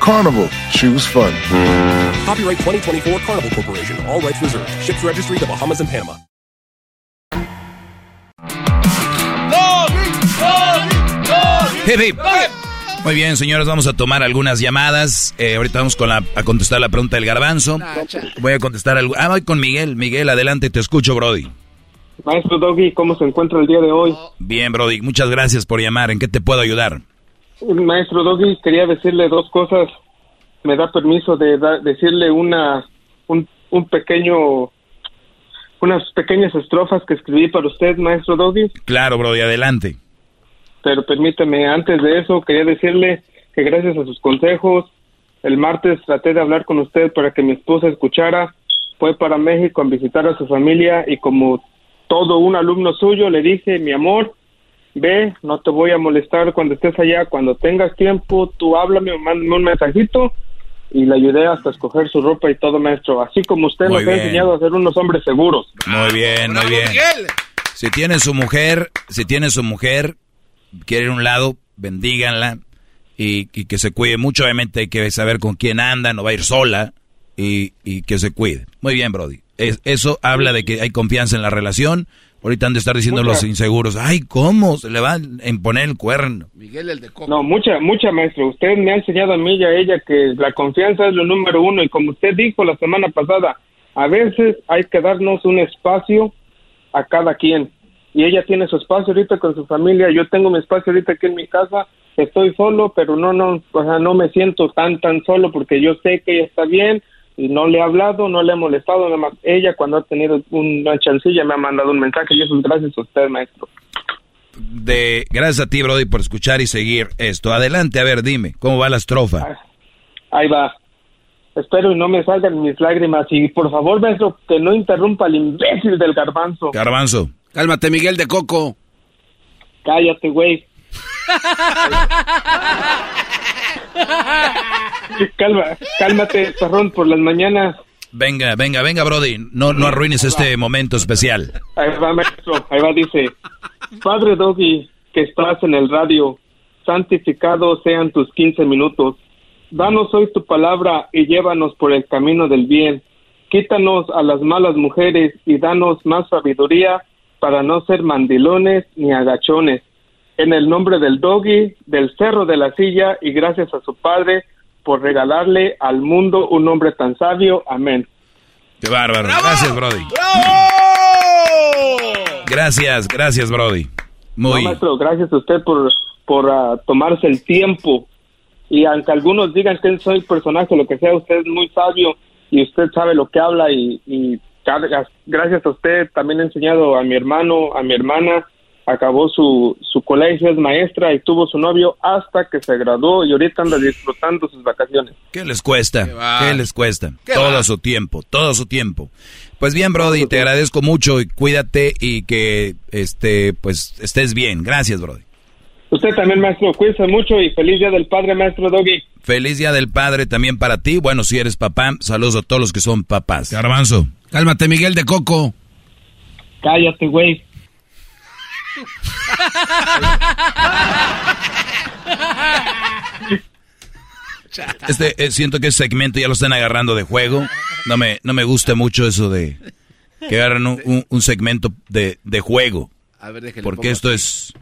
Carnival, choose fun. Copyright 2024 Carnival Corporation, all rights reserved. Ships registry the Bahamas and Panama. Hip, hip. Muy bien, señores, vamos a tomar algunas llamadas. Eh, ahorita vamos con la, a contestar la pregunta del garbanzo. Voy a contestar algo. Ah, voy con Miguel. Miguel, adelante, te escucho, Brody. Maestro Doggy, ¿cómo se encuentra el día de hoy? Bien, Brody, muchas gracias por llamar. ¿En qué te puedo ayudar? Maestro Doggy, quería decirle dos cosas. ¿Me da permiso de da- decirle una, un, un pequeño, unas pequeñas estrofas que escribí para usted, Maestro Doggy? Claro, Brody, adelante. pero permítame, antes de eso, quería decirle que gracias a sus consejos, el martes traté de hablar con usted para que mi esposa escuchara, fue para México a visitar a su familia y como todo un alumno suyo le dije, mi amor, ve, no te voy a molestar cuando estés allá, cuando tengas tiempo, tú háblame o mándame un mensajito y le ayudé hasta escoger su ropa y todo, maestro, así como usted Muy nos ha enseñado a ser unos hombres seguros. Muy bien, muy bien. Si tiene su mujer, si tiene su mujer, quiere ir a un lado, bendíganla y, y que se cuide mucho. Obviamente hay que saber con quién anda, no va a ir sola y, y que se cuide. Muy bien, Brody. Es- eso habla de que hay confianza en la relación. Ahorita han de estar diciendo Mucha. los inseguros, ay, ¿cómo? Se le va a imponer el cuerno. Miguel el de Coco. No, mucha, mucha, maestro. Usted me ha enseñado a mí y a ella que la confianza es lo número uno y como usted dijo la semana pasada, a veces hay que darnos un espacio a cada quien. Y ella tiene su espacio ahorita con su familia, yo tengo mi espacio ahorita aquí en mi casa, estoy solo, pero no, no, o sea, no me siento tan, tan solo porque yo sé que ella está bien no le he hablado, no le he molestado, nada más ella cuando ha tenido una chancilla me ha mandado un mensaje y eso es gracias a usted, maestro. De, gracias a ti, Brody, por escuchar y seguir esto. Adelante, a ver, dime, ¿cómo va la estrofa? Ahí va. Espero y no me salgan mis lágrimas. Y por favor, maestro, que no interrumpa al imbécil del garbanzo. Garbanzo. Cálmate, Miguel de Coco. Cállate, güey. Calma, cálmate, por las mañanas. Venga, venga, venga, Brody, no, no arruines este momento especial. Ahí va, maestro. Ahí va, dice. Padre Doggy, que estás en el radio, santificados sean tus 15 minutos. Danos hoy tu palabra y llévanos por el camino del bien. Quítanos a las malas mujeres y danos más sabiduría para no ser mandilones ni agachones. En el nombre del Doggy, del Cerro de la Silla y gracias a su padre por regalarle al mundo un hombre tan sabio. Amén. Qué bárbaro. Gracias, Brody. Gracias, gracias, Brody. Muy. No, maestro, gracias a usted por, por ah, tomarse el tiempo. Y aunque algunos digan que soy personaje, lo que sea, usted es muy sabio y usted sabe lo que habla. Y, y gra- gracias a usted también he enseñado a mi hermano, a mi hermana. Acabó su, su colegio, es maestra y tuvo su novio hasta que se graduó y ahorita anda disfrutando sus vacaciones. ¿Qué les cuesta? ¿Qué les cuesta? ¿Qué Todo va? su tiempo, todo su tiempo. Pues bien, Brody, te agradezco mucho y cuídate y que este pues estés bien. Gracias, Brody. Usted también, maestro, cuídese mucho y feliz día del padre, maestro Doggy. Feliz Día del Padre también para ti. Bueno, si eres papá, saludos a todos los que son papás. Garbanzo. Cálmate, Miguel de Coco. Cállate, güey. Este, eh, siento que ese segmento ya lo están agarrando de juego. No me, no me gusta mucho eso de que agarran un, un- un segmento de, de juego. A ver, déjale Porque esto aquí. es...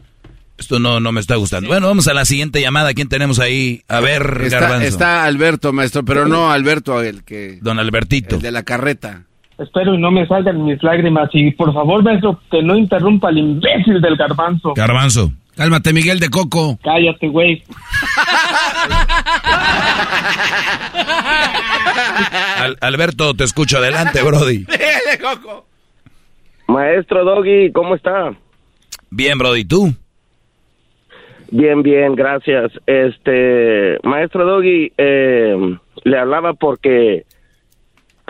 Esto no, no me está gustando. Bueno, vamos a la siguiente llamada. ¿Quién tenemos ahí? A ver, Está, Garbanzo. está Alberto, maestro, pero no Alberto, el que... Don Albertito. El de la carreta. Espero y no me salgan mis lágrimas. Y por favor, maestro, que no interrumpa al imbécil del garbanzo. Garbanzo. Cálmate, Miguel de Coco. Cállate, güey. Al- Alberto, te escucho. Adelante, Brody. Maestro Doggy, ¿cómo está? Bien, Brody. ¿Tú? Bien, bien, gracias. Este, maestro Doggy, eh, le hablaba porque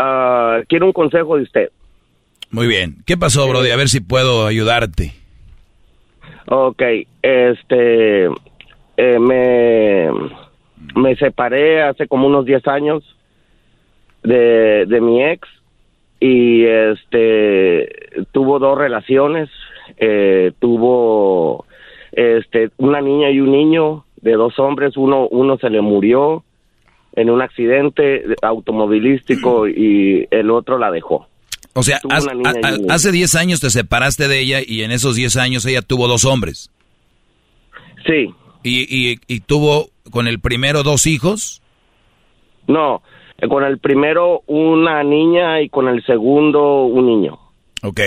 ah, quiero un consejo de usted. Muy bien. ¿Qué pasó, Brody? A ver si puedo ayudarte. Ok, este, eh, me, me separé hace como unos 10 años de, de mi ex y este, tuvo dos relaciones, eh, tuvo este, una niña y un niño de dos hombres, uno, uno se le murió en un accidente automovilístico y el otro la dejó. O sea, a- hace 10 años te separaste de ella y en esos 10 años ella tuvo dos hombres. Sí. ¿Y, y, y tuvo con el primero dos hijos? No, con el primero una niña y con el segundo un niño. Ok.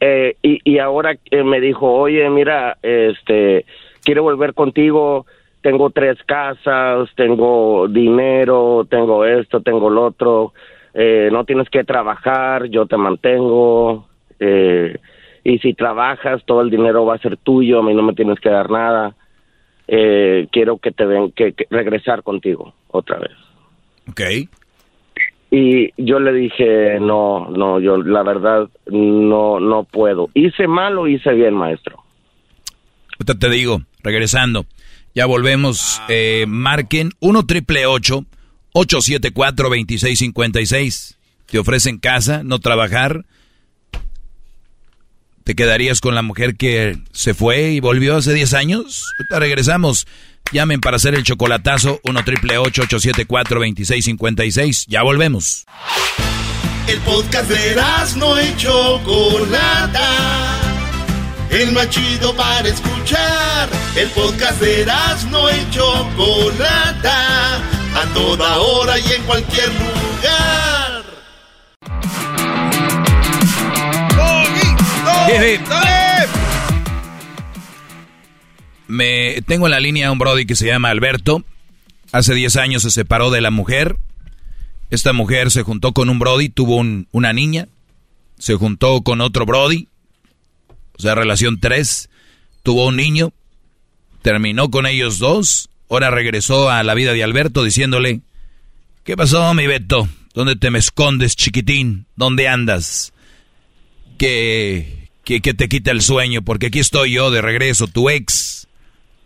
Eh, y, y ahora eh, me dijo, oye, mira, este, quiero volver contigo, tengo tres casas, tengo dinero, tengo esto, tengo lo otro, eh, no tienes que trabajar, yo te mantengo, eh, y si trabajas, todo el dinero va a ser tuyo, a mí no me tienes que dar nada, eh, quiero que te ven, que, que regresar contigo otra vez. Ok. Y yo le dije, no, no, yo la verdad no, no puedo. ¿Hice mal o hice bien, maestro? Te digo, regresando. Ya volvemos. Eh, marquen 1 triple 874 2656. Te ofrecen casa, no trabajar. ¿Te quedarías con la mujer que se fue y volvió hace 10 años? Ahorita regresamos. Llamen para hacer el chocolatazo 1 triple 874 2656. Ya volvemos. El podcast de no y Chocolata. El más chido para escuchar. El podcast de no y Chocolata. A toda hora y en cualquier lugar. Me tengo en la línea a un brody que se llama Alberto. Hace 10 años se separó de la mujer. Esta mujer se juntó con un brody, tuvo un- una niña. Se juntó con otro brody. O sea, relación 3. Tuvo un niño. Terminó con ellos dos. Ahora regresó a la vida de Alberto diciéndole, ¿qué pasó, mi Beto? ¿Dónde te me escondes, chiquitín? ¿Dónde andas? Que, que, que te quita el sueño, porque aquí estoy yo de regreso, tu ex.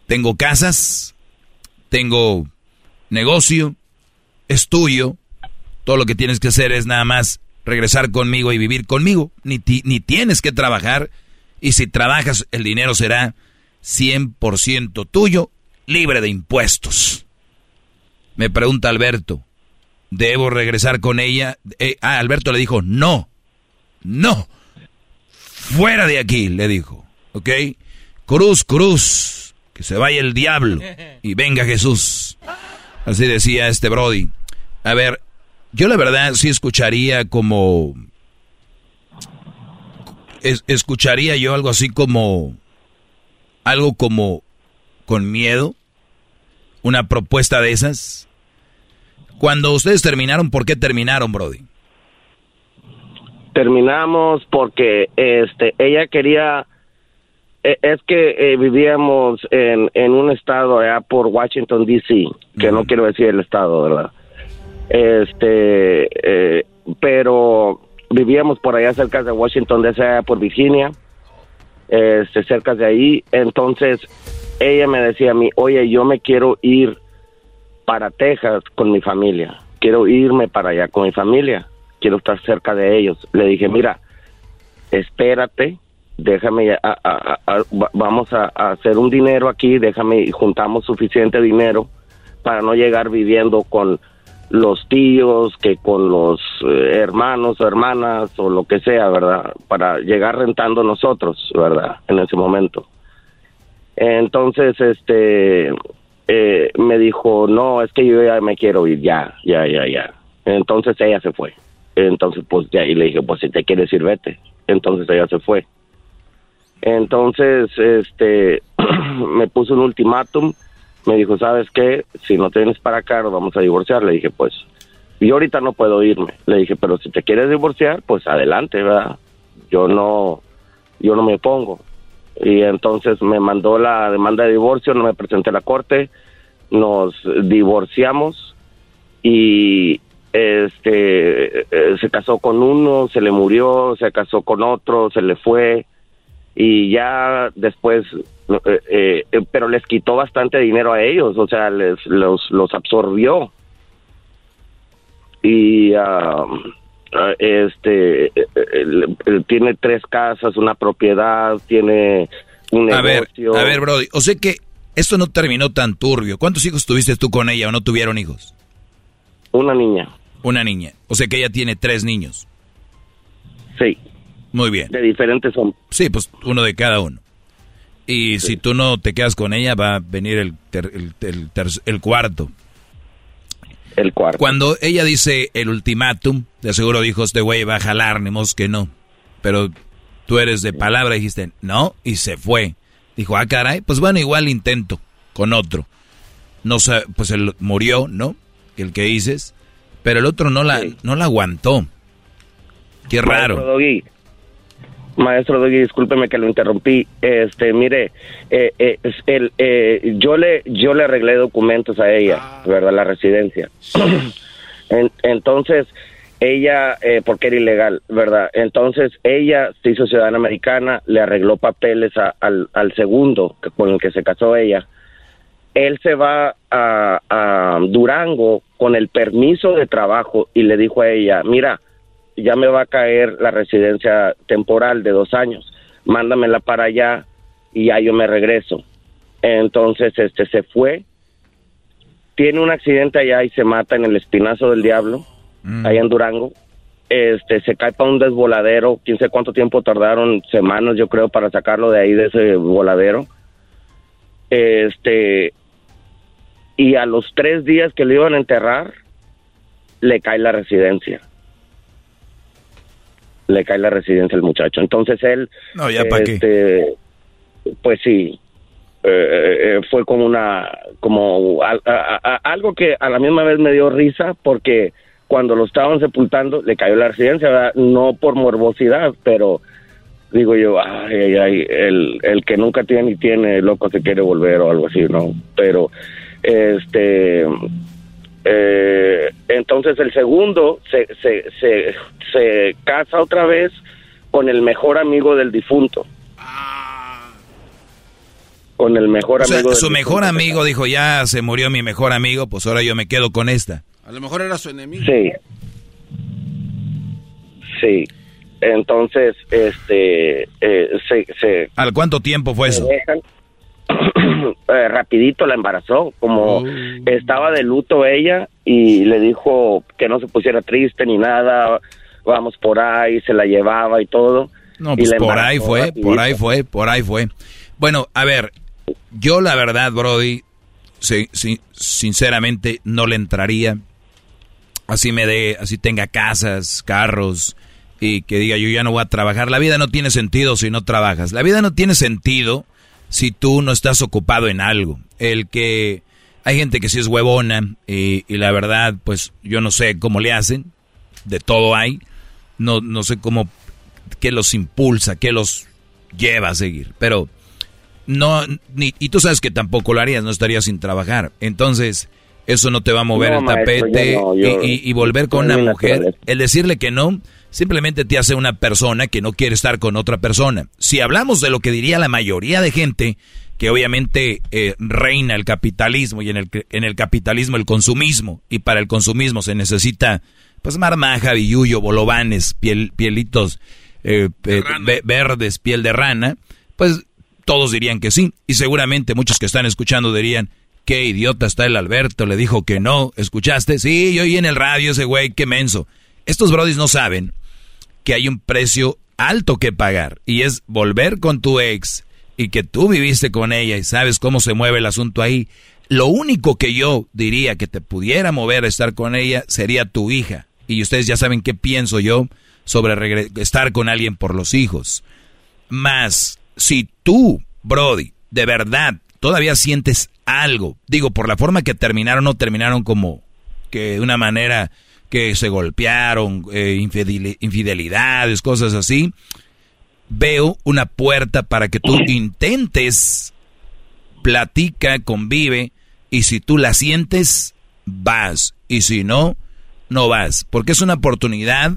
Tengo casas, tengo negocio, es tuyo. Todo lo que tienes que hacer es nada más regresar conmigo y vivir conmigo. Ni, ti- ni tienes que trabajar. Y si trabajas, el dinero será 100% tuyo, libre de impuestos. Me pregunta Alberto, ¿debo regresar con ella? Eh, ah, Alberto le dijo, no, no, fuera de aquí, le dijo, ¿ok? Cruz, cruz, que se vaya el diablo y venga Jesús. Así decía este Brody. A ver, yo la verdad sí escucharía como... es- escucharía yo algo así como... Algo como con miedo. Una propuesta de esas. Cuando ustedes terminaron, ¿por qué terminaron, Brody? terminamos porque este ella quería eh, es que eh, vivíamos en, en un estado allá por Washington D.C. que no quiero decir el estado verdad este eh, pero vivíamos por allá cerca de Washington D.C. por Virginia este cerca de ahí entonces ella me decía a mí oye yo me quiero ir para Texas con mi familia quiero irme para allá con mi familia quiero estar cerca de ellos. Le dije, mira, espérate, déjame, vamos a hacer un dinero aquí, déjame, y juntamos suficiente dinero para no llegar viviendo con los tíos, que con los eh, hermanos o hermanas o lo que sea, ¿verdad? Para llegar rentando nosotros, ¿verdad? En ese momento. Entonces, este, eh, me dijo, no, es que yo ya me quiero ir, ya, ya, ya, ya. Entonces ella se fue. Entonces, pues ya, y le dije, pues si te quieres ir, vete. Entonces ella se fue. Entonces, este, me puso un ultimátum, me dijo, ¿sabes qué? Si no te vienes para acá, nos vamos a divorciar. Le dije, pues, yo ahorita no puedo irme. Le dije, pero si te quieres divorciar, pues adelante, ¿verdad? Yo no, yo no me opongo. Y entonces me mandó la demanda de divorcio, no me presenté a la corte, nos divorciamos y este eh, se casó con uno, se le murió, se casó con otro, se le fue y ya después eh, eh, pero les quitó bastante dinero a ellos, o sea, les los los absorbió. Y ah, ah, este tiene tres casas, una propiedad, tiene un negocio. A ver, a ver, Brody, o sea que esto no terminó tan turbio. ¿Cuántos hijos tuviste tú con ella o no tuvieron hijos? Una niña. Una niña. O sea que ella tiene tres niños. Sí. Muy bien. De diferentes hombres. Sí, pues uno de cada uno. Y si tú no te quedas con ella, va a venir el, el, el, cuarto. El cuarto. Cuando ella dice el ultimátum, de seguro dijo, este güey va a jalar, ni que no. Pero tú eres de palabra, dijiste, no, y se fue. Dijo, ah, caray, pues bueno, igual intento con otro. No pues él murió, ¿no? El que dices. Pero el otro no la, no la aguantó. Qué raro. Doggy, Maestro Doggy, discúlpeme que lo interrumpí. Este, mire, eh, eh, el, eh, yo le yo le arreglé documentos a ella, ah. ¿verdad? La residencia. entonces, ella, porque era ilegal, ¿verdad? Entonces, ella se hizo ciudadana americana, le arregló papeles al, al segundo con el que se casó ella él se va a, Durango con el permiso de trabajo y le dijo a ella, mira, ya me va a caer la residencia temporal de dos años, mándamela para allá y ya yo me regreso. Entonces, este, se fue, tiene un accidente allá y se mata en el Espinazo del Diablo, mm. allá en Durango. Este, se cae para un desvoladero, quién sé cuánto tiempo tardaron, semanas yo creo, para sacarlo de ahí, de ese voladero. Este, y a los tres días que le iban a enterrar, le cae la residencia. Le cae la residencia al muchacho. Entonces él... No, ya para qué. Este, pues sí, eh, eh, fue como una... como algo que a la misma vez me dio risa porque cuando lo estaban sepultando le cayó la residencia, no por morbosidad, pero digo yo, ay, ay, ay, el, el que nunca tiene ni tiene, loco se quiere volver o algo así, ¿no? Pero este, eh, entonces el segundo se, se, se, se casa otra vez con el mejor amigo del difunto. Con el mejor o sea, amigo. su mejor amigo dijo, ya se murió mi mejor amigo, pues ahora yo me quedo con esta. A lo mejor era su enemigo. Sí. Sí. Entonces, este, eh, se, se... ¿Al cuánto tiempo fue eso? Eh, rapidito la embarazó, como oh. estaba de luto ella y le dijo que no se pusiera triste ni nada, vamos por ahí, se la llevaba y todo. No, pues por ahí fue, por ahí fue, por ahí fue. Bueno, a ver, yo la verdad, Brody, sinceramente no le entraría. Así me dé, así tenga casas, carros y que diga yo ya no voy a trabajar. La vida no tiene sentido si no trabajas. La vida no tiene sentido si tú no estás ocupado en algo. El que hay gente que sí es huevona y, la verdad, pues yo no sé cómo le hacen, de todo hay, no, no sé cómo, qué los impulsa, qué los lleva a seguir, pero no, ni, y tú sabes que tampoco lo harías, no estarías sin trabajar. Entonces, eso no te va a mover el tapete y, y, volver con una mujer, el decirle que no, simplemente te hace una persona que no quiere estar con otra persona. Si hablamos de lo que diría la mayoría de gente, que obviamente eh, reina el capitalismo y en el, en el capitalismo el consumismo, y para el consumismo se necesita pues marmaja, billuyo, bolovanes, piel, pielitos eh, verdes, piel de rana, pues todos dirían que sí. Y seguramente muchos que están escuchando dirían, qué idiota está el Alberto, le dijo que no, ¿escuchaste? Sí, yo oí en el radio ese güey, qué menso. Estos brodis no saben que hay un precio alto que pagar y es volver con tu ex y que tú viviste con ella y sabes cómo se mueve el asunto ahí. Lo único que yo diría que te pudiera mover a estar con ella sería tu hija. Y ustedes ya saben qué pienso yo sobre estar con alguien por los hijos. Más, si tú, Brody, de verdad, todavía sientes algo, digo, por la forma que terminaron, no terminaron como que de una manera que se golpearon, eh, infidelidades, cosas así, veo una puerta para que tú intentes, platica, convive, y si tú la sientes, vas, y si no, no vas, porque es una oportunidad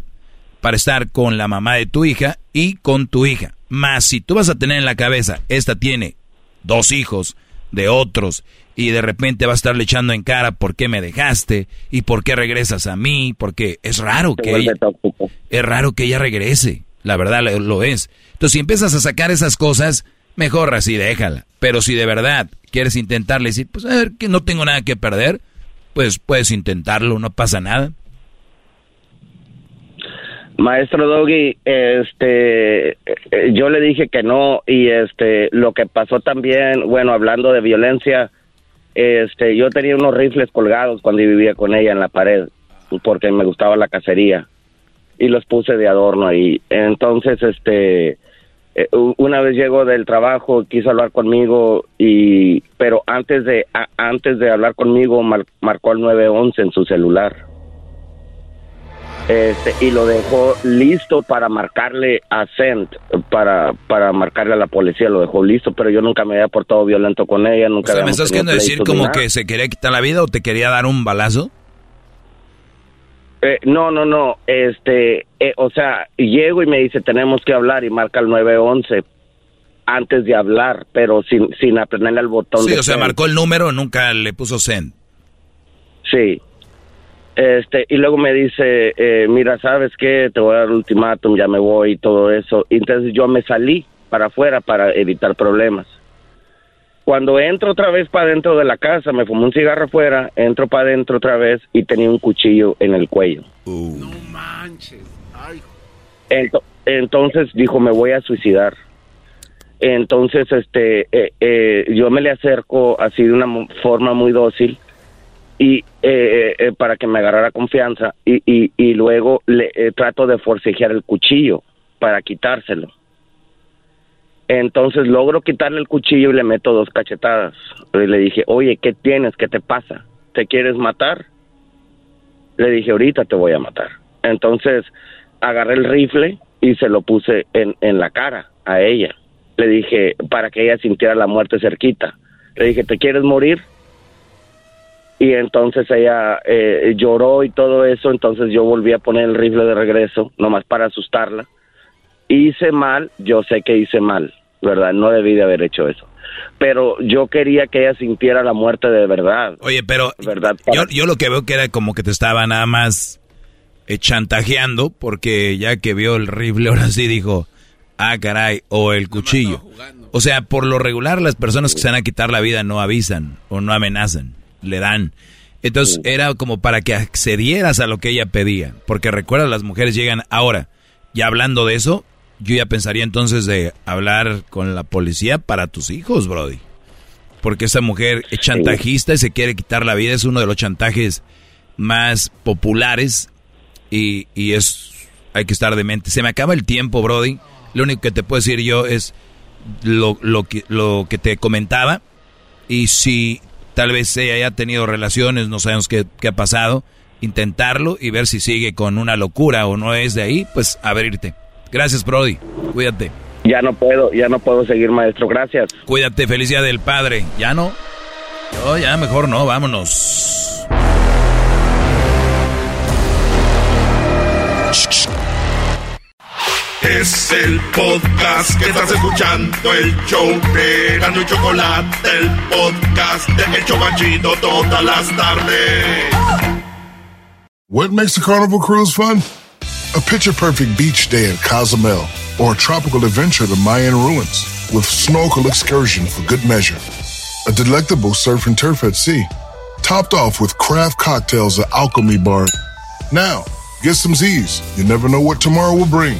para estar con la mamá de tu hija y con tu hija. Más si tú vas a tener en la cabeza, esta tiene dos hijos de otros y de repente va a estarle echando en cara por qué me dejaste y por qué regresas a mí, porque es raro que ella, es raro que ella regrese, la verdad lo es. Entonces si empiezas a sacar esas cosas, mejor así déjala. Pero si de verdad quieres intentarle decir, pues a ver que no tengo nada que perder, pues puedes intentarlo, no pasa nada. Maestro Doggy, este, eh, yo le dije que no y este, lo que pasó también, bueno, hablando de violencia, este, yo tenía unos rifles colgados cuando vivía con ella en la pared, porque me gustaba la cacería y los puse de adorno ahí. Entonces, este, eh, una vez llegó del trabajo, quiso hablar conmigo y, pero antes de, antes de hablar conmigo marcó el 911 en su celular este, y lo dejó listo para marcarle a Cent, para, para marcarle a la policía, lo dejó listo, pero yo nunca me había portado violento con ella, nunca... ¿me estás queriendo decir como que se quería quitar la vida o te quería dar un balazo? Eh, no, no, no, este, eh, o sea, llego y me dice, tenemos que hablar y marca el 911 antes de hablar, pero sin, sin aprenderle al botón. Sí, o sea, marcó el número, nunca le puso send. Sí. Este, y luego me dice, eh, mira, ¿sabes qué? Te voy a dar un ultimátum, ya me voy y todo eso. entonces yo me salí para afuera para evitar problemas. Cuando entro otra vez para dentro de la casa, me fumé un cigarro afuera, entro para adentro otra vez y tenía un cuchillo en el cuello. No manches. entonces dijo, me voy a suicidar. Entonces, este, eh, eh, yo me le acerco así de una forma muy dócil y eh, eh, para que me agarrara confianza y, y, y luego le eh, trato de forcejear el cuchillo para quitárselo. Entonces logro quitarle el cuchillo y le meto dos cachetadas. Y le dije, oye, ¿qué tienes? ¿Qué te pasa? ¿Te quieres matar? Le dije, ahorita te voy a matar. Entonces agarré el rifle y se lo puse en, en la cara a ella. Le dije, para que ella sintiera la muerte cerquita. Le dije, ¿te quieres morir? Y entonces ella eh, lloró y todo eso, entonces yo volví a poner el rifle de regreso, nomás para asustarla. Hice mal, yo sé que hice mal, ¿verdad? No debí de haber hecho eso. Pero yo quería que ella sintiera la muerte de verdad. Oye, pero ¿verdad? Yo, yo lo que veo que era como que te estaba nada más eh, chantajeando, porque ya que vio el rifle, ahora sí dijo, ah, caray, o el cuchillo. O sea, por lo regular las personas que se van a quitar la vida no avisan o no amenazan le dan. Entonces era como para que accedieras a lo que ella pedía. Porque recuerda, las mujeres llegan ahora. Ya hablando de eso, yo ya pensaría entonces de hablar con la policía para tus hijos, Brody. Porque esa mujer es chantajista y se quiere quitar la vida. Es uno de los chantajes más populares y, y es hay que estar de mente. Se me acaba el tiempo, Brody. Lo único que te puedo decir yo es lo, lo, que, lo que te comentaba. Y si Tal vez ella haya tenido relaciones, no sabemos qué, ha pasado. Intentarlo y ver si sigue con una locura o no es de ahí, pues abrirte. Gracias, Brody. Cuídate. Ya no puedo, ya no puedo seguir, maestro. Gracias. Cuídate, felicidad del padre. ¿Ya no? Yo ya mejor no, vámonos. Es el podcast que estás escuchando, el show de Gano y Chocolate, el podcast de Hecho Machito todas las tardes. What makes a carnival cruise fun? A picture perfect beach day in Cozumel or a tropical adventure to Mayan ruins with snorkel excursion for good measure. a delectable surf and turf at sea, topped off with craft cocktails at Alchemy Bar. Now, get some Z's. You never know what tomorrow will bring.